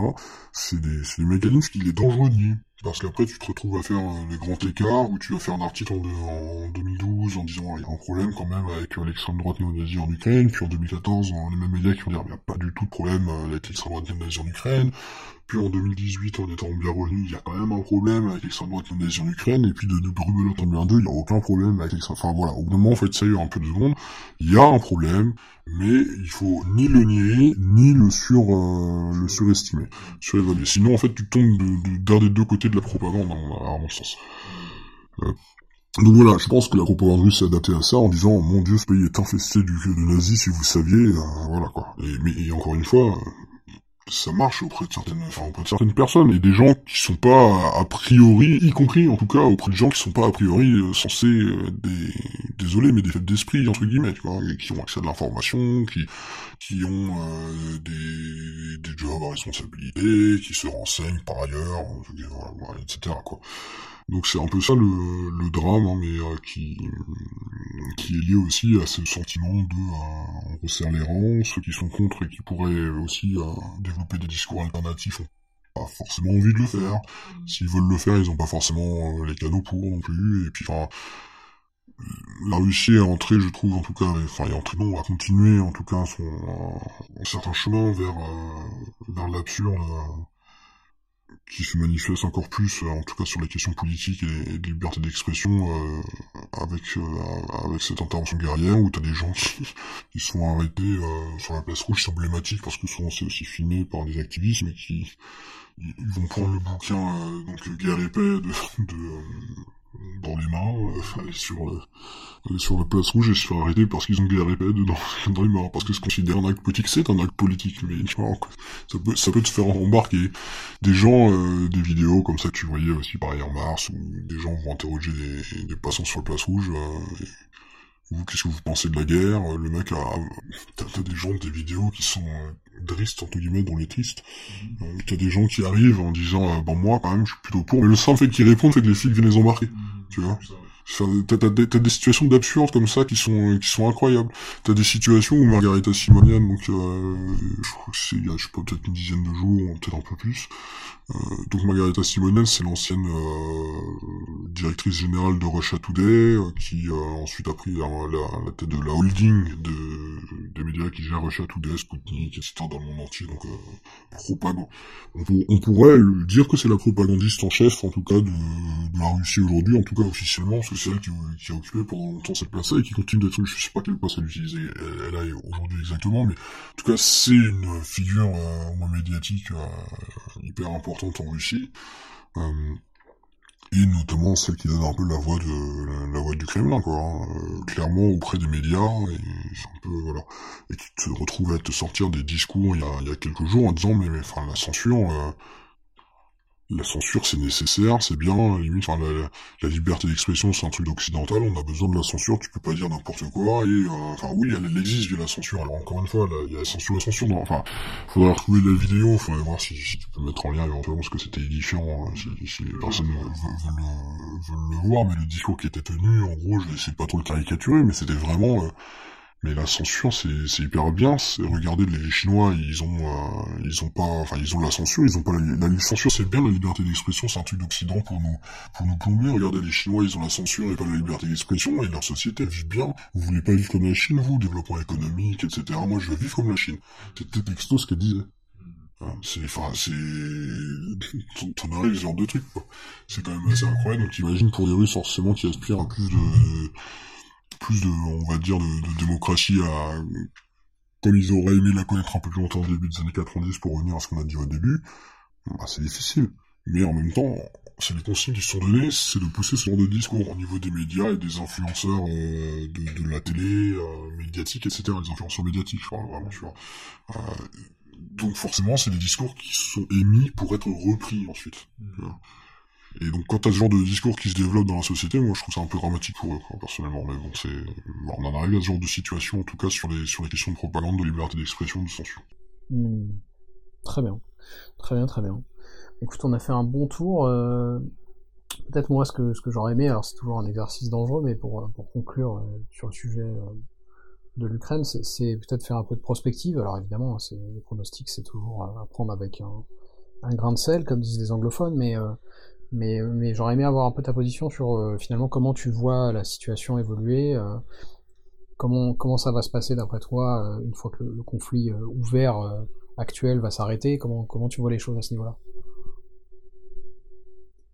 S2: C'est des, c'est des mécanismes qu'il est dangereux de. Parce qu'après, tu te retrouves à faire euh, les grands écarts, où tu vas faire un article en, en 2012 en disant il y a un problème quand même avec euh, l'extrême droite néo-nazie en Ukraine, puis en 2014, les mêmes médias qui vont dire il n'y a pas du tout de problème euh, avec l'extrême droite néo-nazie en Ukraine, puis en 2018, en étant bien revenu, il y a quand même un problème avec l'extrême droite néo-nazie en Ukraine, et puis de, de en 2022, il n'y a aucun problème avec l'extrême... Enfin voilà, au moment, en fait, ça y est, un peu de seconde, il y a un problème, mais il faut ni le nier, ni le sur le surestimer, surévaluer. Sinon, en fait, tu tombes d'un de, des deux côtés de la propagande, à mon sens. Euh, donc voilà, je pense que la propagande russe s'est adaptée à ça en disant mon dieu ce pays est infesté de nazis si vous saviez, euh, voilà quoi. Et, encore une fois, ça marche auprès de certaines, enfin, auprès de certaines personnes et des gens qui sont pas a priori, y compris en tout cas auprès de gens qui sont pas a priori euh, censés euh, des, désolé mais des faibles d'esprit entre guillemets, tu vois, qui ont accès à de l'information, qui qui ont euh, des, des jobs à responsabilité, qui se renseignent par ailleurs, etc. quoi. Donc c'est un peu ça le, le drame, hein, mais euh, qui, qui est lié aussi à ce sentiment de euh, on resserre les rangs, ceux qui sont contre et qui pourraient aussi euh, développer des discours alternatifs ont pas forcément envie de le faire. Mmh. S'ils veulent le faire, ils ont pas forcément les cadeaux pour non plus. Et puis enfin, la Russie est entrée, je trouve en tout cas, enfin est entrée non, à continuer en tout cas son un certain chemin vers vers l'absurde qui se manifeste encore plus, en tout cas sur les questions politiques et, de liberté d'expression, avec avec cette intervention guerrière où t'as des gens qui, qui sont arrêtés sur la place rouge, c'est emblématique parce que souvent c'est aussi filmé par des activistes, mais qui ils vont prendre le bouquin donc guerre épais de, de dans les mains, euh, sur, euh, sur la place rouge et se faire arrêter parce qu'ils ont épée dedans, dans les mains, parce que se considère un acte politique, c'est un acte politique, mais ça peut, ça peut te faire embarquer des gens, euh, des vidéos comme ça tu voyais aussi par Air Mars, où des gens vont interroger des, des passants sur la place rouge, euh, vous, qu'est-ce que vous pensez de la guerre Le mec a... T'as des gens, des vidéos qui sont euh, dristes, entre guillemets, dans les tristes. Mm-hmm. Euh, t'as des gens qui arrivent en disant, euh, bon moi, quand même, je suis plutôt pour. Mais le simple fait qu'ils répondent, c'est que les flics viennent les embarquer. Mm-hmm. Tu vois T'as des, des situations d'absurde comme ça qui sont qui sont incroyables. T'as des situations où Margarita Simonian, donc euh, je crois que c'est il y a je sais pas peut-être une dizaine de jours, peut-être un peu plus. Euh, donc Margarita Simonian, c'est l'ancienne euh, directrice générale de Russia Today, euh, qui ensuite a pris la, la, tête de la holding de des médias qui gèrent Russia Today, Sputnik, etc. dans le monde entier. Donc propagande. On, on, pourrait dire que c'est la propagandiste en chef, en tout cas de, de la Russie aujourd'hui, en tout cas officiellement, parce que c'est elle qui, qui, a occupé pendant longtemps cette place-là et qui continue d'être, je sais pas quelle place elle utilise, elle, a aujourd'hui exactement, mais en tout cas c'est une figure euh, médiatique euh, hyper importante en Russie. Euh, et notamment celle qui donne un peu la voix de la, voix du Kremlin quoi hein. euh, clairement auprès des médias et un peu voilà et qui te retrouve à te sortir des discours il y a, il y a quelques jours en disant mais, mais enfin la censure euh, la censure c'est nécessaire, c'est bien, limite, enfin, la, la liberté d'expression c'est un truc occidental, on a besoin de la censure, tu peux pas dire n'importe quoi, et euh, enfin oui, elle, existe la censure, alors encore une fois, il y a la censure, la censure, non, enfin, faudra retrouver la vidéo, faudrait voir si, si, tu peux mettre en lien éventuellement, parce que c'était édifiant, hein, si, si, les personnes veulent, le, voir, mais le discours qui était tenu, en gros, je de pas trop le caricaturer, mais c'était vraiment... Euh, mais la censure, c'est hyper bien. Regardez, les Chinois, ils ont, euh, ils ont pas, enfin, ils ont la censure, ils ont pas la, la censure, c'est bien la liberté d'expression, c'est un truc d'Occident pour nous, pour nous plomber. Regardez, les Chinois, ils ont la censure et pas la liberté d'expression, et leur société vit bien. Vous voulez pas vivre comme la Chine, vous, développement économique, etc. Moi, je veux vivre comme la Chine. C'était texto ce qu'elle disait. Hein, c'est, enfin, c'est, t'en arrives ce genre de truc, quoi. C'est quand même assez incroyable. Donc, imagine pour les Russes, forcément, qui aspirent à plus de, plus de, on va dire, de, démocratie à, comme ils auraient aimé la connaître un peu plus longtemps au début des années 90 pour revenir à ce qu'on a dit au début, bah, c'est difficile. Mais en même temps, c'est les consignes qui sont données, c'est de pousser ce genre de discours au niveau des médias et des influenceurs euh, de, la télé, euh, médiatique, etc. Les influenceurs médiatiques, je crois, vraiment, tu vois. Euh, donc forcément, c'est des discours qui sont émis pour être repris ensuite. Et donc quand t'as ce genre de discours qui se développe dans la société, moi je trouve ça un peu dramatique pour eux, personnellement. Mais bon, c'est, on en arrive à ce genre de situation, en tout cas sur les sur les questions de propagande, de liberté d'expression, de censure.
S1: Hmm. Très bien, très bien, très bien. Écoute, on a fait un bon tour. Euh... Peut-être moi ce que ce que j'aurais aimé, alors c'est toujours un exercice dangereux, mais pour pour conclure euh, sur le sujet euh, de l'Ukraine, c'est peut-être faire un peu de prospective. Alors évidemment, les pronostics, c'est toujours à prendre avec un, un grain de sel, comme disent les anglophones, mais mais, j'aurais aimé avoir un peu ta position sur euh, finalement comment tu vois la situation évoluer, euh, comment, comment ça va se passer d'après toi euh, une fois que le, conflit ouvert actuel va s'arrêter, comment, comment tu vois les choses à ce niveau-là?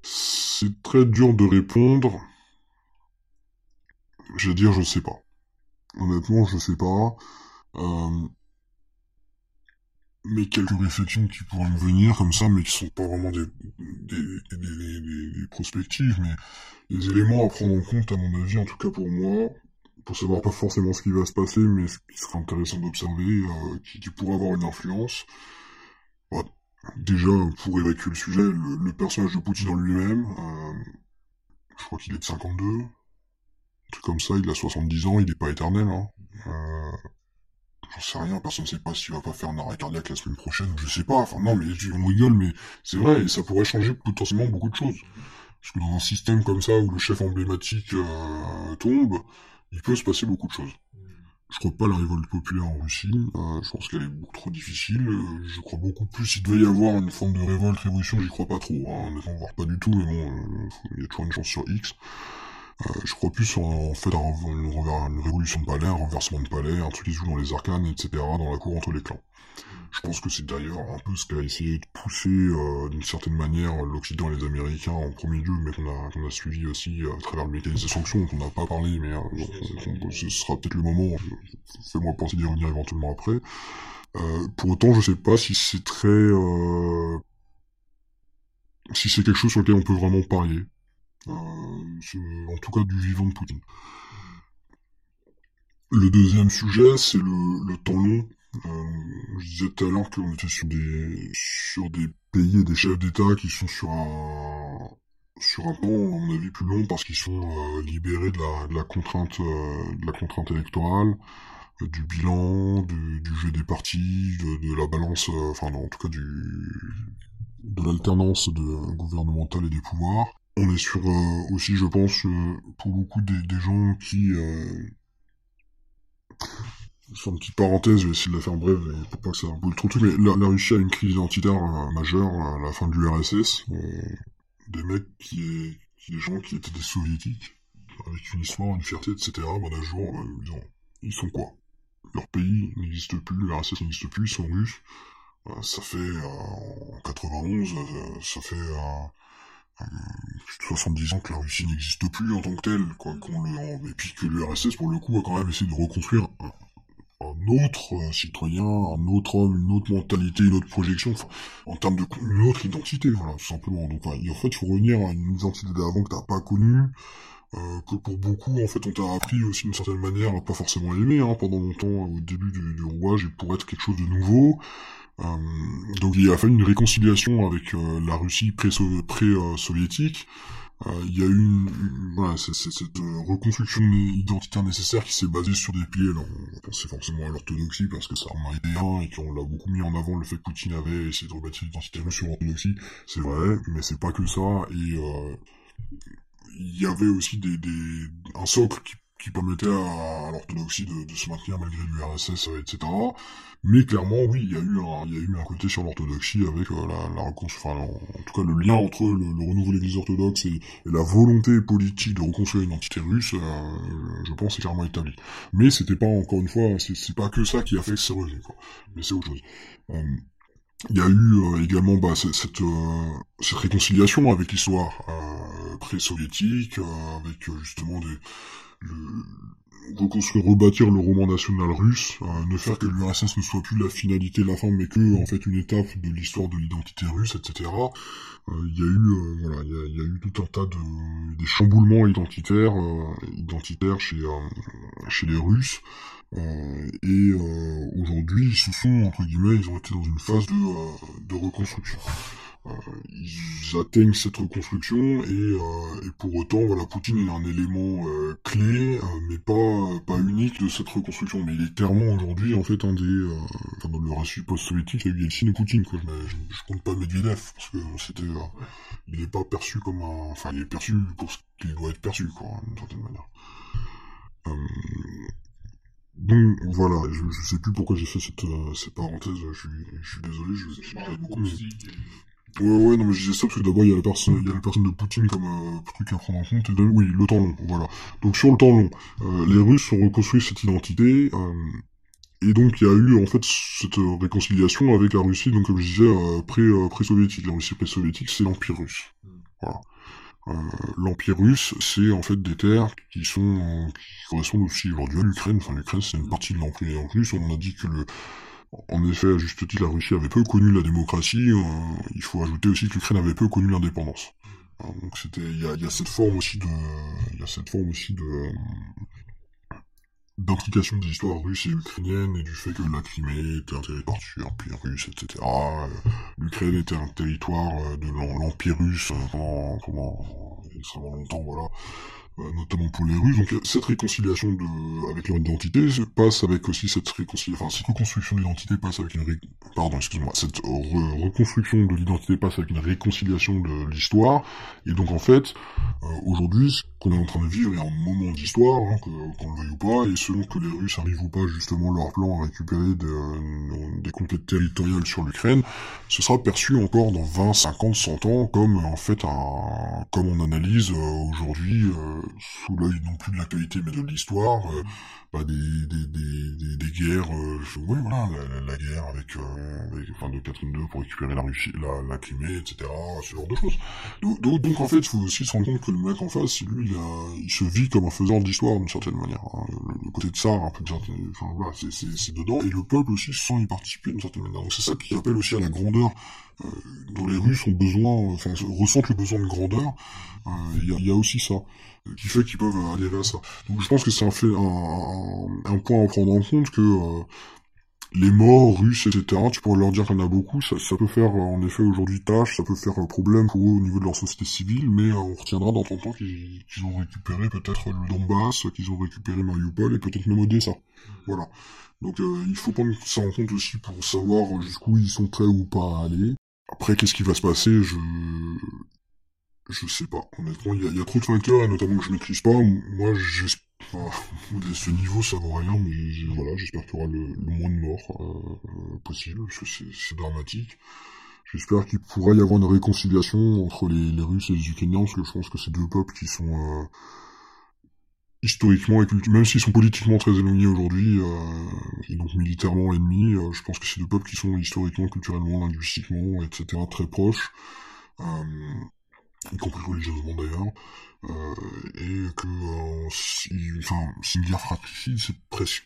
S2: C'est très dur de répondre. Je veux dire, je sais pas. Honnêtement, je sais pas mais quelques réflexions qui pourraient me venir comme ça, mais qui sont pas vraiment des, des, des, des, prospectives, mais des éléments à prendre en compte, à mon avis, en tout cas pour moi, pour savoir pas forcément ce qui va se passer, mais ce qui serait intéressant d'observer, euh, qui, pourrait avoir une influence. Déjà, pour évacuer le sujet, le, personnage de Poutine en lui-même, euh, je crois qu'il est de 52, un truc comme ça, il a 70 ans, il est pas éternel, hein. Euh, j'en sais rien, personne ne sait pas s'il va pas faire un arrêt cardiaque la semaine prochaine, je sais pas, enfin non mais on rigole, mais c'est vrai, et ça pourrait changer potentiellement beaucoup de choses. Parce que dans un système comme ça où le chef emblématique euh, tombe, il peut se passer beaucoup de choses. Je crois pas la révolte populaire en Russie, euh, je pense qu'elle est beaucoup trop difficile, euh, je crois beaucoup plus s'il devait y avoir une forme de révolte, révolution, j'y crois pas trop, hein, honnêtement, voire pas du tout, mais bon, il y a toujours une chance sur X. Euh, je crois plus en, fait une, révolution de palais, un renversement de palais, un truc qui se joue dans les arcanes, etc., dans la cour entre les clans. je pense que c'est d'ailleurs un peu ce qu'a essayé de pousser euh, d'une certaine manière l'Occident et les Américains en premier lieu, mais qu'on a, qu'on a suivi aussi à travers le mécanisme de sanctions, dont on n'a pas parlé, mais ce sera peut-être le moment, fais-moi penser d'y revenir éventuellement après. pour autant, je sais pas si c'est très... si c'est quelque chose sur lequel on peut vraiment parier. En tout cas du vivant de Poutine. Le deuxième sujet, c'est le, temps long. Euh, je disais tout à l'heure qu'on était sur des sur des pays et des chefs d'État qui sont sur un sur un temps, à mon avis, plus long parce qu'ils sont euh, libérés de la, contrainte euh, de la contrainte électorale, du bilan, du, jeu des partis, de, la balance, enfin en tout cas du de l'alternance gouvernementale et des pouvoirs. On est sur aussi, je pense, pour beaucoup des, des gens qui sur une petite parenthèse, je vais essayer de la faire brève pour pas que ça boule trop le truc, mais la, Russie a une crise identitaire euh, majeure à la fin de l'URSS. Euh, des mecs qui, des gens qui étaient des soviétiques, avec une histoire, une fierté, etc. Bon, un jour, euh, ils, sont quoi? Leur pays n'existe plus, l'URSS n'existe plus, ils sont russes. ça fait, en 91, ça fait 70 ans que la Russie n'existe plus en tant que telle, quoi, qu'on le, et puis que l'URSS, pour le coup, a quand même essayé de reconstruire un, autre euh, citoyen, un autre homme, une autre mentalité, une autre projection, en termes de une autre identité, voilà, tout simplement. Donc, en fait, il faut revenir à une identité d'avant que t'as pas connue, euh, que pour beaucoup, en fait, on t'a appris aussi d'une certaine manière pas forcément aimer, hein, pendant longtemps, au début du, rouage, et pour être quelque chose de nouveau, donc il a fallu une réconciliation avec euh, la Russie pré-soviétique. Euh, il y a eu une, voilà, cette reconstruction identitaire nécessaire qui s'est basée sur des piliers. Alors, on pensait forcément à l'orthodoxie parce que ça en a été un et qu'on l'a beaucoup mis en avant le fait que Poutine avait essayé de rebâtir l'identité russe sur l'orthodoxie. C'est vrai, mais c'est pas que ça. Et il y avait aussi des, des un socle qui qui permettait à, l'orthodoxie de, de, se maintenir malgré l'URSS, etc. Mais clairement, oui, il y a eu un, il y a eu un côté sur l'orthodoxie avec euh, la, la reconstruction, enfin, en, tout cas le lien entre le, le renouveau de l'Église orthodoxe et, la volonté politique de reconstruire une entité russe, euh, je pense, est clairement établi. Mais c'était pas encore une fois, c'est pas que ça qui a fait que c'est revenu, quoi. Mais c'est autre chose. Euh, il y a eu également bah, cette, cette, réconciliation avec l'histoire pré-soviétique, avec justement des, reconstruire, rebâtir le roman national russe, euh, ne faire que l'URSS ne soit plus la finalité, la fin, mais que en fait une étape de l'histoire de l'identité russe, etc. Euh, il y a eu, euh, voilà, il y a, eu tout un tas de des chamboulements identitaires, identitaires chez chez les Russes. et aujourd'hui, ils se sont entre guillemets, ils ont été dans une phase de, de reconstruction. Euh, ils atteignent cette reconstruction et, euh, et, pour autant voilà Poutine est un élément euh, clé mais pas pas unique de cette reconstruction. Mais il est clairement aujourd'hui en fait un des enfin dans le ratio post-soviétique il y a eu Yeltsin et Poutine quoi. Mais je, je compte pas Medvedev parce que c'était il est pas perçu comme un enfin il est perçu pour ce qu'il doit être perçu quoi d'une certaine manière. Donc voilà, je, je sais plus pourquoi j'ai fait cette, cette parenthèse, je suis, je suis désolé, je, je, beaucoup, mais... Ouais, ouais, non, mais je disais ça parce que d'abord, il y a la personne, il y a la personne de Poutine comme euh, truc à prendre en compte. Et oui, le temps long, voilà. Donc sur le temps long, euh, les Russes ont reconstruit cette identité. Euh, et donc il y a eu en fait cette réconciliation avec la Russie, donc comme je disais, euh, pré, euh, pré-soviétique. La Russie pré-soviétique, c'est l'Empire russe. Voilà. L'Empire russe, c'est en fait des terres qui sont qui correspondent aussi aujourd'hui à l'Ukraine. Enfin, l'Ukraine, c'est une partie de l'Empire russe. On a dit que le en effet, à juste titre, la Russie avait peu connu la démocratie. Euh, il faut ajouter aussi que l'Ukraine avait peu connu l'indépendance. Euh, donc c'était, il y a, cette forme aussi de, il y a cette forme aussi de d'implication des histoires russes et ukrainiennes et du fait que la Crimée était un territoire du Empire russe, etc. Euh, L'Ukraine était un territoire de l'Empire russe pendant, pendant extrêmement longtemps, voilà. Euh, notamment pour les Russes. Donc cette réconciliation de, avec leur identité passe avec aussi cette réconciliation, enfin cette reconstruction de l'identité passe avec une pardon, excuse-moi, cette reconstruction de l'identité passe avec une réconciliation de l'histoire. Et donc en fait, euh, aujourd'hui, qu'on est en train de vivre est un moment d'histoire, hein, qu'on le veuille ou pas, et selon que les Russes arrivent ou pas justement leur plan à récupérer des conquêtes territoriales sur l'Ukraine, ce sera perçu encore dans 20, 50, 100 ans comme en fait un, comme on analyse euh, aujourd'hui euh, sous l'œil non plus de l'actualité mais de l'histoire, euh, des, guerres, oui voilà, la, guerre avec, avec, enfin de Catherine II pour récupérer la Russie, la, Crimée, etc., ce genre de choses. Donc, en fait, il faut aussi se rendre compte que le mec en face, lui, il, se vit comme un faiseur d'histoire d'une certaine manière. Hein. Le, côté de ça, un peu enfin voilà, c'est dedans, et le peuple aussi sent y participer d'une certaine manière. Donc c'est ça qui appelle aussi à la grandeur euh, dont les Russes ont besoin, enfin ressentent le besoin de grandeur. Euh, il y, a, aussi ça qui fait qu'ils peuvent aller vers ça. Donc je pense que c'est un fait un, un, point à prendre en compte que euh, les morts russes, etc., tu pourrais leur dire qu'il y en a beaucoup, ça, ça peut faire en effet aujourd'hui tâche, ça peut faire problème pour eux au niveau de leur société civile, mais on retiendra dans ton temps qu'ils ont récupéré peut-être le Donbass, qu'ils ont récupéré Mariupol et peut-être même Odessa. Voilà. Donc il faut prendre ça en compte aussi pour savoir jusqu'où ils sont prêts ou pas à aller. Après, qu'est-ce qui va se passer Je je sais pas. Honnêtement, il y, a, trop de facteurs, et notamment que je maîtrise pas. Moi, j'espère... ce niveau, ça vaut rien, mais voilà, j'espère qu'il y aura le, moins de morts euh, possible, parce que c'est dramatique. J'espère qu'il pourra y avoir une réconciliation entre les, les, Russes et les Ukrainiens, parce que je pense que c'est deux peuples qui sont euh, historiquement et même s'ils sont politiquement très éloignés aujourd'hui, euh, et donc militairement ennemis, euh, je pense que c'est deux peuples qui sont historiquement, culturellement, linguistiquement, etc., très proches, euh, y compris religieusement d'ailleurs, euh, et que, euh, si, c'est une guerre fratricide, c'est presque,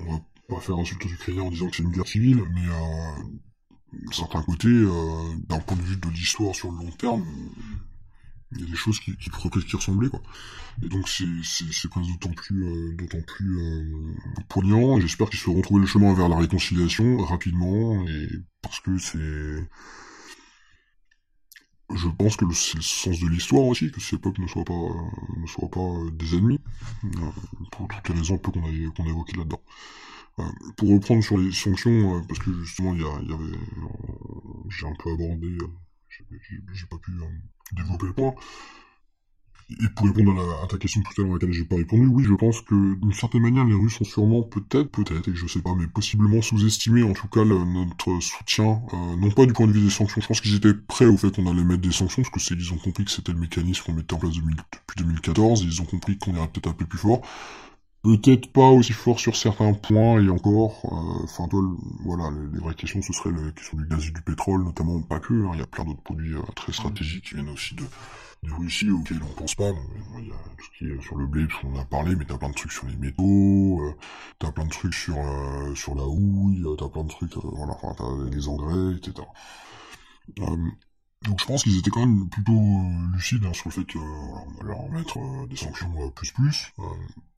S2: on va pas faire insulte aux Ukrainiens en disant que c'est une guerre civile, mais euh, certains côtés, euh, d'un point de vue de l'histoire sur le long terme, il y a des choses qui, qui y ressembler quoi. Et donc c'est presque d'autant plus euh, d'autant plus euh, poignant. J'espère qu'ils se retrouver le chemin vers la réconciliation rapidement et parce que c'est je pense que c'est le sens de l'histoire aussi, que ces peuples ne soient pas, ne soient pas euh, des ennemis, euh, pour toutes les raisons qu'on a, a évoquées là-dedans. Euh, pour reprendre sur les sanctions, parce que justement, il y, avait, j'ai un peu abordé, j'ai pas pu développer le point. Et pour répondre à, ta question tout à l'heure à laquelle j'ai pas répondu, oui, je pense que d'une certaine manière, les Russes ont sûrement peut-être, peut-être, et je sais pas, mais possiblement sous-estimé en tout cas notre soutien, euh, non pas du point de vue des sanctions. Je pense qu'ils étaient prêts au fait qu'on allait mettre des sanctions, parce que c'est, ils ont compris que c'était le mécanisme qu'on mettait en place depuis 2014, ils ont compris qu'on irait peut-être un peu plus fort. Peut-être pas aussi fort sur certains points, et encore, euh, enfin, toi, voilà, les, vraies questions, ce serait les questions du gaz et du pétrole, notamment, pas que, hein, il y a plein d'autres produits euh, très stratégiques qui viennent aussi de, de Russie auxquels on pense pas. Il y a tout ce qui est sur le blé, qu'on en a parlé, mais t'as plein de trucs sur les métaux, euh, t'as plein de trucs sur euh, sur la houille, t'as plein de trucs, euh, voilà, enfin, t'as les engrais, etc. donc je pense qu'ils étaient quand même plutôt lucides hein, sur le fait qu'on allait leur mettre des sanctions plus plus.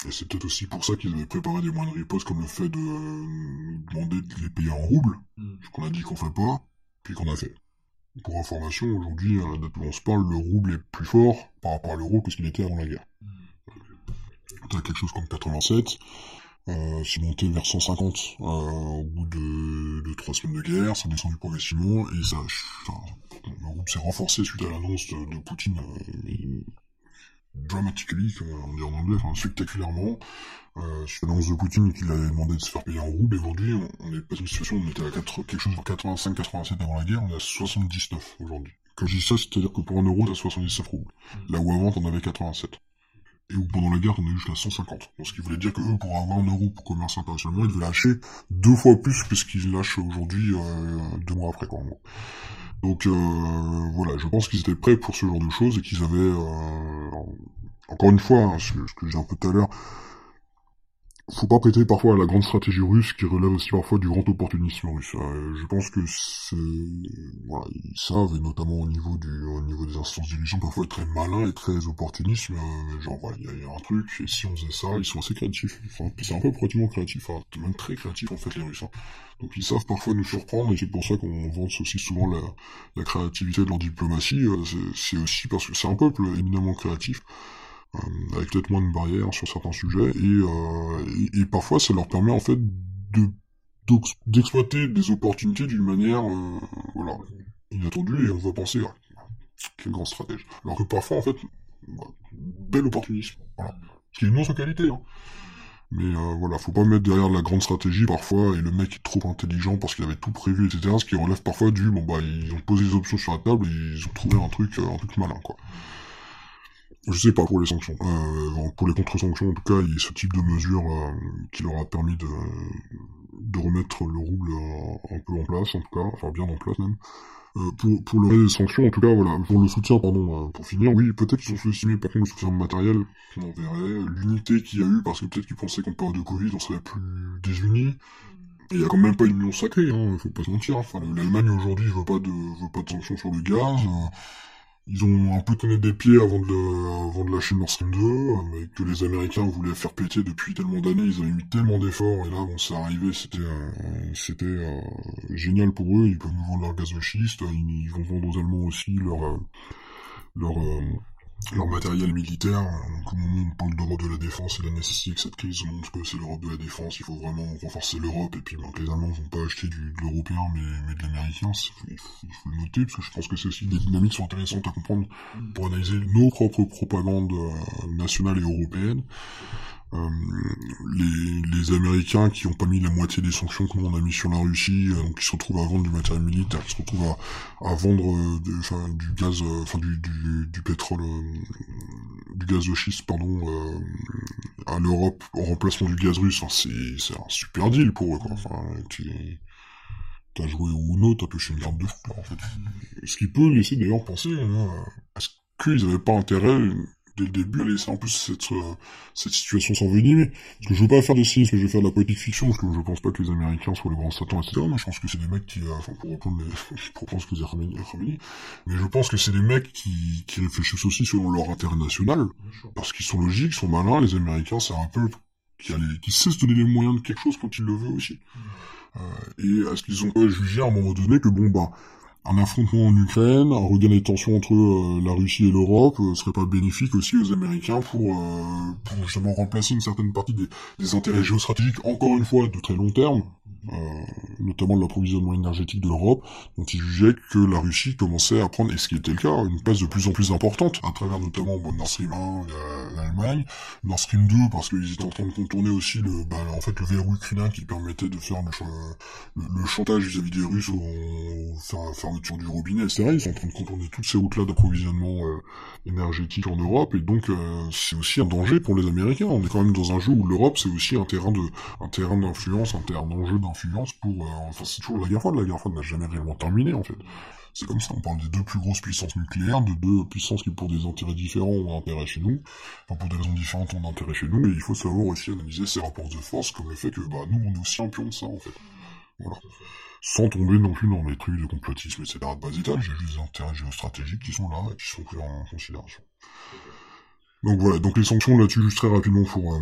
S2: et c'est peut-être aussi pour ça qu'ils avaient préparé des moyens de riposte comme le fait de demander de les payer en roubles, mm. ce qu'on a dit qu'on fait pas, puis qu'on a fait. Pour information, aujourd'hui, à la date où on se parle, le rouble est plus fort par rapport à l'euro que ce qu'il était avant la guerre. T'as quelque chose comme 87, euh, c'est monté vers 150 euh, au bout de, de 3 semaines de guerre, ça a descendu progressivement, et ça, enfin, le rouble s'est renforcé suite à l'annonce de, de, Poutine, euh, dramatically, comme on dit en anglais, enfin spectaculairement, euh, sur l'annonce de Poutine qu'il avait demandé de se faire payer en rouble, aujourd'hui on, est pas dans une situation où on était à 4, quelque chose de 85-87 avant la guerre, on est à 79 aujourd'hui. Quand je dis ça, c'est-à-dire que pour un euro, t'as 79 roubles. Là où avant, t'en avais 87. Et où pendant la guerre, on a eu jusqu'à 150. Donc ce qui voulait dire que eux, pour avoir un euro pour commercer internationalement, ils devaient lâcher deux fois plus que ce qu'ils lâchent aujourd'hui, euh, deux mois après, quoi, en gros. Donc euh, voilà, je pense qu'ils étaient prêts pour ce genre de choses et qu'ils avaient, euh, encore une fois, hein, ce, que, que j'ai un peu tout à l'heure, faut pas prêter parfois à la grande stratégie russe qui relève aussi parfois du grand opportunisme russe. Euh, je pense que c'est, voilà, ils savent, et notamment au niveau du, au niveau des instances dirigeantes, parfois être très malins et très opportunistes, mais genre, voilà, il y, a un truc, et si on faisait ça, ils sont assez créatifs. Enfin, c'est un peu pratiquement créatif, enfin, même très créatif, en fait, les Russes. Hein. Donc ils savent parfois nous surprendre, et c'est pour ça qu'on vante aussi souvent la, la créativité de leur diplomatie, euh, c'est aussi parce que c'est un peuple éminemment créatif. Euh, avec peut-être moins de barrières sur certains sujets, et, euh, et, parfois ça leur permet en fait de d'exploiter des opportunités d'une manière euh, voilà inattendue et on va penser ah, quel grand stratège alors que parfois en fait bah, bel opportunisme. Voilà. Ce qui est une autre qualité. Hein. Mais euh, voilà, faut pas mettre derrière la grande stratégie parfois, et le mec est trop intelligent parce qu'il avait tout prévu, etc. Ce qui relève parfois du, bon bah, ils ont posé des options sur la table et ils ont trouvé un truc, un truc malin, quoi. Je sais pas pour les sanctions. Euh, pour les contre-sanctions, en tout cas, il y a ce type de mesure euh, qui leur a permis de, de remettre le rouble un peu en place, en tout cas, enfin bien en place même. Euh, pour, pour le des sanctions, en tout cas, voilà, pour le soutien, pardon, euh, pour finir, oui, peut-être qu'ils ont sous-estimé par contre le soutien matériel, on verrait, l'unité qu'il y a eu, parce que peut-être qu'ils pensaient qu'en période de Covid, on serait plus désunis. Il y a quand même pas une union sacrée, hein, faut pas se mentir. Enfin, l'Allemagne aujourd'hui veut pas de veut pas de sanctions sur le gaz. Ils ont un peu tenu des pieds avant de, avant de lâcher Nord Stream 2, mais que les Américains voulaient faire péter depuis tellement d'années, ils avaient mis tellement d'efforts, et là, bon, c'est arrivé, c'était, euh, c'était euh, génial pour eux, ils peuvent nous vendre leur gaz schiste, ils, vont vendre aux Allemands aussi leur, euh, leur, leur matériel militaire. Donc, au moment on parle d'Europe de la défense et la nécessité que cette crise montre que c'est l'Europe de la défense, il faut vraiment renforcer l'Europe, et puis ben, que les Allemands vont pas acheter du, de l'européen, mais, mais de l'américain, il faut, le noter, parce que je pense que c'est aussi des dynamiques sont intéressantes à comprendre pour analyser nos propres propagandes euh, nationales et européennes. Euh, les, les, Américains qui ont pas mis la moitié des sanctions que l'on a mis sur la Russie, euh, donc qui se retrouvent à vendre du matériel militaire, qui se retrouvent à, à vendre euh, du gaz, euh, enfin du, du, du, pétrole, du gaz de schiste, pardon, à l'Europe en remplacement du gaz russe. Enfin, c'est un super deal pour eux. Quoi. Enfin, T'as joué au Uno, t'as pêché une garde de fou, en fait. Ce qui peut laisser d'ailleurs penser, est-ce qu'ils avaient pas intérêt dès le début à laisser en plus cette, euh, cette situation s'envenimer. Parce que je veux pas faire de cynisme, je veux faire de la politique fiction, parce que je pense pas que les Américains soient les grands satans, etc. Mais je pense que c'est des mecs qui, euh, enfin, pour répondre les, pour pense que c'est mais je pense que c'est des mecs qui, qui réfléchissent aussi selon leur intérêt national, parce qu'ils sont logiques, sont malins, les Américains, c'est un peuple qui, a les, qui sait se donner les moyens de quelque chose quand il le veut aussi. Euh, et est-ce qu'ils ont pas jugé à un moment donné que bon bah un affrontement en Ukraine, un regain des tensions entre euh, la Russie et l'Europe euh, serait pas bénéfique aussi aux Américains pour, euh, pour justement remplacer une certaine partie des, des, intérêts géostratégiques, encore une fois, de très long terme, euh, notamment de l'approvisionnement énergétique de l'Europe, dont ils jugeaient que la Russie commençait à prendre, et ce qui était le cas, une place de plus en plus importante, à travers notamment bon, Nord Stream 1, l'Allemagne, Nord Stream 2, parce qu'ils étaient en train de contourner aussi le, bah, en fait, le verrou ukrainien qui permettait de faire le, le, chantage vis-à-vis des Russes fermeture du robinet, etc. Ils sont en train de contourner toutes ces routes-là d'approvisionnement euh, énergétique en Europe, et donc euh, c'est aussi un danger pour les Américains. On est quand même dans un jeu où l'Europe, c'est aussi un terrain de, un terrain d'influence, un terrain d'enjeu influence pour... Euh, enfin, c'est toujours la guerre froide, la guerre froide n'a jamais réellement terminé, en fait. C'est comme ça, on parle des deux plus grosses puissances nucléaires, de deux puissances qui, pour des intérêts différents, ont intérêt chez nous, enfin, pour des raisons différentes, ont intérêt chez nous, et il faut savoir aussi analyser ces rapports de force, comme le fait que, bah, nous, on est aussi un pion de ça, en fait. Voilà. Sans tomber non plus dans les trucs de complotisme, etc. de bas étage, j'ai juste des intérêts géostratégiques qui sont là, et qui sont pris en considération. Donc voilà, donc les sanctions là-dessus, juste très rapidement pour... Euh,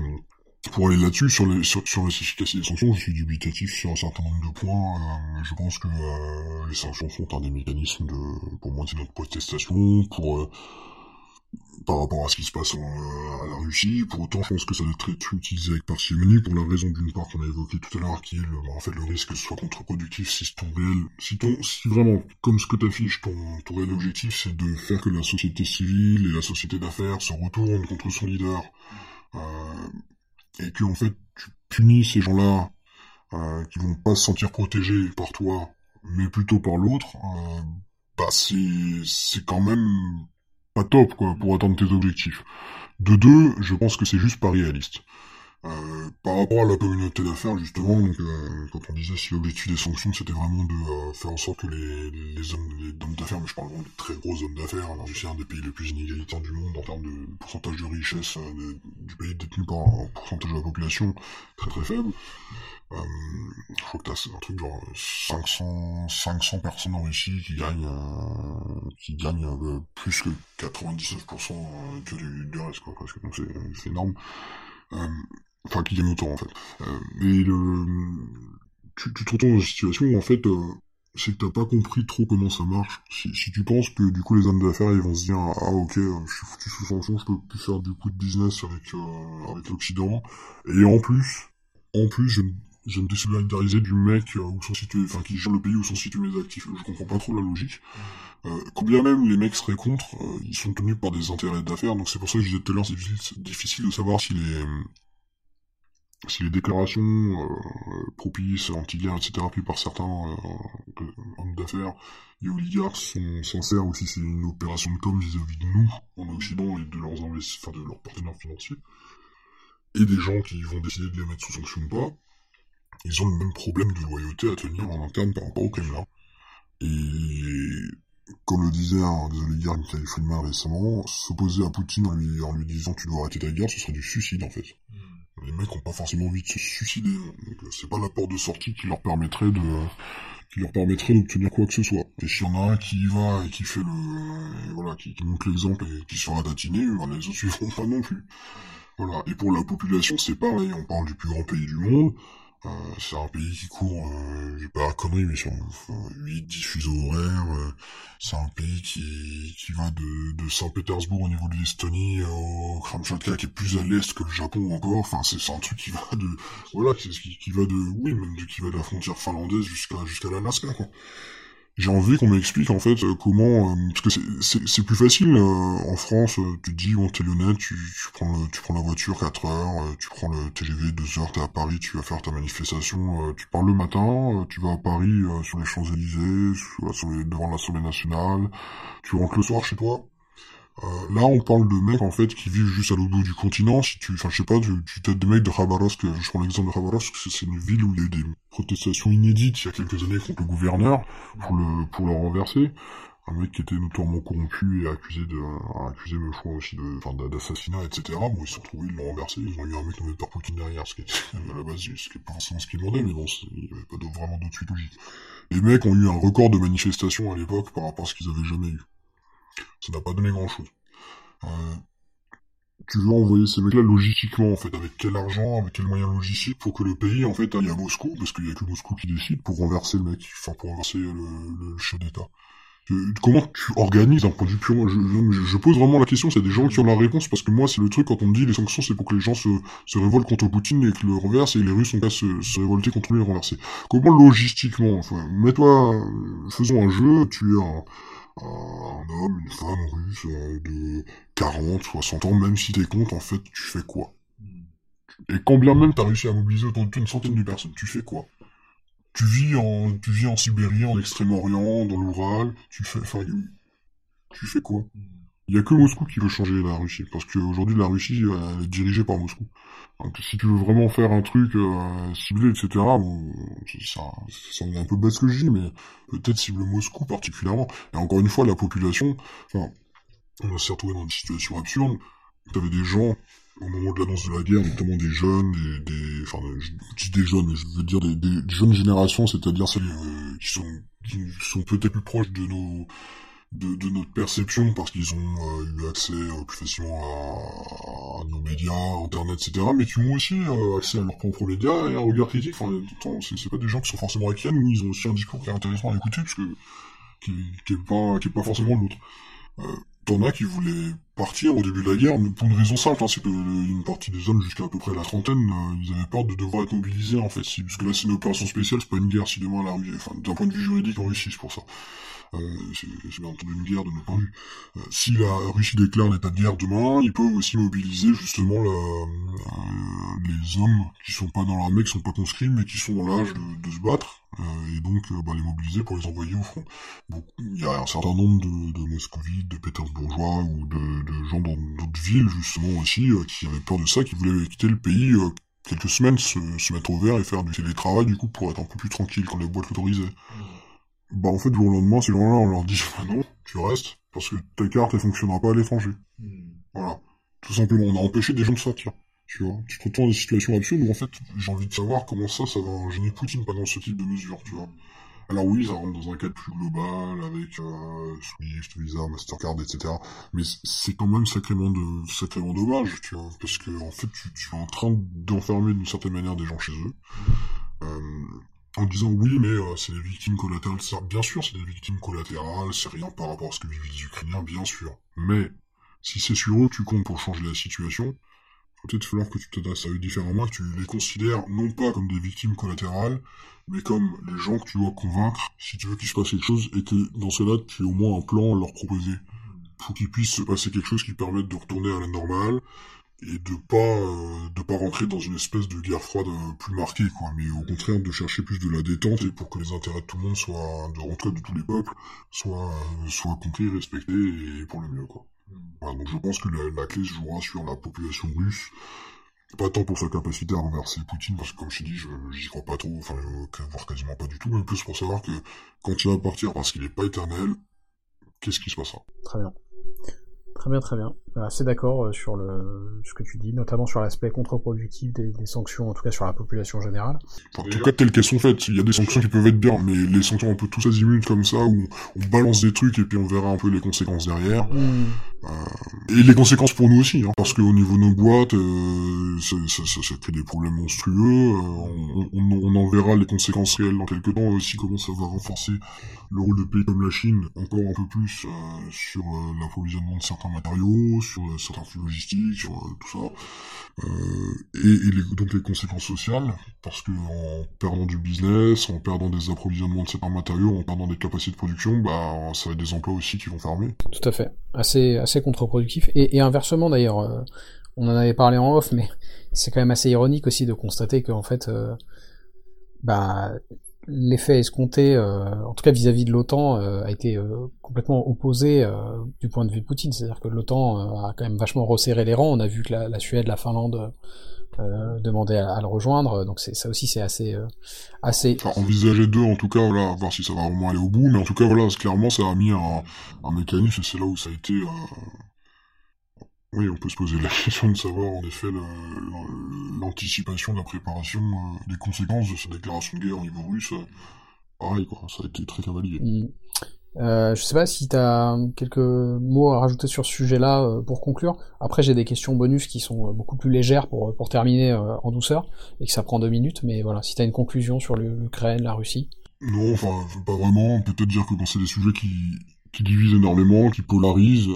S2: pour aller là-dessus, sur, les, sur, sur l'efficacité des sanctions, je suis dubitatif sur un certain nombre de points. Euh, je pense que euh, les sanctions sont un des mécanismes de, pour montrer notre protestation, pour euh, par rapport à ce qui se passe en, à la Russie. Pour autant, je pense que ça doit être utilisé avec parcimonie pour la raison d'une part qu'on a évoqué tout à l'heure, qui est le, en fait le risque soit contre-productif si ton réel, si ton, si vraiment, comme ce que t'affiches, ton, ton réel objectif, c'est de faire que la société civile et la société d'affaires se retournent contre son leader. Euh, et que en fait tu punis ces gens-là euh, qui vont pas se sentir protégés par toi, mais plutôt par l'autre, euh, bah c'est quand même pas top quoi pour atteindre tes objectifs. De deux, je pense que c'est juste pas réaliste. Euh, par rapport à la communauté d'affaires, justement, donc, euh, quand on disait si l'objectif des sanctions c'était vraiment de euh, faire en sorte que les, les hommes, les hommes d'affaires, mais je parle vraiment de très gros hommes d'affaires, alors c'est un des pays les plus inégalitaires du monde en termes de pourcentage de richesse du pays détenu par un pourcentage de la population très très faible. je crois que t'as un truc genre 500, 500 personnes en Russie qui gagnent, qui gagnent plus que 99% que du, du reste, quoi, parce que donc c'est énorme. Euh, enfin qui gagne autant en fait. Euh, et le, tu, tu te retrouves dans une situation où en fait euh, c'est que t'as pas compris trop comment ça marche. Si, si, tu penses que du coup les hommes d'affaires ils vont se dire ah ok je suis foutu sous sanction, je peux plus faire du coup de business avec avec l'Occident et en plus en plus je je me désolidariser du mec euh, où sont situés, enfin qui gère le pays où sont situés mes actifs. Je comprends pas trop la logique. Euh, combien même les mecs seraient contre, euh, ils sont tenus par des intérêts d'affaires, donc c'est pour ça que je disais tout à l'heure, c'est difficile, de savoir si les si les déclarations euh, propices, anti-guerre, etc., prises par certains hommes d'affaires et oligarques sont sincères ou si c'est une opération de com vis-à-vis de nous, en Occident, et de leurs de leurs partenaires financiers, et des gens qui vont décider de les mettre sous sanction ou pas, ils ont le même problème de loyauté à tenir en interne par rapport au Kremlin. Et comme le disait un des oligarques Michael Friedman récemment, s'opposer à Poutine en lui, disant tu dois arrêter ta guerre, ce serait du suicide en fait. Hmm. Les mecs ont pas forcément envie de se suicider, donc euh, c'est pas la porte de sortie qui leur permettrait de qui leur permettrait d'obtenir quoi que ce soit. Et s'il y en a un qui y va et qui fait le voilà, qui, qui montre l'exemple et qui sera tatiné, ben les autres suivront pas non plus. Voilà. Et pour la population, c'est pareil, on parle du plus grand pays du monde, c'est un pays qui court, euh, j'ai pas connerie, mais sur 8-10 fuseaux horaires. Euh, c'est un pays qui, qui va de, de Saint-Pétersbourg au niveau de l'Estonie au Kramchatka, qui est plus à l'est que le Japon encore. Enfin, c'est un truc qui va de, voilà, qui, qui, va de, oui, même de, qui va de la frontière finlandaise jusqu'à jusqu'à l'Alaska, quoi j'ai envie qu'on m'explique en fait euh, comment euh, parce que c'est plus facile euh, en France tu dis bon t'es lyonnais tu, tu prends le, tu prends la voiture 4 heures tu prends le TGV 2 heures t'es à Paris tu vas faire ta manifestation tu pars le matin tu vas à Paris sur les Champs Élysées devant l'Assemblée nationale tu rentres le soir chez toi euh, là, on parle de mecs en fait qui vivent juste à l'autre bout du continent. Si tu, enfin, je sais pas, tu, tu des mecs de Khabarovsk. Je prends l'exemple de Khabarovsk, c'est une ville où il y a eu des protestations inédites il y a quelques années contre le gouverneur pour le pour le renverser. Un mec qui était notoirement corrompu et accusé de, accusé, je crois aussi de, enfin, d'assassinat, etc. Bon, ils se sont retrouvés, ils l'ont renversé. Ils ont eu un mec nommé par Poutine derrière, ce qui est à la base, ce qui est pas forcément ce qu'ils demandaient, mais bon, il n'y avait pas vraiment d'autre suite. Les mecs ont eu un record de manifestations à l'époque par rapport à ce qu'ils avaient jamais eu. Ça n'a pas donné grand chose. Euh, tu veux envoyer ces mecs-là logistiquement, en fait, avec quel argent, avec quels moyens logistiques pour que le pays, en fait, aille à Moscou, parce qu'il y a que Moscou qui décide pour renverser le mec, enfin, pour renverser le, chef d'État. Euh, comment tu organises un point de vue purement je, pose vraiment la question, c'est des gens qui ont la réponse, parce que moi, c'est le truc, quand on me dit les sanctions, c'est pour que les gens se, révoltent contre Poutine et que le renverse, et les Russes ont qu'à se, se révolter contre lui et renverser. Comment logistiquement, enfin, mets-toi, faisons un jeu, tu es un un homme, une femme russe euh, de 40, 60 ans, même si t'es compte, en fait, tu fais quoi? Et quand bien même t'as réussi à mobiliser autour de toi une centaine de personnes, tu fais quoi? Tu vis en, tu vis en Sibérie, en Extrême-Orient, dans l'Oural, tu fais, enfin, tu fais quoi? Il y a que Moscou qui veut changer la Russie, parce qu'aujourd'hui la Russie elle est dirigée par Moscou. Si tu veux vraiment faire un truc euh, ciblé, etc., bon, ça, ça est un peu bête ce que je dis, mais peut-être cible Moscou particulièrement. Et encore une fois, la population, enfin, on s'est retrouvé dans une situation absurde. T'avais des gens au moment de l'annonce de la guerre, notamment des jeunes, des, des enfin, je dis des jeunes, mais je veux dire des, des jeunes générations, c'est-à-dire celles euh, qui sont qui sont peut-être plus proches de nos de, de notre perception parce qu'ils ont euh, eu accès euh, plus facilement à, nos médias, internet, etc. Mais qui ont aussi euh, accès à leurs propres médias et un regard critique. Enfin, c'est pas des gens qui sont forcément hackers, mais ils ont aussi un discours qui est intéressant à écouter parce que qui, est pas qui est pas forcément l'autre. Euh, T'en as qui voulaient partir au début de la guerre pour une raison simple, hein, c'est que une partie des hommes jusqu'à à peu près la trentaine, ils avaient peur de devoir être mobilisés en fait. Si, parce que là c'est une opération spéciale, c'est pas une guerre. Si demain la enfin d'un point de vue juridique, on réussit pour ça. Euh, c'est bien entendu une guerre de nos points de. Euh, si la Russie déclare l'état de guerre demain, ils peuvent aussi mobiliser justement la, euh, les hommes qui sont pas dans l'armée, qui sont pas conscrits, mais qui sont dans l'âge de, de, se battre, et donc bah, les mobiliser pour les envoyer au front. Il y a un certain nombre de, de moscovites, de pétersbourgeois ou de, de gens dans d'autres villes justement aussi qui avaient peur de ça, qui voulaient quitter le pays quelques semaines, se, se, mettre au vert et faire du télétravail du coup pour être un peu plus tranquille quand les boîtes l'autorisaient bah en fait, du jour au lendemain, ces gens-là, on leur dit, bah non, tu restes, parce que ta carte, elle fonctionnera pas à l'étranger. Hmm. Voilà. Tout simplement, on a empêché des gens de sortir. Tu vois, tu te retrouves dans des situations absurdes où en fait, j'ai envie de savoir comment ça, ça va gêner Poutine pendant ce type de mesures, tu vois. Alors oui, ça rentre dans un cadre plus global, avec euh, Swift, Visa, Mastercard, etc. Mais c'est quand même sacrément de sacrément dommage, tu vois, parce que en fait, tu, tu es en train d'enfermer d'une certaine manière des gens chez eux. Euh, en disant oui, mais euh, c'est des victimes collatérales. Bien sûr, c'est des victimes collatérales, c'est rien par rapport à ce que vivent les Ukrainiens, bien sûr. Mais si c'est sur eux que tu comptes pour changer la situation, peut-être falloir que tu t'adresses à eux différemment, que tu les considères non pas comme des victimes collatérales, mais comme les gens que tu dois convaincre si tu veux qu'il se passe quelque chose, et que dans cela, tu as au moins un plan à leur proposer. Pour qu'il puisse se passer quelque chose qui permette de retourner à la normale, et de pas euh, de pas rentrer dans une espèce de guerre froide euh, plus marquée quoi. Mais au contraire de chercher plus de la détente et pour que les intérêts de tout le monde soient de rentrer de tous les peuples soient euh, soient compris respectés et pour le mieux quoi. Voilà, donc je pense que la, clé se jouera sur la population russe. Pas tant pour sa capacité à renverser Poutine parce que comme je dis je j'y crois pas trop enfin euh, voire quasiment pas du tout mais plus pour savoir que quand il va partir parce qu'il est pas éternel qu'est-ce qui se passera?
S1: Très bien. Très bien, très bien. Assez d'accord euh, sur le ce que tu dis, notamment sur l'aspect contre-productif des, des, sanctions, en tout cas sur la population générale.
S2: En tout cas, telles qu'elles sont faites, il y a des sanctions qui peuvent être bien, mais les sanctions un peu tous azimuts comme ça, où on balance des trucs et puis on verra un peu les conséquences derrière. Mmh. Euh, et les conséquences pour nous aussi, hein, parce qu'au niveau de nos boîtes, euh, ça, ça, ça, crée des problèmes monstrueux. Euh, on, on, on, en verra les conséquences réelles dans quelques temps aussi, comment ça va renforcer le rôle de pays comme la Chine encore un peu plus sur l'approvisionnement de certains matériaux, sur euh, certains flux logistiques, sur tout ça, et, et donc les conséquences sociales, parce que en perdant du business, en perdant des approvisionnements de certains matériaux, en perdant des capacités de production, bah ça va être des emplois aussi qui vont fermer.
S1: Tout à fait, assez assez contre-productif et, et, inversement d'ailleurs. on en avait parlé en off, mais c'est quand même assez ironique aussi de constater qu'en fait, bah, l'effet escompté, euh, en tout cas vis-à-vis de l'OTAN, euh, a été euh, complètement opposé du point de vue de Poutine. C'est-à-dire que l'OTAN a quand même vachement resserré les rangs. On a vu que la, la Suède, la Finlande demandaient à, à, le rejoindre. Donc ça aussi, c'est assez, assez.
S2: Envisager deux, en tout cas, voilà, voir si ça va vraiment aller au bout. Mais en tout cas, voilà, clairement, ça a mis un, un mécanisme. C'est là où ça a été oui, on peut se poser la question de savoir en effet l'anticipation, la préparation euh, des conséquences de cette déclaration de guerre au niveau russe. Euh, pareil, quoi, ça a été très cavalier.
S1: Mm. Euh, je sais pas si tu as quelques mots à rajouter sur ce sujet-là euh, pour conclure. Après, j'ai des questions bonus qui sont beaucoup plus légères pour, pour terminer en douceur et que ça prend deux minutes. Mais voilà, si tu as une conclusion sur l'Ukraine, la Russie.
S2: Non, enfin, pas vraiment. Peut-être dire que bon, c'est des sujets qui, qui divisent énormément, qui polarisent.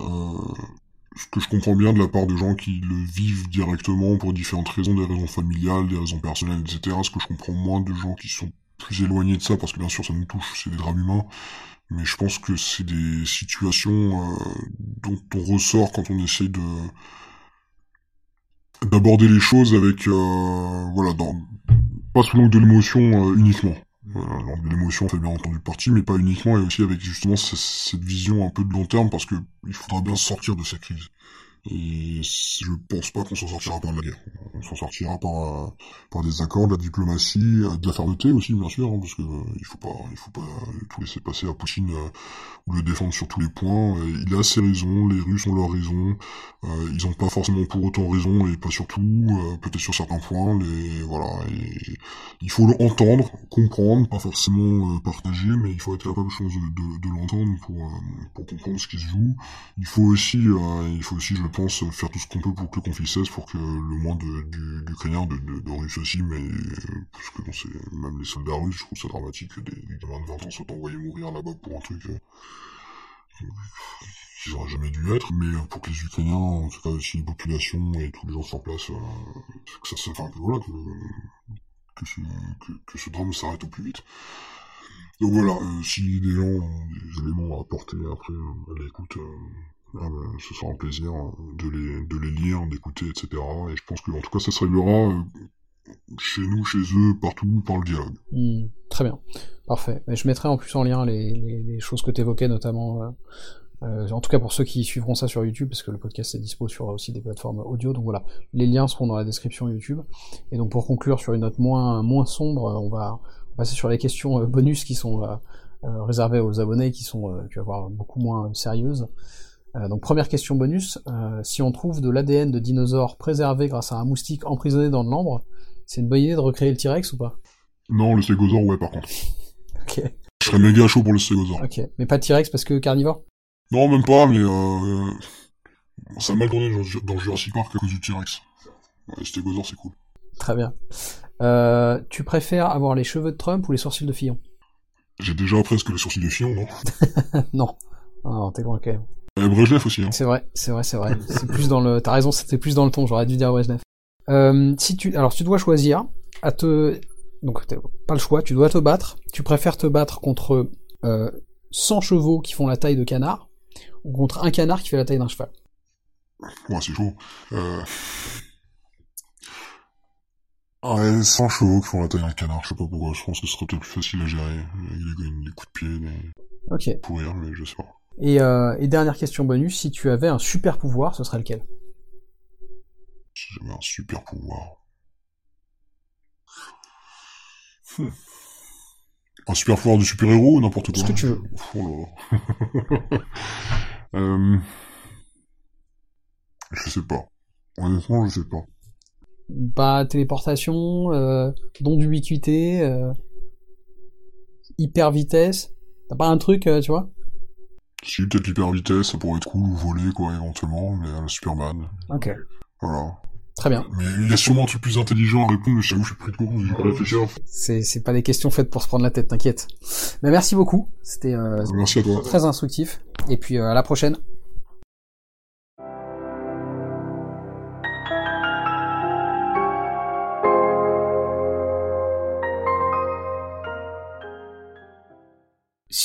S2: Ce que je comprends bien de la part de gens qui le vivent directement pour différentes raisons, des raisons familiales, des raisons personnelles, etc. Ce que je comprends moins de gens qui sont plus éloignés de ça, parce que bien sûr ça nous touche, c'est des drames humains. Mais je pense que c'est des situations euh, dont on ressort quand on essaye de d'aborder les choses avec euh, voilà dans pas sous l'angle de l'émotion euh, uniquement euh, l'émotion fait bien entendu partie, mais pas uniquement, et aussi avec justement cette vision un peu de long terme, parce que il faudra bien sortir de cette crise. Et je pense pas qu'on s'en sortira par la guerre. On s'en sortira par, euh, par des accords, de la diplomatie, euh, de la fermeté aussi, bien sûr, hein, parce que euh, il faut pas, il faut pas tout laisser passer à Poutine ou le défendre sur tous les points. il a ses raisons, les Russes ont leurs raisons. ils ont pas forcément pour autant raison et pas sur tout, peut-être sur certains points. Les, voilà, et il faut l'entendre, comprendre, pas forcément partager, mais il faut être capable, de, de, de l'entendre pour, pour comprendre ce qui se joue. Il faut aussi, il faut aussi, je pense, faire tout ce qu'on peut pour que le conflit cesse, pour que le moins d'Ukrainiens, de, Russes aussi, mais parce que bon, même les soldats russes, je trouve ça dramatique que des, gamins de 20 ans soient envoyés mourir là-bas pour un truc euh, qui jamais dû être, mais pour que les Ukrainiens, en tout cas aussi les populations et tous les gens sur place, euh, que ça enfin, que voilà, que, ce, que, ce drame s'arrête au plus vite. Donc voilà, euh, si des gens ont des éléments à apporter après euh, à l'écoute, euh, ben, ce sera un plaisir hein, de les, de les lire, d'écouter, etc. Et je pense que en tout cas ça se réglera euh, chez nous, chez eux, partout, par le dialogue.
S1: Mmh, très bien, parfait. Et je mettrai en plus en lien les, les, les choses que tu évoquais, notamment, euh, euh, en tout cas pour ceux qui suivront ça sur YouTube, parce que le podcast est dispo sur aussi des plateformes audio, donc voilà, les liens seront dans la description YouTube. Et donc pour conclure sur une note moins, moins sombre, on va passer sur les questions euh, bonus qui sont euh, réservées aux abonnés, qui sont, tu vas voir, beaucoup moins sérieuses. Euh, donc première question bonus, euh, si on trouve de l'ADN de dinosaures préservé grâce à un moustique emprisonné dans de l'ambre, c'est une bonne idée de recréer le T-Rex ou pas?
S2: Non, le stégosaure, ouais, par contre.
S1: ok.
S2: Je serais méga chaud pour le stégosaure.
S1: Ok, mais pas de T-Rex parce que carnivore?
S2: Non, même pas, mais euh... ça a mal tourné dans, Jurassic Park à cause du T-Rex. Ouais, le stégosaure, c'est cool.
S1: Très bien. Euh, tu préfères avoir les cheveux de Trump ou les sourcils de Fillon?
S2: J'ai déjà presque les sourcils de Fillon, non?
S1: Non. Non, t'es loin quand même.
S2: Euh, Brejnev aussi. Hein.
S1: C'est vrai, c'est vrai, c'est vrai. c'est plus dans le. T'as raison, c'était plus dans le ton. J'aurais dû dire Brejnev. Euh, si tu, alors tu dois choisir à te, donc pas le choix, tu dois te battre. Tu préfères te battre contre euh, 100 chevaux qui font la taille de canard ou contre un canard qui fait la taille d'un cheval?
S2: Ouais, c'est chaud. Euh... Ouais, 100 chevaux qui font la taille d'un canard, je sais pas pourquoi, je pense que ce serait peut-être plus facile à gérer, les, coups de pied, des...
S1: Ok.
S2: Pourrir, mais je sais pas.
S1: Et, euh, et dernière question bonus, si tu avais un super pouvoir, ce serait lequel?
S2: Si j'avais un super pouvoir... Hmm. Un super pouvoir de super-héros ou n'importe quoi
S1: Ce que tu veux.
S2: Oh là là. euh... Je sais pas. Honnêtement, je sais pas.
S1: Bah, téléportation, euh, don d'ubiquité, euh, hyper vitesse. T'as pas un truc, euh, tu vois?
S2: Si, peut-être l'hyper vitesse, ça pourrait être cool, ou voler, quoi, éventuellement, mais euh, Superman.
S1: Ok.
S2: Voilà.
S1: Très bien.
S2: Mais il y a sûrement un truc plus intelligent à répondre, mais je je suis pris de court, j'ai pas réfléchir.
S1: C'est, pas des questions faites pour se prendre la tête, t'inquiète. Mais merci beaucoup. C'était euh, très instructif. Et puis euh, à la prochaine.